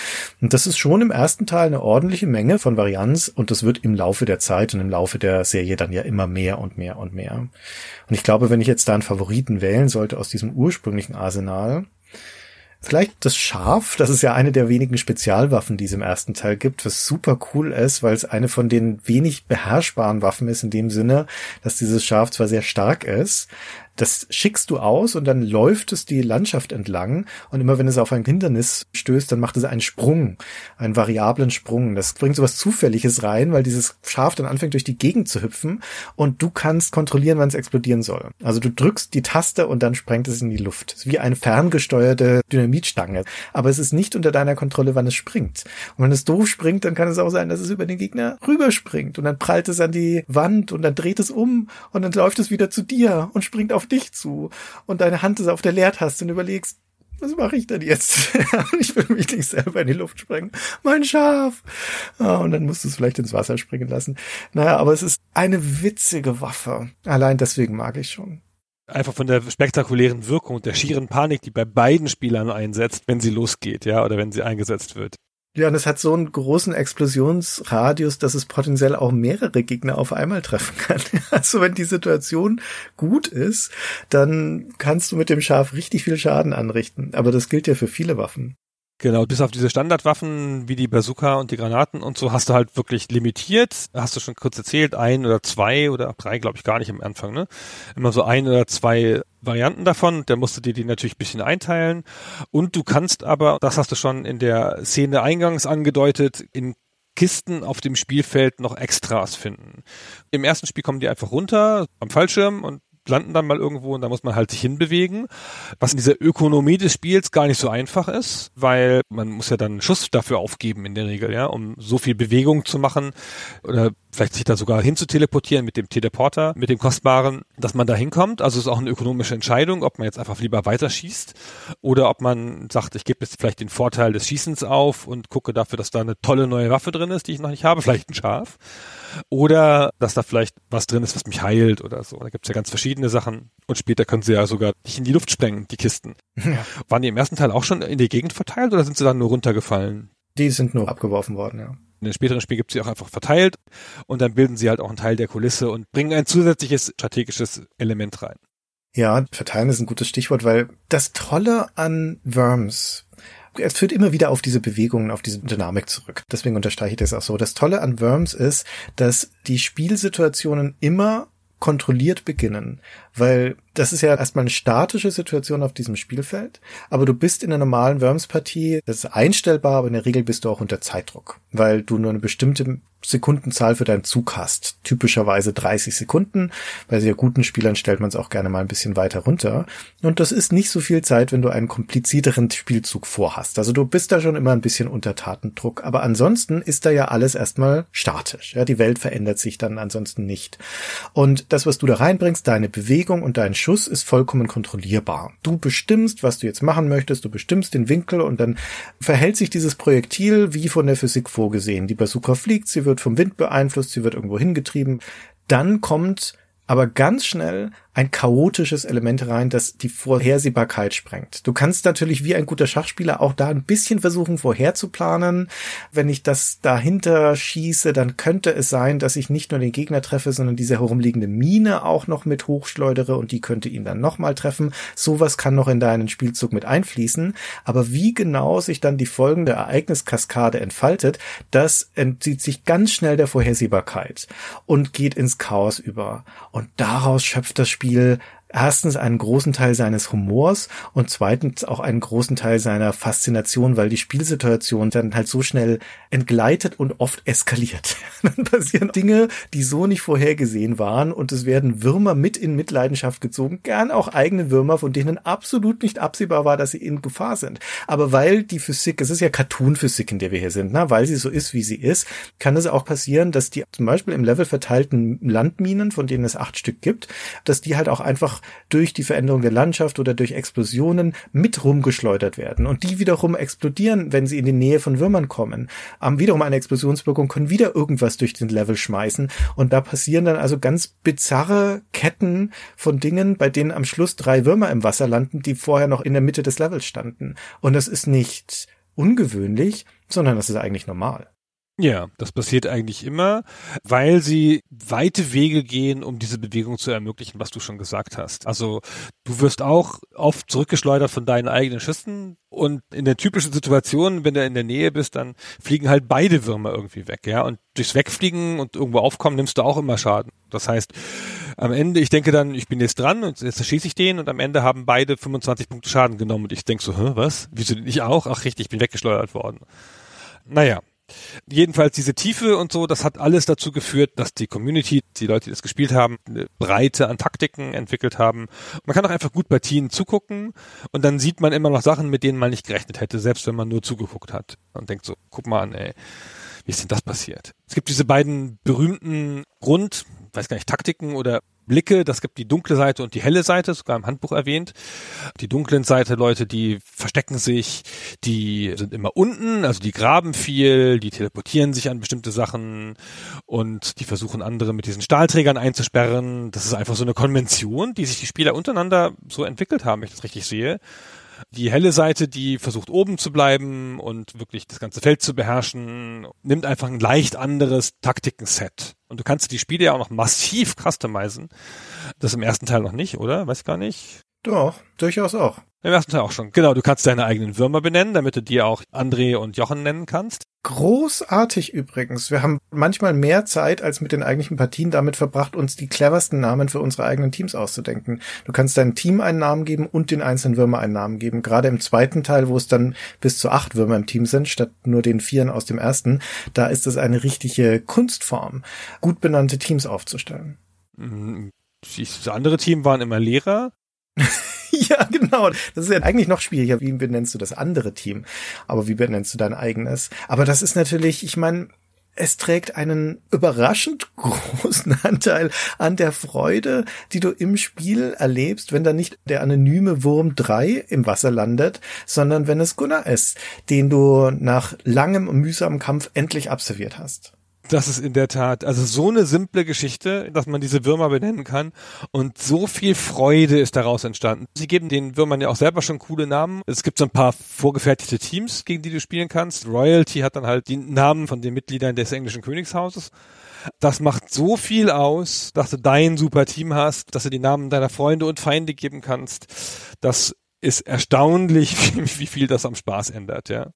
[SPEAKER 3] Und das ist schon im ersten Teil eine ordentliche Menge von Varianz und das wird im Laufe der Zeit und im Laufe der Serie dann ja immer mehr und mehr und mehr. Und ich glaube, wenn ich jetzt da einen Favoriten wählen sollte aus diesem ursprünglichen Arsenal, Vielleicht das Schaf, das ist ja eine der wenigen Spezialwaffen, die es im ersten Teil gibt, was super cool ist, weil es eine von den wenig beherrschbaren Waffen ist in dem Sinne, dass dieses Schaf zwar sehr stark ist, das schickst du aus und dann läuft es die Landschaft entlang und immer wenn es auf ein Hindernis stößt, dann macht es einen Sprung, einen variablen Sprung. Das bringt sowas Zufälliges rein, weil dieses Schaf dann anfängt durch die Gegend zu hüpfen und du kannst kontrollieren, wann es explodieren soll. Also du drückst die Taste und dann sprengt es in die Luft. Wie eine ferngesteuerte Dynamitstange. Aber es ist nicht unter deiner Kontrolle, wann es springt. Und wenn es doof springt, dann kann es auch sein, dass es über den Gegner rüberspringt und dann prallt es an die Wand und dann dreht es um und dann läuft es wieder zu dir und springt auf dich zu und deine Hand ist auf der Leertaste und überlegst, was mache ich denn jetzt? ich will mich nicht selber in die Luft sprengen. Mein Schaf! Ah, und dann musst du es vielleicht ins Wasser springen lassen. Naja, aber es ist eine witzige Waffe. Allein deswegen mag ich schon.
[SPEAKER 4] Einfach von der spektakulären Wirkung, der schieren Panik, die bei beiden Spielern einsetzt, wenn sie losgeht, ja, oder wenn sie eingesetzt wird.
[SPEAKER 3] Ja, und es hat so einen großen Explosionsradius, dass es potenziell auch mehrere Gegner auf einmal treffen kann. Also wenn die Situation gut ist, dann kannst du mit dem Schaf richtig viel Schaden anrichten. Aber das gilt ja für viele Waffen.
[SPEAKER 4] Genau, bis auf diese Standardwaffen wie die Bazooka und die Granaten und so hast du halt wirklich limitiert. Hast du schon kurz erzählt, ein oder zwei oder drei, glaube ich, gar nicht am Anfang, ne? Immer so ein oder zwei Varianten davon. Der musste dir die natürlich ein bisschen einteilen. Und du kannst aber, das hast du schon in der Szene eingangs angedeutet, in Kisten auf dem Spielfeld noch Extras finden. Im ersten Spiel kommen die einfach runter am Fallschirm und landen dann mal irgendwo und da muss man halt sich hinbewegen, was in dieser Ökonomie des Spiels gar nicht so einfach ist, weil man muss ja dann einen Schuss dafür aufgeben in der Regel, ja, um so viel Bewegung zu machen oder vielleicht sich da sogar hin zu teleportieren mit dem Teleporter, mit dem Kostbaren, dass man da hinkommt. Also es ist auch eine ökonomische Entscheidung, ob man jetzt einfach lieber weiterschießt oder ob man sagt, ich gebe jetzt vielleicht den Vorteil des Schießens auf und gucke dafür, dass da eine tolle neue Waffe drin ist, die ich noch nicht habe, vielleicht ein Schaf. Oder dass da vielleicht was drin ist, was mich heilt oder so. Da gibt's ja ganz verschiedene Sachen. Und später können sie ja sogar nicht in die Luft sprengen, die Kisten. Ja. Waren die im ersten Teil auch schon in die Gegend verteilt oder sind sie dann nur runtergefallen?
[SPEAKER 3] Die sind nur abgeworfen worden, ja.
[SPEAKER 4] In den späteren Spielen gibt sie auch einfach verteilt und dann bilden sie halt auch einen Teil der Kulisse und bringen ein zusätzliches strategisches Element rein.
[SPEAKER 3] Ja, verteilen ist ein gutes Stichwort, weil das Tolle an Worms, es führt immer wieder auf diese Bewegungen, auf diese Dynamik zurück. Deswegen unterstreiche ich das auch so. Das Tolle an Worms ist, dass die Spielsituationen immer kontrolliert beginnen, weil das ist ja erstmal eine statische Situation auf diesem Spielfeld, aber du bist in einer normalen Worms-Partie, das ist einstellbar, aber in der Regel bist du auch unter Zeitdruck, weil du nur eine bestimmte Sekundenzahl für deinen Zug hast. Typischerweise 30 Sekunden. Bei sehr guten Spielern stellt man es auch gerne mal ein bisschen weiter runter. Und das ist nicht so viel Zeit, wenn du einen komplizierteren Spielzug vorhast. Also du bist da schon immer ein bisschen unter Tatendruck. Aber ansonsten ist da ja alles erstmal statisch. Ja, die Welt verändert sich dann ansonsten nicht. Und das, was du da reinbringst, deine Bewegung und dein Schuss ist vollkommen kontrollierbar. Du bestimmst, was du jetzt machen möchtest. Du bestimmst den Winkel und dann verhält sich dieses Projektil wie von der Physik vorgesehen. Die Bazooka fliegt, sie wird vom Wind beeinflusst, sie wird irgendwo hingetrieben. Dann kommt aber ganz schnell ein chaotisches Element rein, das die Vorhersehbarkeit sprengt. Du kannst natürlich wie ein guter Schachspieler auch da ein bisschen versuchen vorherzuplanen. Wenn ich das dahinter schieße, dann könnte es sein, dass ich nicht nur den Gegner treffe, sondern diese herumliegende Mine auch noch mit hochschleudere und die könnte ihn dann nochmal treffen. Sowas kann noch in deinen Spielzug mit einfließen. Aber wie genau sich dann die folgende Ereigniskaskade entfaltet, das entzieht sich ganz schnell der Vorhersehbarkeit und geht ins Chaos über. Und daraus schöpft das Spiel Spiel erstens einen großen Teil seines Humors und zweitens auch einen großen Teil seiner Faszination, weil die Spielsituation dann halt so schnell entgleitet und oft eskaliert. dann passieren Dinge, die so nicht vorhergesehen waren und es werden Würmer mit in Mitleidenschaft gezogen, gern auch eigene Würmer, von denen absolut nicht absehbar war, dass sie in Gefahr sind. Aber weil die Physik, es ist ja Cartoon-Physik, in der wir hier sind, ne? weil sie so ist, wie sie ist, kann es auch passieren, dass die zum Beispiel im Level verteilten Landminen, von denen es acht Stück gibt, dass die halt auch einfach durch die Veränderung der Landschaft oder durch Explosionen mit rumgeschleudert werden. Und die wiederum explodieren, wenn sie in die Nähe von Würmern kommen. Am wiederum eine Explosionswirkung können wieder irgendwas durch den Level schmeißen. Und da passieren dann also ganz bizarre Ketten von Dingen, bei denen am Schluss drei Würmer im Wasser landen, die vorher noch in der Mitte des Levels standen. Und das ist nicht ungewöhnlich, sondern das ist eigentlich normal.
[SPEAKER 4] Ja, das passiert eigentlich immer, weil sie weite Wege gehen, um diese Bewegung zu ermöglichen, was du schon gesagt hast. Also du wirst auch oft zurückgeschleudert von deinen eigenen Schüssen und in der typischen Situation, wenn du in der Nähe bist, dann fliegen halt beide Würmer irgendwie weg, ja. Und durchs Wegfliegen und irgendwo aufkommen nimmst du auch immer Schaden. Das heißt, am Ende, ich denke dann, ich bin jetzt dran und jetzt schieße ich den und am Ende haben beide 25 Punkte Schaden genommen und ich denk so, hä, was? Wieso denn ich auch? Ach richtig, ich bin weggeschleudert worden. Naja, Jedenfalls diese Tiefe und so, das hat alles dazu geführt, dass die Community, die Leute, die das gespielt haben, eine Breite an Taktiken entwickelt haben. Man kann auch einfach gut Partien zugucken und dann sieht man immer noch Sachen, mit denen man nicht gerechnet hätte, selbst wenn man nur zugeguckt hat und denkt so, guck mal an, ey, wie ist denn das passiert? Es gibt diese beiden berühmten Grund, weiß gar nicht, Taktiken oder Blicke. Das gibt die dunkle Seite und die helle Seite, sogar im Handbuch erwähnt. Die dunklen Seite, Leute, die verstecken sich, die sind immer unten, also die graben viel, die teleportieren sich an bestimmte Sachen und die versuchen andere mit diesen Stahlträgern einzusperren. Das ist einfach so eine Konvention, die sich die Spieler untereinander so entwickelt haben, wenn ich das richtig sehe. Die helle Seite, die versucht oben zu bleiben und wirklich das ganze Feld zu beherrschen, nimmt einfach ein leicht anderes Taktiken-Set. Und du kannst die Spiele ja auch noch massiv customizen. Das im ersten Teil noch nicht, oder? Weiß gar nicht.
[SPEAKER 3] Doch, durchaus auch.
[SPEAKER 4] Im ersten Teil auch schon. Genau, du kannst deine eigenen Würmer benennen, damit du dir auch André und Jochen nennen kannst.
[SPEAKER 3] Großartig übrigens. Wir haben manchmal mehr Zeit als mit den eigentlichen Partien damit verbracht, uns die cleversten Namen für unsere eigenen Teams auszudenken. Du kannst deinem Team einen Namen geben und den einzelnen Würmer einen Namen geben. Gerade im zweiten Teil, wo es dann bis zu acht Würmer im Team sind, statt nur den vieren aus dem ersten, da ist es eine richtige Kunstform, gut benannte Teams aufzustellen.
[SPEAKER 4] Mhm. Das andere Team waren immer Lehrer.
[SPEAKER 3] ja, genau. Das ist ja eigentlich noch schwieriger. Wie benennst du das andere Team? Aber wie benennst du dein eigenes? Aber das ist natürlich, ich meine, es trägt einen überraschend großen Anteil an der Freude, die du im Spiel erlebst, wenn da nicht der anonyme Wurm 3 im Wasser landet, sondern wenn es Gunnar ist, den du nach langem mühsamen Kampf endlich absolviert hast.
[SPEAKER 4] Das ist in der Tat, also so eine simple Geschichte, dass man diese Würmer benennen kann und so viel Freude ist daraus entstanden. Sie geben den Würmern ja auch selber schon coole Namen. Es gibt so ein paar vorgefertigte Teams, gegen die du spielen kannst. Royalty hat dann halt die Namen von den Mitgliedern des englischen Königshauses. Das macht so viel aus, dass du dein super Team hast, dass du die Namen deiner Freunde und Feinde geben kannst. Das ist erstaunlich, wie viel das am Spaß ändert, ja.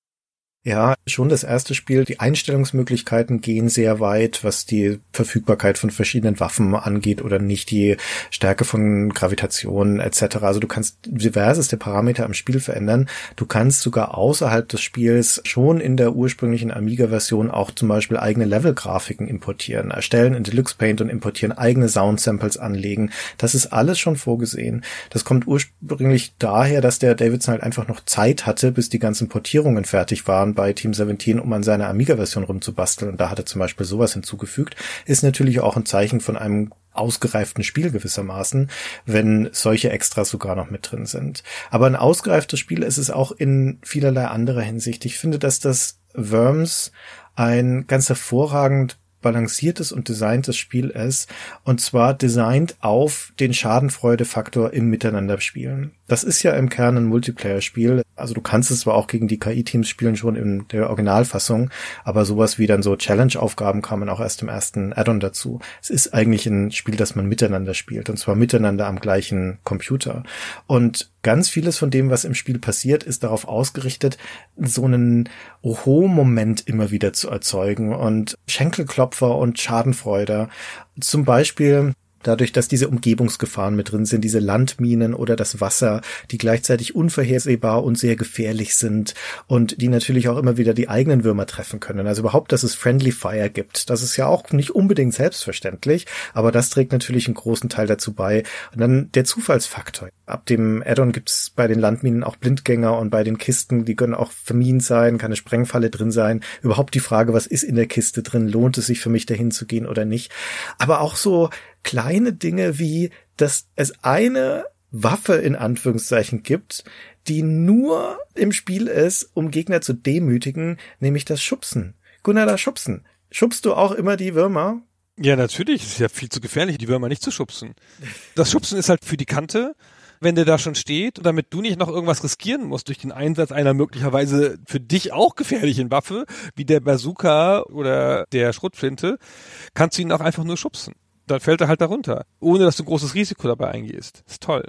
[SPEAKER 3] Ja, schon das erste Spiel. Die Einstellungsmöglichkeiten gehen sehr weit, was die Verfügbarkeit von verschiedenen Waffen angeht oder nicht, die Stärke von Gravitation etc. Also du kannst diverseste Parameter am Spiel verändern. Du kannst sogar außerhalb des Spiels schon in der ursprünglichen Amiga-Version auch zum Beispiel eigene Level-Grafiken importieren, erstellen in Deluxe Paint und importieren eigene Sound-Samples anlegen. Das ist alles schon vorgesehen. Das kommt ursprünglich daher, dass der Davidson halt einfach noch Zeit hatte, bis die ganzen Portierungen fertig waren bei Team 17, um an seiner Amiga-Version rumzubasteln. Und da hat er zum Beispiel sowas hinzugefügt. Ist natürlich auch ein Zeichen von einem ausgereiften Spiel gewissermaßen, wenn solche Extras sogar noch mit drin sind. Aber ein ausgereiftes Spiel ist es auch in vielerlei anderer Hinsicht. Ich finde, dass das Worms ein ganz hervorragend balanciertes und designtes Spiel ist, und zwar designt auf den Schadenfreude-Faktor im Miteinanderspielen. Das ist ja im Kern ein Multiplayer-Spiel. Also du kannst es zwar auch gegen die KI-Teams spielen, schon in der Originalfassung, aber sowas wie dann so Challenge-Aufgaben kamen auch erst im ersten Add-on dazu. Es ist eigentlich ein Spiel, das man miteinander spielt, und zwar miteinander am gleichen Computer. Und ganz vieles von dem, was im Spiel passiert, ist darauf ausgerichtet, so einen Oho-Moment immer wieder zu erzeugen und Schenkelklopfer und Schadenfreude. Zum Beispiel dadurch, dass diese Umgebungsgefahren mit drin sind, diese Landminen oder das Wasser, die gleichzeitig unvorhersehbar und sehr gefährlich sind und die natürlich auch immer wieder die eigenen Würmer treffen können. Also überhaupt, dass es Friendly Fire gibt, das ist ja auch nicht unbedingt selbstverständlich, aber das trägt natürlich einen großen Teil dazu bei. Und dann der Zufallsfaktor. Ab dem Addon gibt es bei den Landminen auch Blindgänger und bei den Kisten, die können auch vermint sein, kann eine Sprengfalle drin sein. Überhaupt die Frage, was ist in der Kiste drin? Lohnt es sich für mich dahin zu gehen oder nicht? Aber auch so kleine Dinge wie, dass es eine Waffe in Anführungszeichen gibt, die nur im Spiel ist, um Gegner zu demütigen, nämlich das Schubsen. Gunnar, das Schubsen. Schubst du auch immer die Würmer?
[SPEAKER 4] Ja, natürlich. Es ist ja viel zu gefährlich, die Würmer nicht zu schubsen. Das Schubsen ist halt für die Kante, wenn der da schon steht, damit du nicht noch irgendwas riskieren musst durch den Einsatz einer möglicherweise für dich auch gefährlichen Waffe, wie der Bazooka oder der Schrotflinte, kannst du ihn auch einfach nur schubsen. Dann fällt er halt darunter, ohne dass du großes Risiko dabei eingehst. Ist toll.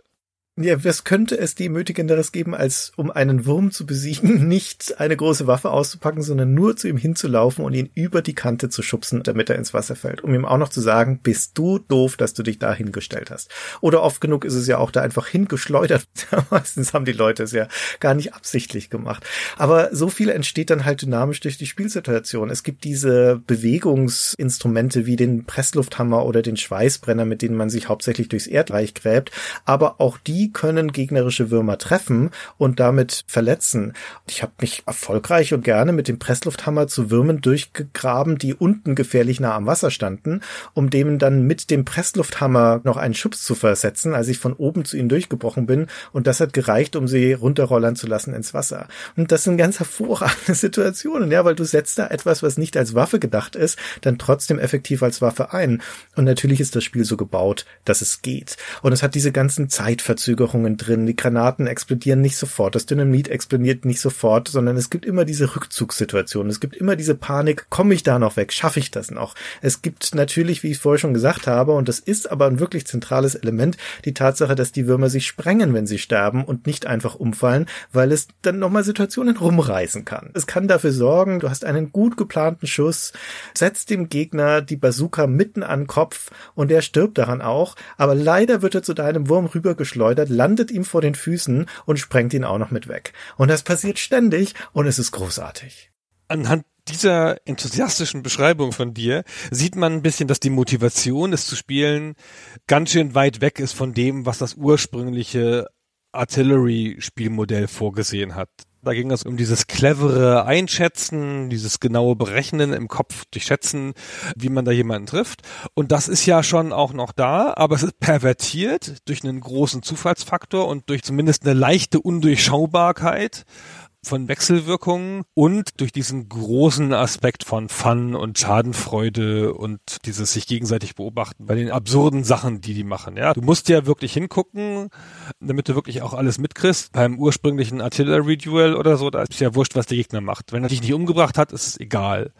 [SPEAKER 3] Ja, was könnte es demütigenderes geben, als um einen Wurm zu besiegen, nicht eine große Waffe auszupacken, sondern nur zu ihm hinzulaufen und ihn über die Kante zu schubsen, damit er ins Wasser fällt, um ihm auch noch zu sagen, bist du doof, dass du dich da hingestellt hast. Oder oft genug ist es ja auch da einfach hingeschleudert. Meistens haben die Leute es ja gar nicht absichtlich gemacht. Aber so viel entsteht dann halt dynamisch durch die Spielsituation. Es gibt diese Bewegungsinstrumente wie den Presslufthammer oder den Schweißbrenner, mit denen man sich hauptsächlich durchs Erdreich gräbt, aber auch die die können gegnerische Würmer treffen und damit verletzen. Ich habe mich erfolgreich und gerne mit dem Presslufthammer zu Würmen durchgegraben, die unten gefährlich nah am Wasser standen, um dem dann mit dem Presslufthammer noch einen Schubs zu versetzen, als ich von oben zu ihnen durchgebrochen bin. Und das hat gereicht, um sie runterrollern zu lassen ins Wasser. Und das sind ganz hervorragende Situationen, ja, weil du setzt da etwas, was nicht als Waffe gedacht ist, dann trotzdem effektiv als Waffe ein. Und natürlich ist das Spiel so gebaut, dass es geht. Und es hat diese ganzen Zeitverzögerungen Verzögerungen drin. Die Granaten explodieren nicht sofort, das Dynamit explodiert nicht sofort, sondern es gibt immer diese Rückzugssituation. Es gibt immer diese Panik, komme ich da noch weg, schaffe ich das noch? Es gibt natürlich, wie ich vorher schon gesagt habe, und das ist aber ein wirklich zentrales Element, die Tatsache, dass die Würmer sich sprengen, wenn sie sterben und nicht einfach umfallen, weil es dann nochmal Situationen rumreißen kann. Es kann dafür sorgen, du hast einen gut geplanten Schuss, setzt dem Gegner die Bazooka mitten an den Kopf und der stirbt daran auch, aber leider wird er zu deinem Wurm rübergeschleudert geschleudert, landet ihm vor den Füßen und sprengt ihn auch noch mit weg. Und das passiert ständig und es ist großartig.
[SPEAKER 4] Anhand dieser enthusiastischen Beschreibung von dir sieht man ein bisschen, dass die Motivation, es zu spielen, ganz schön weit weg ist von dem, was das ursprüngliche Artillery-Spielmodell vorgesehen hat. Da ging es um dieses clevere Einschätzen, dieses genaue Berechnen im Kopf, durchschätzen, wie man da jemanden trifft. Und das ist ja schon auch noch da, aber es ist pervertiert durch einen großen Zufallsfaktor und durch zumindest eine leichte Undurchschaubarkeit von Wechselwirkungen und durch diesen großen Aspekt von Fun und Schadenfreude und dieses sich gegenseitig beobachten bei den absurden Sachen, die die machen. Ja, du musst ja wirklich hingucken, damit du wirklich auch alles mitkriegst. Beim ursprünglichen Artillery Duel oder so, da ist ja wurscht, was der Gegner macht. Wenn er dich nicht umgebracht hat, ist es egal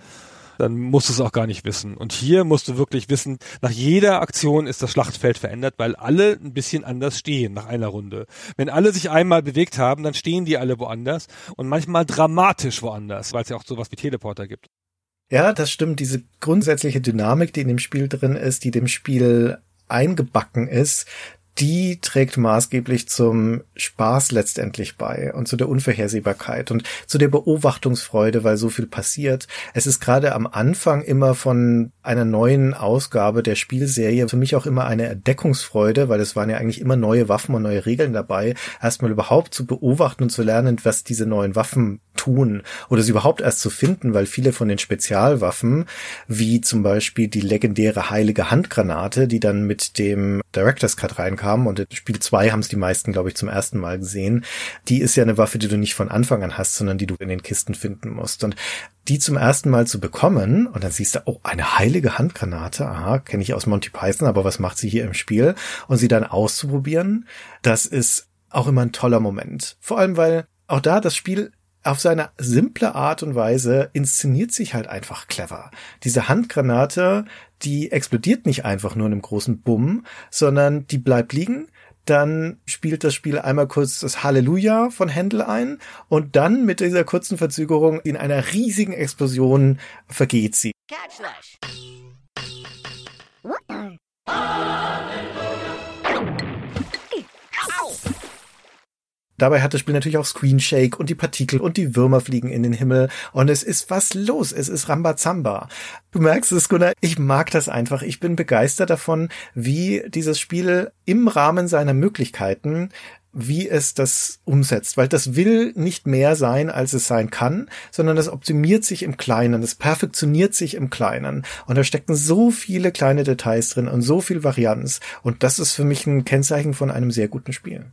[SPEAKER 4] dann musst du es auch gar nicht wissen. Und hier musst du wirklich wissen, nach jeder Aktion ist das Schlachtfeld verändert, weil alle ein bisschen anders stehen nach einer Runde. Wenn alle sich einmal bewegt haben, dann stehen die alle woanders und manchmal dramatisch woanders, weil es ja auch sowas wie Teleporter gibt.
[SPEAKER 3] Ja, das stimmt. Diese grundsätzliche Dynamik, die in dem Spiel drin ist, die dem Spiel eingebacken ist, die trägt maßgeblich zum Spaß letztendlich bei und zu der Unvorhersehbarkeit und zu der Beobachtungsfreude, weil so viel passiert. Es ist gerade am Anfang immer von einer neuen Ausgabe der Spielserie für mich auch immer eine Entdeckungsfreude, weil es waren ja eigentlich immer neue Waffen und neue Regeln dabei, erstmal überhaupt zu beobachten und zu lernen, was diese neuen Waffen tun oder sie überhaupt erst zu finden, weil viele von den Spezialwaffen, wie zum Beispiel die legendäre heilige Handgranate, die dann mit dem Director's Cut reinkam und in Spiel 2 haben es die meisten, glaube ich, zum ersten Mal gesehen, die ist ja eine Waffe, die du nicht von Anfang an hast, sondern die du in den Kisten finden musst. Und die zum ersten Mal zu bekommen und dann siehst du, oh, eine heilige Handgranate, aha, kenne ich aus Monty Python, aber was macht sie hier im Spiel? Und sie dann auszuprobieren, das ist auch immer ein toller Moment. Vor allem, weil auch da das Spiel auf seine simple Art und Weise inszeniert sich halt einfach clever. Diese Handgranate, die explodiert nicht einfach nur in einem großen Bumm, sondern die bleibt liegen, dann spielt das Spiel einmal kurz das Halleluja von Händel ein und dann mit dieser kurzen Verzögerung in einer riesigen Explosion vergeht sie. Dabei hat das Spiel natürlich auch Screen Shake und die Partikel und die Würmer fliegen in den Himmel und es ist was los. Es ist Rambazamba. Du merkst es, Gunnar. Ich mag das einfach. Ich bin begeistert davon, wie dieses Spiel im Rahmen seiner Möglichkeiten wie es das umsetzt, weil das will nicht mehr sein, als es sein kann, sondern das optimiert sich im Kleinen, das perfektioniert sich im Kleinen. Und da stecken so viele kleine Details drin und so viel Varianz. Und das ist für mich ein Kennzeichen von einem sehr guten Spiel.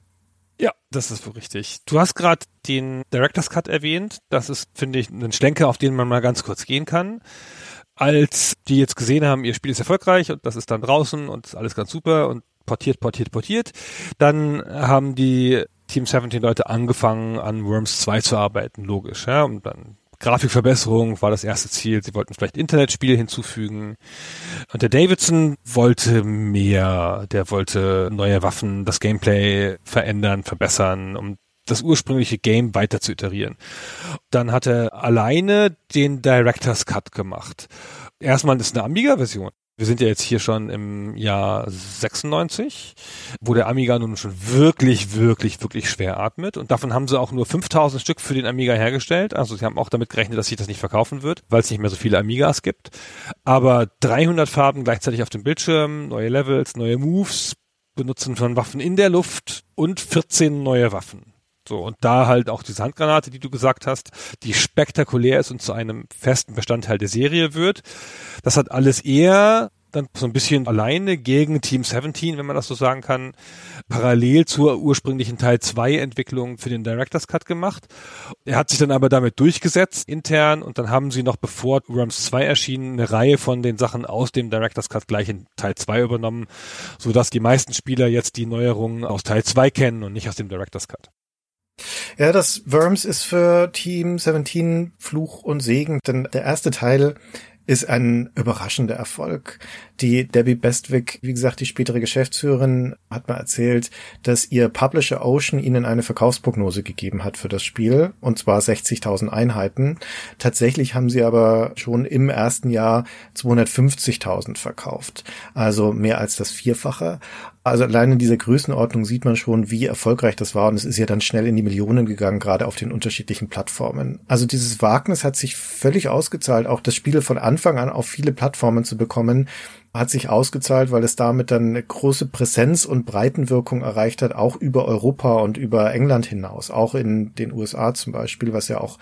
[SPEAKER 4] Ja, das ist richtig. Du hast gerade den Director's Cut erwähnt. Das ist, finde ich, ein Schlenker, auf den man mal ganz kurz gehen kann. Als die jetzt gesehen haben, ihr Spiel ist erfolgreich und das ist dann draußen und ist alles ganz super und portiert, portiert, portiert, dann haben die Team 17 Leute angefangen, an Worms 2 zu arbeiten, logisch, ja, und dann Grafikverbesserung war das erste Ziel. Sie wollten vielleicht Internetspiele hinzufügen. Und der Davidson wollte mehr. Der wollte neue Waffen, das Gameplay verändern, verbessern, um das ursprüngliche Game weiter zu iterieren. Dann hat er alleine den Director's Cut gemacht. Erstmal ist eine Amiga-Version. Wir sind ja jetzt hier schon im Jahr 96, wo der Amiga nun schon wirklich, wirklich, wirklich schwer atmet. Und davon haben sie auch nur 5000 Stück für den Amiga hergestellt. Also sie haben auch damit gerechnet, dass sich das nicht verkaufen wird, weil es nicht mehr so viele Amigas gibt. Aber 300 Farben gleichzeitig auf dem Bildschirm, neue Levels, neue Moves, Benutzen von Waffen in der Luft und 14 neue Waffen. So, und da halt auch diese Handgranate, die du gesagt hast, die spektakulär ist und zu einem festen Bestandteil der Serie wird. Das hat alles eher dann so ein bisschen alleine gegen Team 17, wenn man das so sagen kann, parallel zur ursprünglichen Teil 2 Entwicklung für den Director's Cut gemacht. Er hat sich dann aber damit durchgesetzt intern und dann haben sie noch bevor Worms 2 erschien eine Reihe von den Sachen aus dem Director's Cut gleich in Teil 2 übernommen, so dass die meisten Spieler jetzt die Neuerungen aus Teil 2 kennen und nicht aus dem Director's Cut.
[SPEAKER 3] Ja, das Worms ist für Team 17 Fluch und Segen, denn der erste Teil ist ein überraschender Erfolg. Die Debbie Bestwick, wie gesagt, die spätere Geschäftsführerin, hat mal erzählt, dass ihr Publisher Ocean ihnen eine Verkaufsprognose gegeben hat für das Spiel, und zwar 60.000 Einheiten. Tatsächlich haben sie aber schon im ersten Jahr 250.000 verkauft, also mehr als das Vierfache. Also allein in dieser Größenordnung sieht man schon, wie erfolgreich das war und es ist ja dann schnell in die Millionen gegangen, gerade auf den unterschiedlichen Plattformen. Also dieses Wagnis hat sich völlig ausgezahlt, auch das Spiel von Anfang an auf viele Plattformen zu bekommen, hat sich ausgezahlt, weil es damit dann eine große Präsenz und Breitenwirkung erreicht hat, auch über Europa und über England hinaus, auch in den USA zum Beispiel, was ja auch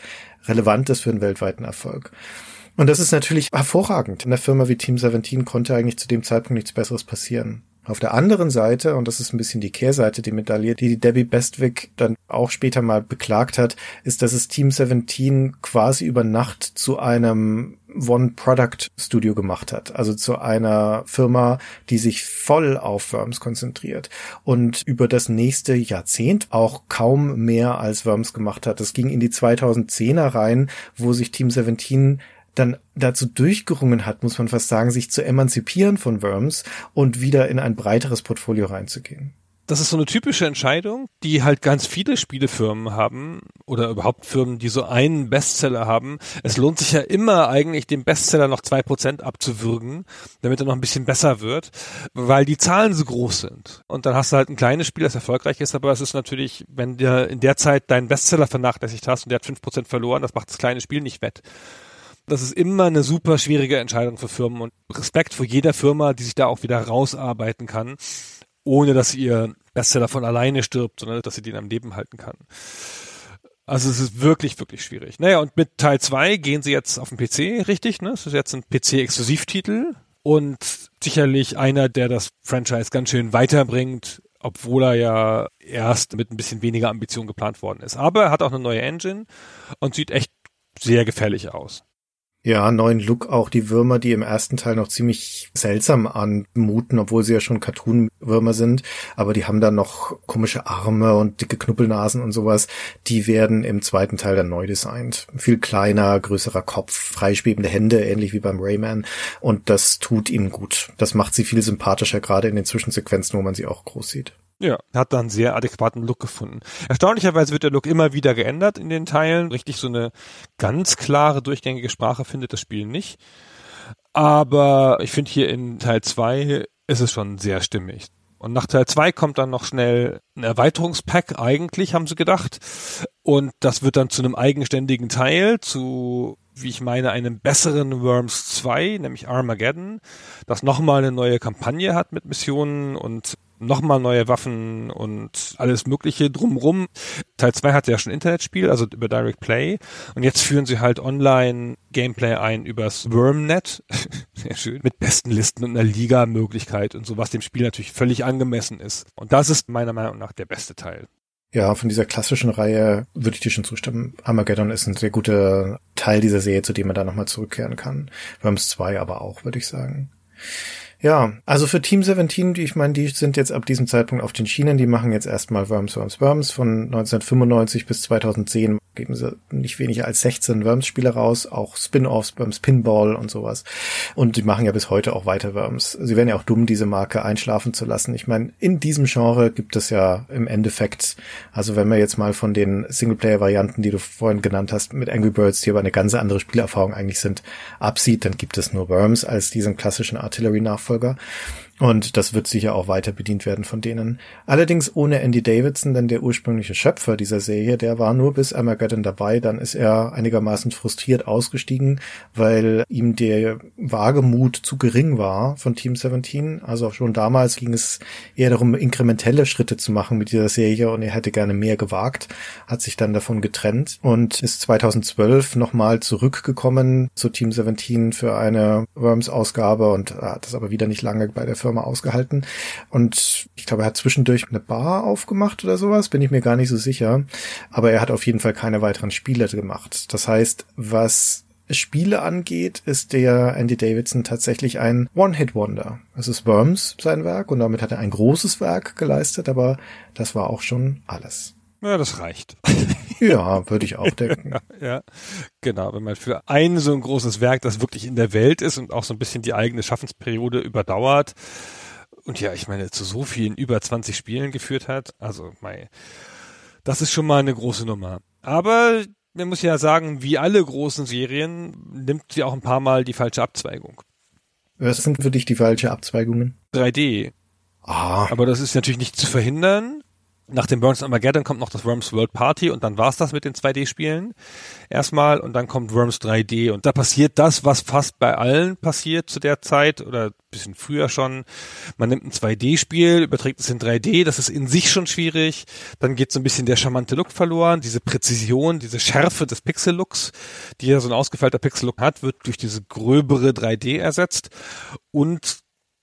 [SPEAKER 3] relevant ist für einen weltweiten Erfolg. Und das ist natürlich hervorragend. In der Firma wie Team 17 konnte eigentlich zu dem Zeitpunkt nichts Besseres passieren. Auf der anderen Seite, und das ist ein bisschen die Kehrseite, die Medaille, die Debbie Bestwick dann auch später mal beklagt hat, ist, dass es Team 17 quasi über Nacht zu einem One-Product-Studio gemacht hat. Also zu einer Firma, die sich voll auf Worms konzentriert und über das nächste Jahrzehnt auch kaum mehr als Worms gemacht hat. Das ging in die 2010er rein, wo sich Team 17 dann dazu durchgerungen hat, muss man fast sagen, sich zu emanzipieren von Worms und wieder in ein breiteres Portfolio reinzugehen.
[SPEAKER 4] Das ist so eine typische Entscheidung, die halt ganz viele Spielefirmen haben oder überhaupt Firmen, die so einen Bestseller haben. Es lohnt sich ja immer eigentlich, dem Bestseller noch zwei Prozent abzuwürgen, damit er noch ein bisschen besser wird, weil die Zahlen so groß sind. Und dann hast du halt ein kleines Spiel, das erfolgreich ist, aber es ist natürlich, wenn du in der Zeit deinen Bestseller vernachlässigt hast und der hat fünf Prozent verloren, das macht das kleine Spiel nicht wett. Das ist immer eine super schwierige Entscheidung für Firmen und Respekt vor jeder Firma, die sich da auch wieder rausarbeiten kann, ohne dass ihr Bestseller von alleine stirbt, sondern dass sie den am Leben halten kann. Also es ist wirklich, wirklich schwierig. Naja, und mit Teil 2 gehen sie jetzt auf den PC, richtig? Ne? Es ist jetzt ein PC-Exklusivtitel und sicherlich einer, der das Franchise ganz schön weiterbringt, obwohl er ja erst mit ein bisschen weniger Ambition geplant worden ist. Aber er hat auch eine neue Engine und sieht echt sehr gefährlich aus.
[SPEAKER 3] Ja, neuen Look auch. Die Würmer, die im ersten Teil noch ziemlich seltsam anmuten, obwohl sie ja schon Cartoon-Würmer sind. Aber die haben dann noch komische Arme und dicke Knuppelnasen und sowas. Die werden im zweiten Teil dann neu designt. Viel kleiner, größerer Kopf, freischwebende Hände, ähnlich wie beim Rayman. Und das tut ihnen gut. Das macht sie viel sympathischer, gerade in den Zwischensequenzen, wo man sie auch groß sieht.
[SPEAKER 4] Ja, hat dann sehr adäquaten Look gefunden. Erstaunlicherweise wird der Look immer wieder geändert in den Teilen. Richtig so eine ganz klare, durchgängige Sprache findet das Spiel nicht. Aber ich finde hier in Teil 2 ist es schon sehr stimmig. Und nach Teil 2 kommt dann noch schnell ein Erweiterungspack, eigentlich haben sie gedacht. Und das wird dann zu einem eigenständigen Teil, zu, wie ich meine, einem besseren Worms 2, nämlich Armageddon, das nochmal eine neue Kampagne hat mit Missionen und nochmal neue Waffen und alles mögliche drumrum. Teil 2 hatte ja schon Internetspiel, also über Direct Play. Und jetzt führen sie halt online Gameplay ein übers Wormnet. Sehr schön. Mit besten Listen und einer Liga-Möglichkeit und so, was dem Spiel natürlich völlig angemessen ist. Und das ist meiner Meinung nach der beste Teil.
[SPEAKER 3] Ja, von dieser klassischen Reihe würde ich dir schon zustimmen. Armageddon ist ein sehr guter Teil dieser Serie, zu dem man da nochmal zurückkehren kann. Worms 2 aber auch, würde ich sagen. Ja, also für Team 17, die ich meine, die sind jetzt ab diesem Zeitpunkt auf den Schienen, die machen jetzt erstmal Worms, Worms, Worms von 1995 bis 2010 geben sie nicht weniger als 16 Worms-Spiele raus, auch Spin-offs, Worms Pinball und sowas. Und die machen ja bis heute auch weiter Worms. Sie wären ja auch dumm, diese Marke einschlafen zu lassen. Ich meine, in diesem Genre gibt es ja im Endeffekt, also wenn wir jetzt mal von den Singleplayer-Varianten, die du vorhin genannt hast, mit Angry Birds, die aber eine ganz andere Spielerfahrung eigentlich sind, absieht, dann gibt es nur Worms als diesen klassischen Artillery-Nachfolger. Und das wird sicher auch weiter bedient werden von denen. Allerdings ohne Andy Davidson, denn der ursprüngliche Schöpfer dieser Serie, der war nur bis Armageddon dabei. Dann ist er einigermaßen frustriert ausgestiegen, weil ihm der Wagemut zu gering war von Team 17. Also schon damals ging es eher darum, inkrementelle Schritte zu machen mit dieser Serie und er hätte gerne mehr gewagt, hat sich dann davon getrennt und ist 2012 nochmal zurückgekommen zu Team 17 für eine Worms-Ausgabe und hat das aber wieder nicht lange bei der Firma Firma ausgehalten. Und ich glaube, er hat zwischendurch eine Bar aufgemacht oder sowas, bin ich mir gar nicht so sicher. Aber er hat auf jeden Fall keine weiteren Spiele gemacht. Das heißt, was Spiele angeht, ist der Andy Davidson tatsächlich ein One-Hit-Wonder. Es ist Worms sein Werk und damit hat er ein großes Werk geleistet, aber das war auch schon alles.
[SPEAKER 4] Ja, das reicht.
[SPEAKER 3] Ja, würde ich auch denken.
[SPEAKER 4] ja, ja, genau. Wenn man für ein so ein großes Werk, das wirklich in der Welt ist und auch so ein bisschen die eigene Schaffensperiode überdauert und ja, ich meine, zu so vielen über 20 Spielen geführt hat, also mei, das ist schon mal eine große Nummer. Aber man muss ja sagen, wie alle großen Serien nimmt sie auch ein paar Mal die falsche Abzweigung.
[SPEAKER 3] Was sind für dich die falsche Abzweigungen?
[SPEAKER 4] 3D.
[SPEAKER 3] Ah.
[SPEAKER 4] Aber das ist natürlich nicht zu verhindern nach dem Burns Armageddon kommt noch das Worms World Party und dann war's das mit den 2D-Spielen erstmal und dann kommt Worms 3D und da passiert das, was fast bei allen passiert zu der Zeit oder bisschen früher schon. Man nimmt ein 2D-Spiel, überträgt es in 3D, das ist in sich schon schwierig. Dann geht so ein bisschen der charmante Look verloren, diese Präzision, diese Schärfe des Pixel-Looks, die ja so ein ausgefeilter Pixel-Look hat, wird durch diese gröbere 3D ersetzt und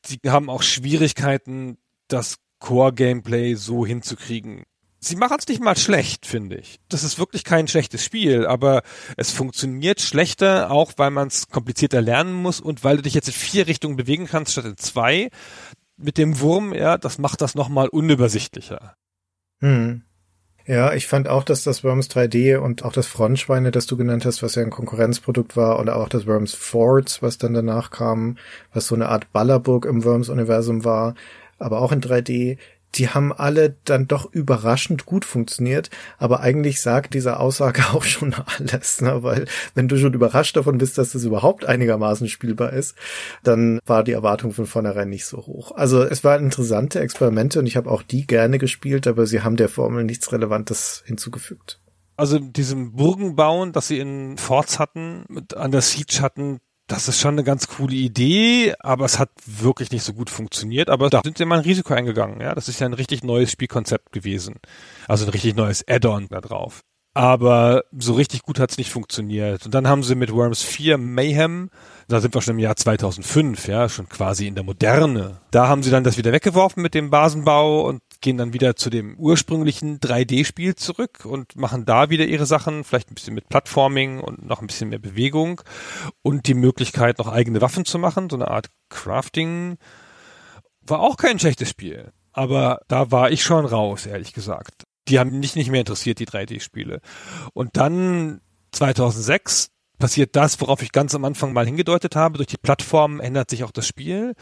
[SPEAKER 4] sie haben auch Schwierigkeiten, das Core-Gameplay so hinzukriegen. Sie machen es nicht mal schlecht, finde ich. Das ist wirklich kein schlechtes Spiel, aber es funktioniert schlechter, auch weil man es komplizierter lernen muss und weil du dich jetzt in vier Richtungen bewegen kannst statt in zwei. Mit dem Wurm, ja, das macht das nochmal unübersichtlicher.
[SPEAKER 3] Hm. Ja, ich fand auch, dass das Worms 3D und auch das Frontschweine, das du genannt hast, was ja ein Konkurrenzprodukt war, oder auch das Worms Forts, was dann danach kam, was so eine Art Ballerburg im Worms-Universum war, aber auch in 3D, die haben alle dann doch überraschend gut funktioniert. Aber eigentlich sagt diese Aussage auch schon alles, ne? weil wenn du schon überrascht davon bist, dass das überhaupt einigermaßen spielbar ist, dann war die Erwartung von vornherein nicht so hoch. Also es waren interessante Experimente und ich habe auch die gerne gespielt, aber sie haben der Formel nichts Relevantes hinzugefügt.
[SPEAKER 4] Also diesem Burgenbauen, das sie in Forts hatten, an der Siege hatten, das ist schon eine ganz coole Idee, aber es hat wirklich nicht so gut funktioniert. Aber da sind sie mal ein Risiko eingegangen. Ja, das ist ja ein richtig neues Spielkonzept gewesen. Also ein richtig neues Add-on da drauf. Aber so richtig gut hat's nicht funktioniert. Und dann haben sie mit Worms 4 Mayhem, da sind wir schon im Jahr 2005, ja, schon quasi in der Moderne. Da haben sie dann das wieder weggeworfen mit dem Basenbau und gehen dann wieder zu dem ursprünglichen 3D-Spiel zurück und machen da wieder ihre Sachen, vielleicht ein bisschen mit Plattforming und noch ein bisschen mehr Bewegung und die Möglichkeit, noch eigene Waffen zu machen, so eine Art Crafting. War auch kein schlechtes Spiel. Aber da war ich schon raus, ehrlich gesagt. Die haben mich nicht mehr interessiert, die 3D-Spiele. Und dann 2006, passiert das, worauf ich ganz am Anfang mal hingedeutet habe. Durch die Plattformen ändert sich auch das Spiel.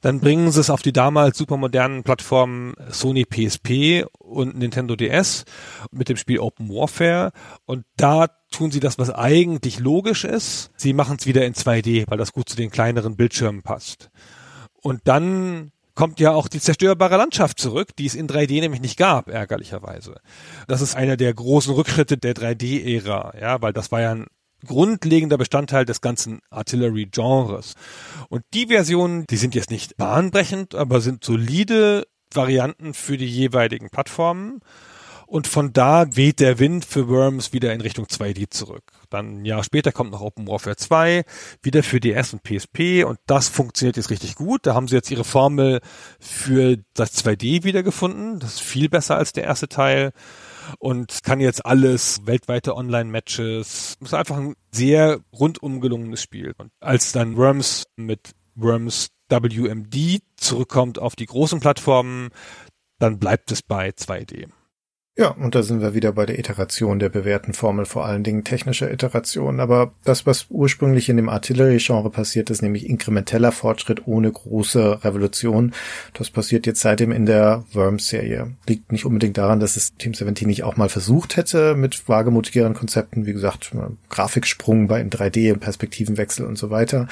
[SPEAKER 4] Dann bringen sie es auf die damals supermodernen Plattformen Sony PSP und Nintendo DS mit dem Spiel Open Warfare. Und da tun sie das, was eigentlich logisch ist. Sie machen es wieder in 2D, weil das gut zu den kleineren Bildschirmen passt. Und dann kommt ja auch die zerstörbare Landschaft zurück, die es in 3D nämlich nicht gab, ärgerlicherweise. Das ist einer der großen Rückschritte der 3D-Ära, ja, weil das war ja ein grundlegender Bestandteil des ganzen Artillery-Genres. Und die Versionen, die sind jetzt nicht bahnbrechend, aber sind solide, Varianten für die jeweiligen Plattformen. Und von da weht der Wind für Worms wieder in Richtung 2D zurück. Dann ein Jahr später kommt noch Open Warfare 2, wieder für DS und PSP und das funktioniert jetzt richtig gut. Da haben sie jetzt ihre Formel für das 2D wiedergefunden. Das ist viel besser als der erste Teil und kann jetzt alles, weltweite Online-Matches. Ist einfach ein sehr rundum gelungenes Spiel. Und als dann Worms mit Worms WMD zurückkommt auf die großen Plattformen, dann bleibt es bei 2D.
[SPEAKER 3] Ja, und da sind wir wieder bei der Iteration der bewährten Formel, vor allen Dingen technischer Iteration. Aber das, was ursprünglich in dem Artillery-Genre passiert ist, nämlich inkrementeller Fortschritt ohne große Revolution, das passiert jetzt seitdem in der Worms-Serie. Liegt nicht unbedingt daran, dass es Team 17 nicht auch mal versucht hätte mit wagemutigeren Konzepten, wie gesagt, Grafiksprung bei in 3D, Perspektivenwechsel und so weiter.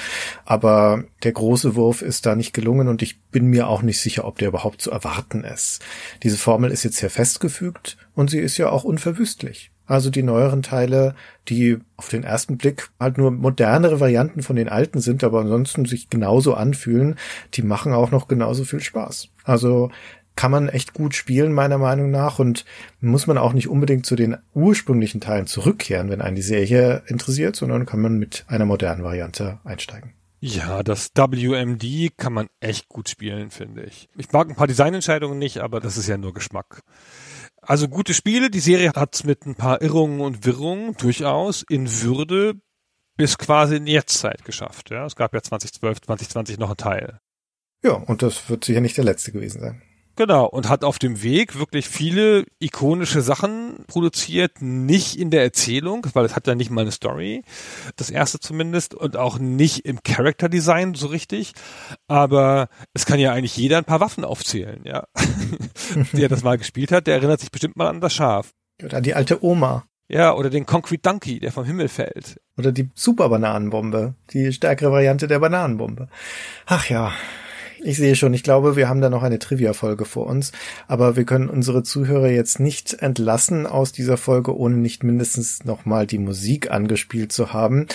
[SPEAKER 3] Aber der große Wurf ist da nicht gelungen und ich bin mir auch nicht sicher, ob der überhaupt zu erwarten ist. Diese Formel ist jetzt hier festgefügt und sie ist ja auch unverwüstlich. Also die neueren Teile, die auf den ersten Blick halt nur modernere Varianten von den alten sind, aber ansonsten sich genauso anfühlen, die machen auch noch genauso viel Spaß. Also kann man echt gut spielen, meiner Meinung nach, und muss man auch nicht unbedingt zu den ursprünglichen Teilen zurückkehren, wenn einen die Serie interessiert, sondern kann man mit einer modernen Variante einsteigen.
[SPEAKER 4] Ja, das WMD kann man echt gut spielen, finde ich. Ich mag ein paar Designentscheidungen nicht, aber das ist ja nur Geschmack. Also gute Spiele. Die Serie hat mit ein paar Irrungen und Wirrungen durchaus in Würde bis quasi in Jetztzeit geschafft. Ja, es gab ja 2012, 2020 noch einen Teil.
[SPEAKER 3] Ja, und das wird sicher nicht der letzte gewesen sein.
[SPEAKER 4] Genau, und hat auf dem Weg wirklich viele ikonische Sachen produziert, nicht in der Erzählung, weil es hat ja nicht mal eine Story, das erste zumindest, und auch nicht im Character Design so richtig, aber es kann ja eigentlich jeder ein paar Waffen aufzählen, ja. der das mal gespielt hat, der erinnert sich bestimmt mal an das Schaf.
[SPEAKER 3] Oder an die alte Oma.
[SPEAKER 4] Ja, oder den Concrete Donkey, der vom Himmel fällt.
[SPEAKER 3] Oder die Super Bananenbombe, die stärkere Variante der Bananenbombe. Ach ja, ich sehe schon, ich glaube, wir haben da noch eine Trivia-Folge vor uns, aber wir können unsere Zuhörer jetzt nicht entlassen aus dieser Folge, ohne nicht mindestens nochmal die Musik angespielt zu haben,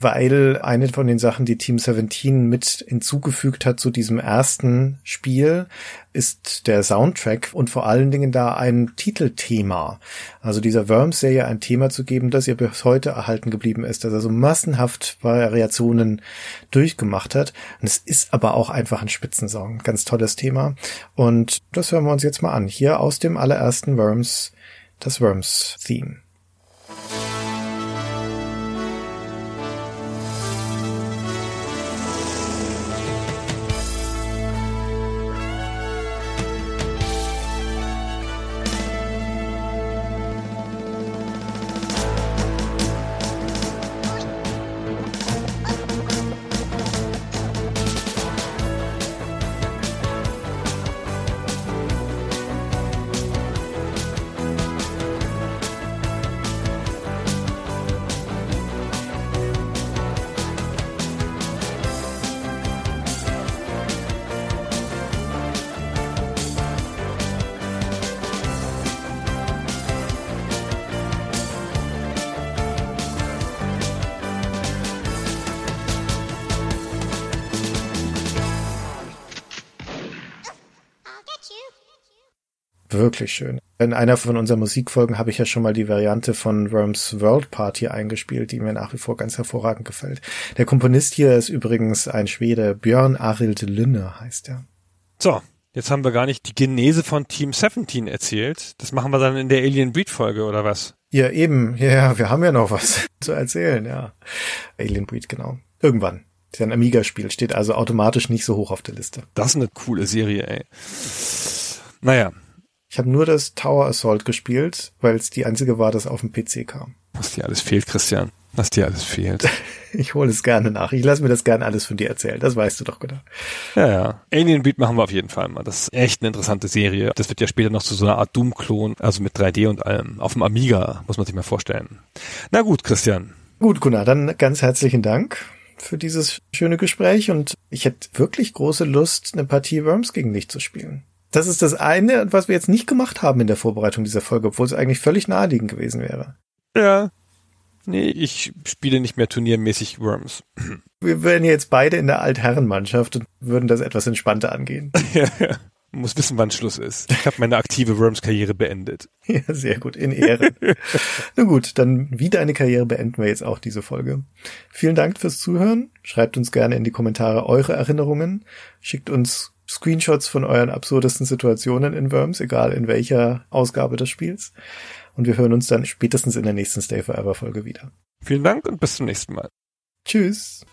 [SPEAKER 3] weil eine von den Sachen, die Team 17 mit hinzugefügt hat zu diesem ersten Spiel, ist der Soundtrack und vor allen Dingen da ein Titelthema. Also dieser Worms-Serie ein Thema zu geben, das ihr bis heute erhalten geblieben ist, das also massenhaft Variationen durchgemacht hat. Und es ist aber auch einfach ein Spitzensong. Ganz tolles Thema. Und das hören wir uns jetzt mal an. Hier aus dem allerersten Worms, das Worms-Theme. Wirklich schön. In einer von unseren Musikfolgen habe ich ja schon mal die Variante von Worms World Party eingespielt, die mir nach wie vor ganz hervorragend gefällt. Der Komponist hier ist übrigens ein Schwede, Björn Arild Lynne heißt er.
[SPEAKER 4] So, jetzt haben wir gar nicht die Genese von Team 17 erzählt. Das machen wir dann in der Alien Breed Folge oder was?
[SPEAKER 3] Ja, eben. Ja, wir haben ja noch was zu erzählen, ja. Alien Breed, genau. Irgendwann. Das ist ein Amiga-Spiel, steht also automatisch nicht so hoch auf der Liste.
[SPEAKER 4] Das ist eine coole Serie, ey. Naja,
[SPEAKER 3] ich habe nur das Tower Assault gespielt, weil es die einzige war, das auf dem PC kam.
[SPEAKER 4] Was dir alles fehlt, Christian. Was dir alles fehlt.
[SPEAKER 3] ich hole es gerne nach. Ich lasse mir das gerne alles von dir erzählen. Das weißt du doch genau.
[SPEAKER 4] Ja, ja. Alien Beat machen wir auf jeden Fall mal. Das ist echt eine interessante Serie. Das wird ja später noch zu so einer Art Doom-Klon, also mit 3D und allem. Auf dem Amiga, muss man sich mal vorstellen. Na gut, Christian.
[SPEAKER 3] Gut, Gunnar, dann ganz herzlichen Dank für dieses schöne Gespräch und ich hätte wirklich große Lust, eine Partie Worms gegen dich zu spielen. Das ist das eine, was wir jetzt nicht gemacht haben in der Vorbereitung dieser Folge, obwohl es eigentlich völlig naheliegend gewesen wäre.
[SPEAKER 4] Ja. Nee, ich spiele nicht mehr turniermäßig Worms.
[SPEAKER 3] Wir wären jetzt beide in der Altherrenmannschaft und würden das etwas entspannter angehen.
[SPEAKER 4] ja, ja. Muss wissen, wann Schluss ist. Ich habe meine aktive Worms-Karriere beendet.
[SPEAKER 3] Ja, sehr gut, in Ehre. Na gut, dann wie deine Karriere beenden wir jetzt auch diese Folge. Vielen Dank fürs Zuhören. Schreibt uns gerne in die Kommentare eure Erinnerungen. Schickt uns Screenshots von euren absurdesten Situationen in Worms, egal in welcher Ausgabe des Spiels. Und wir hören uns dann spätestens in der nächsten Stay Forever Folge wieder.
[SPEAKER 4] Vielen Dank und bis zum nächsten Mal.
[SPEAKER 3] Tschüss.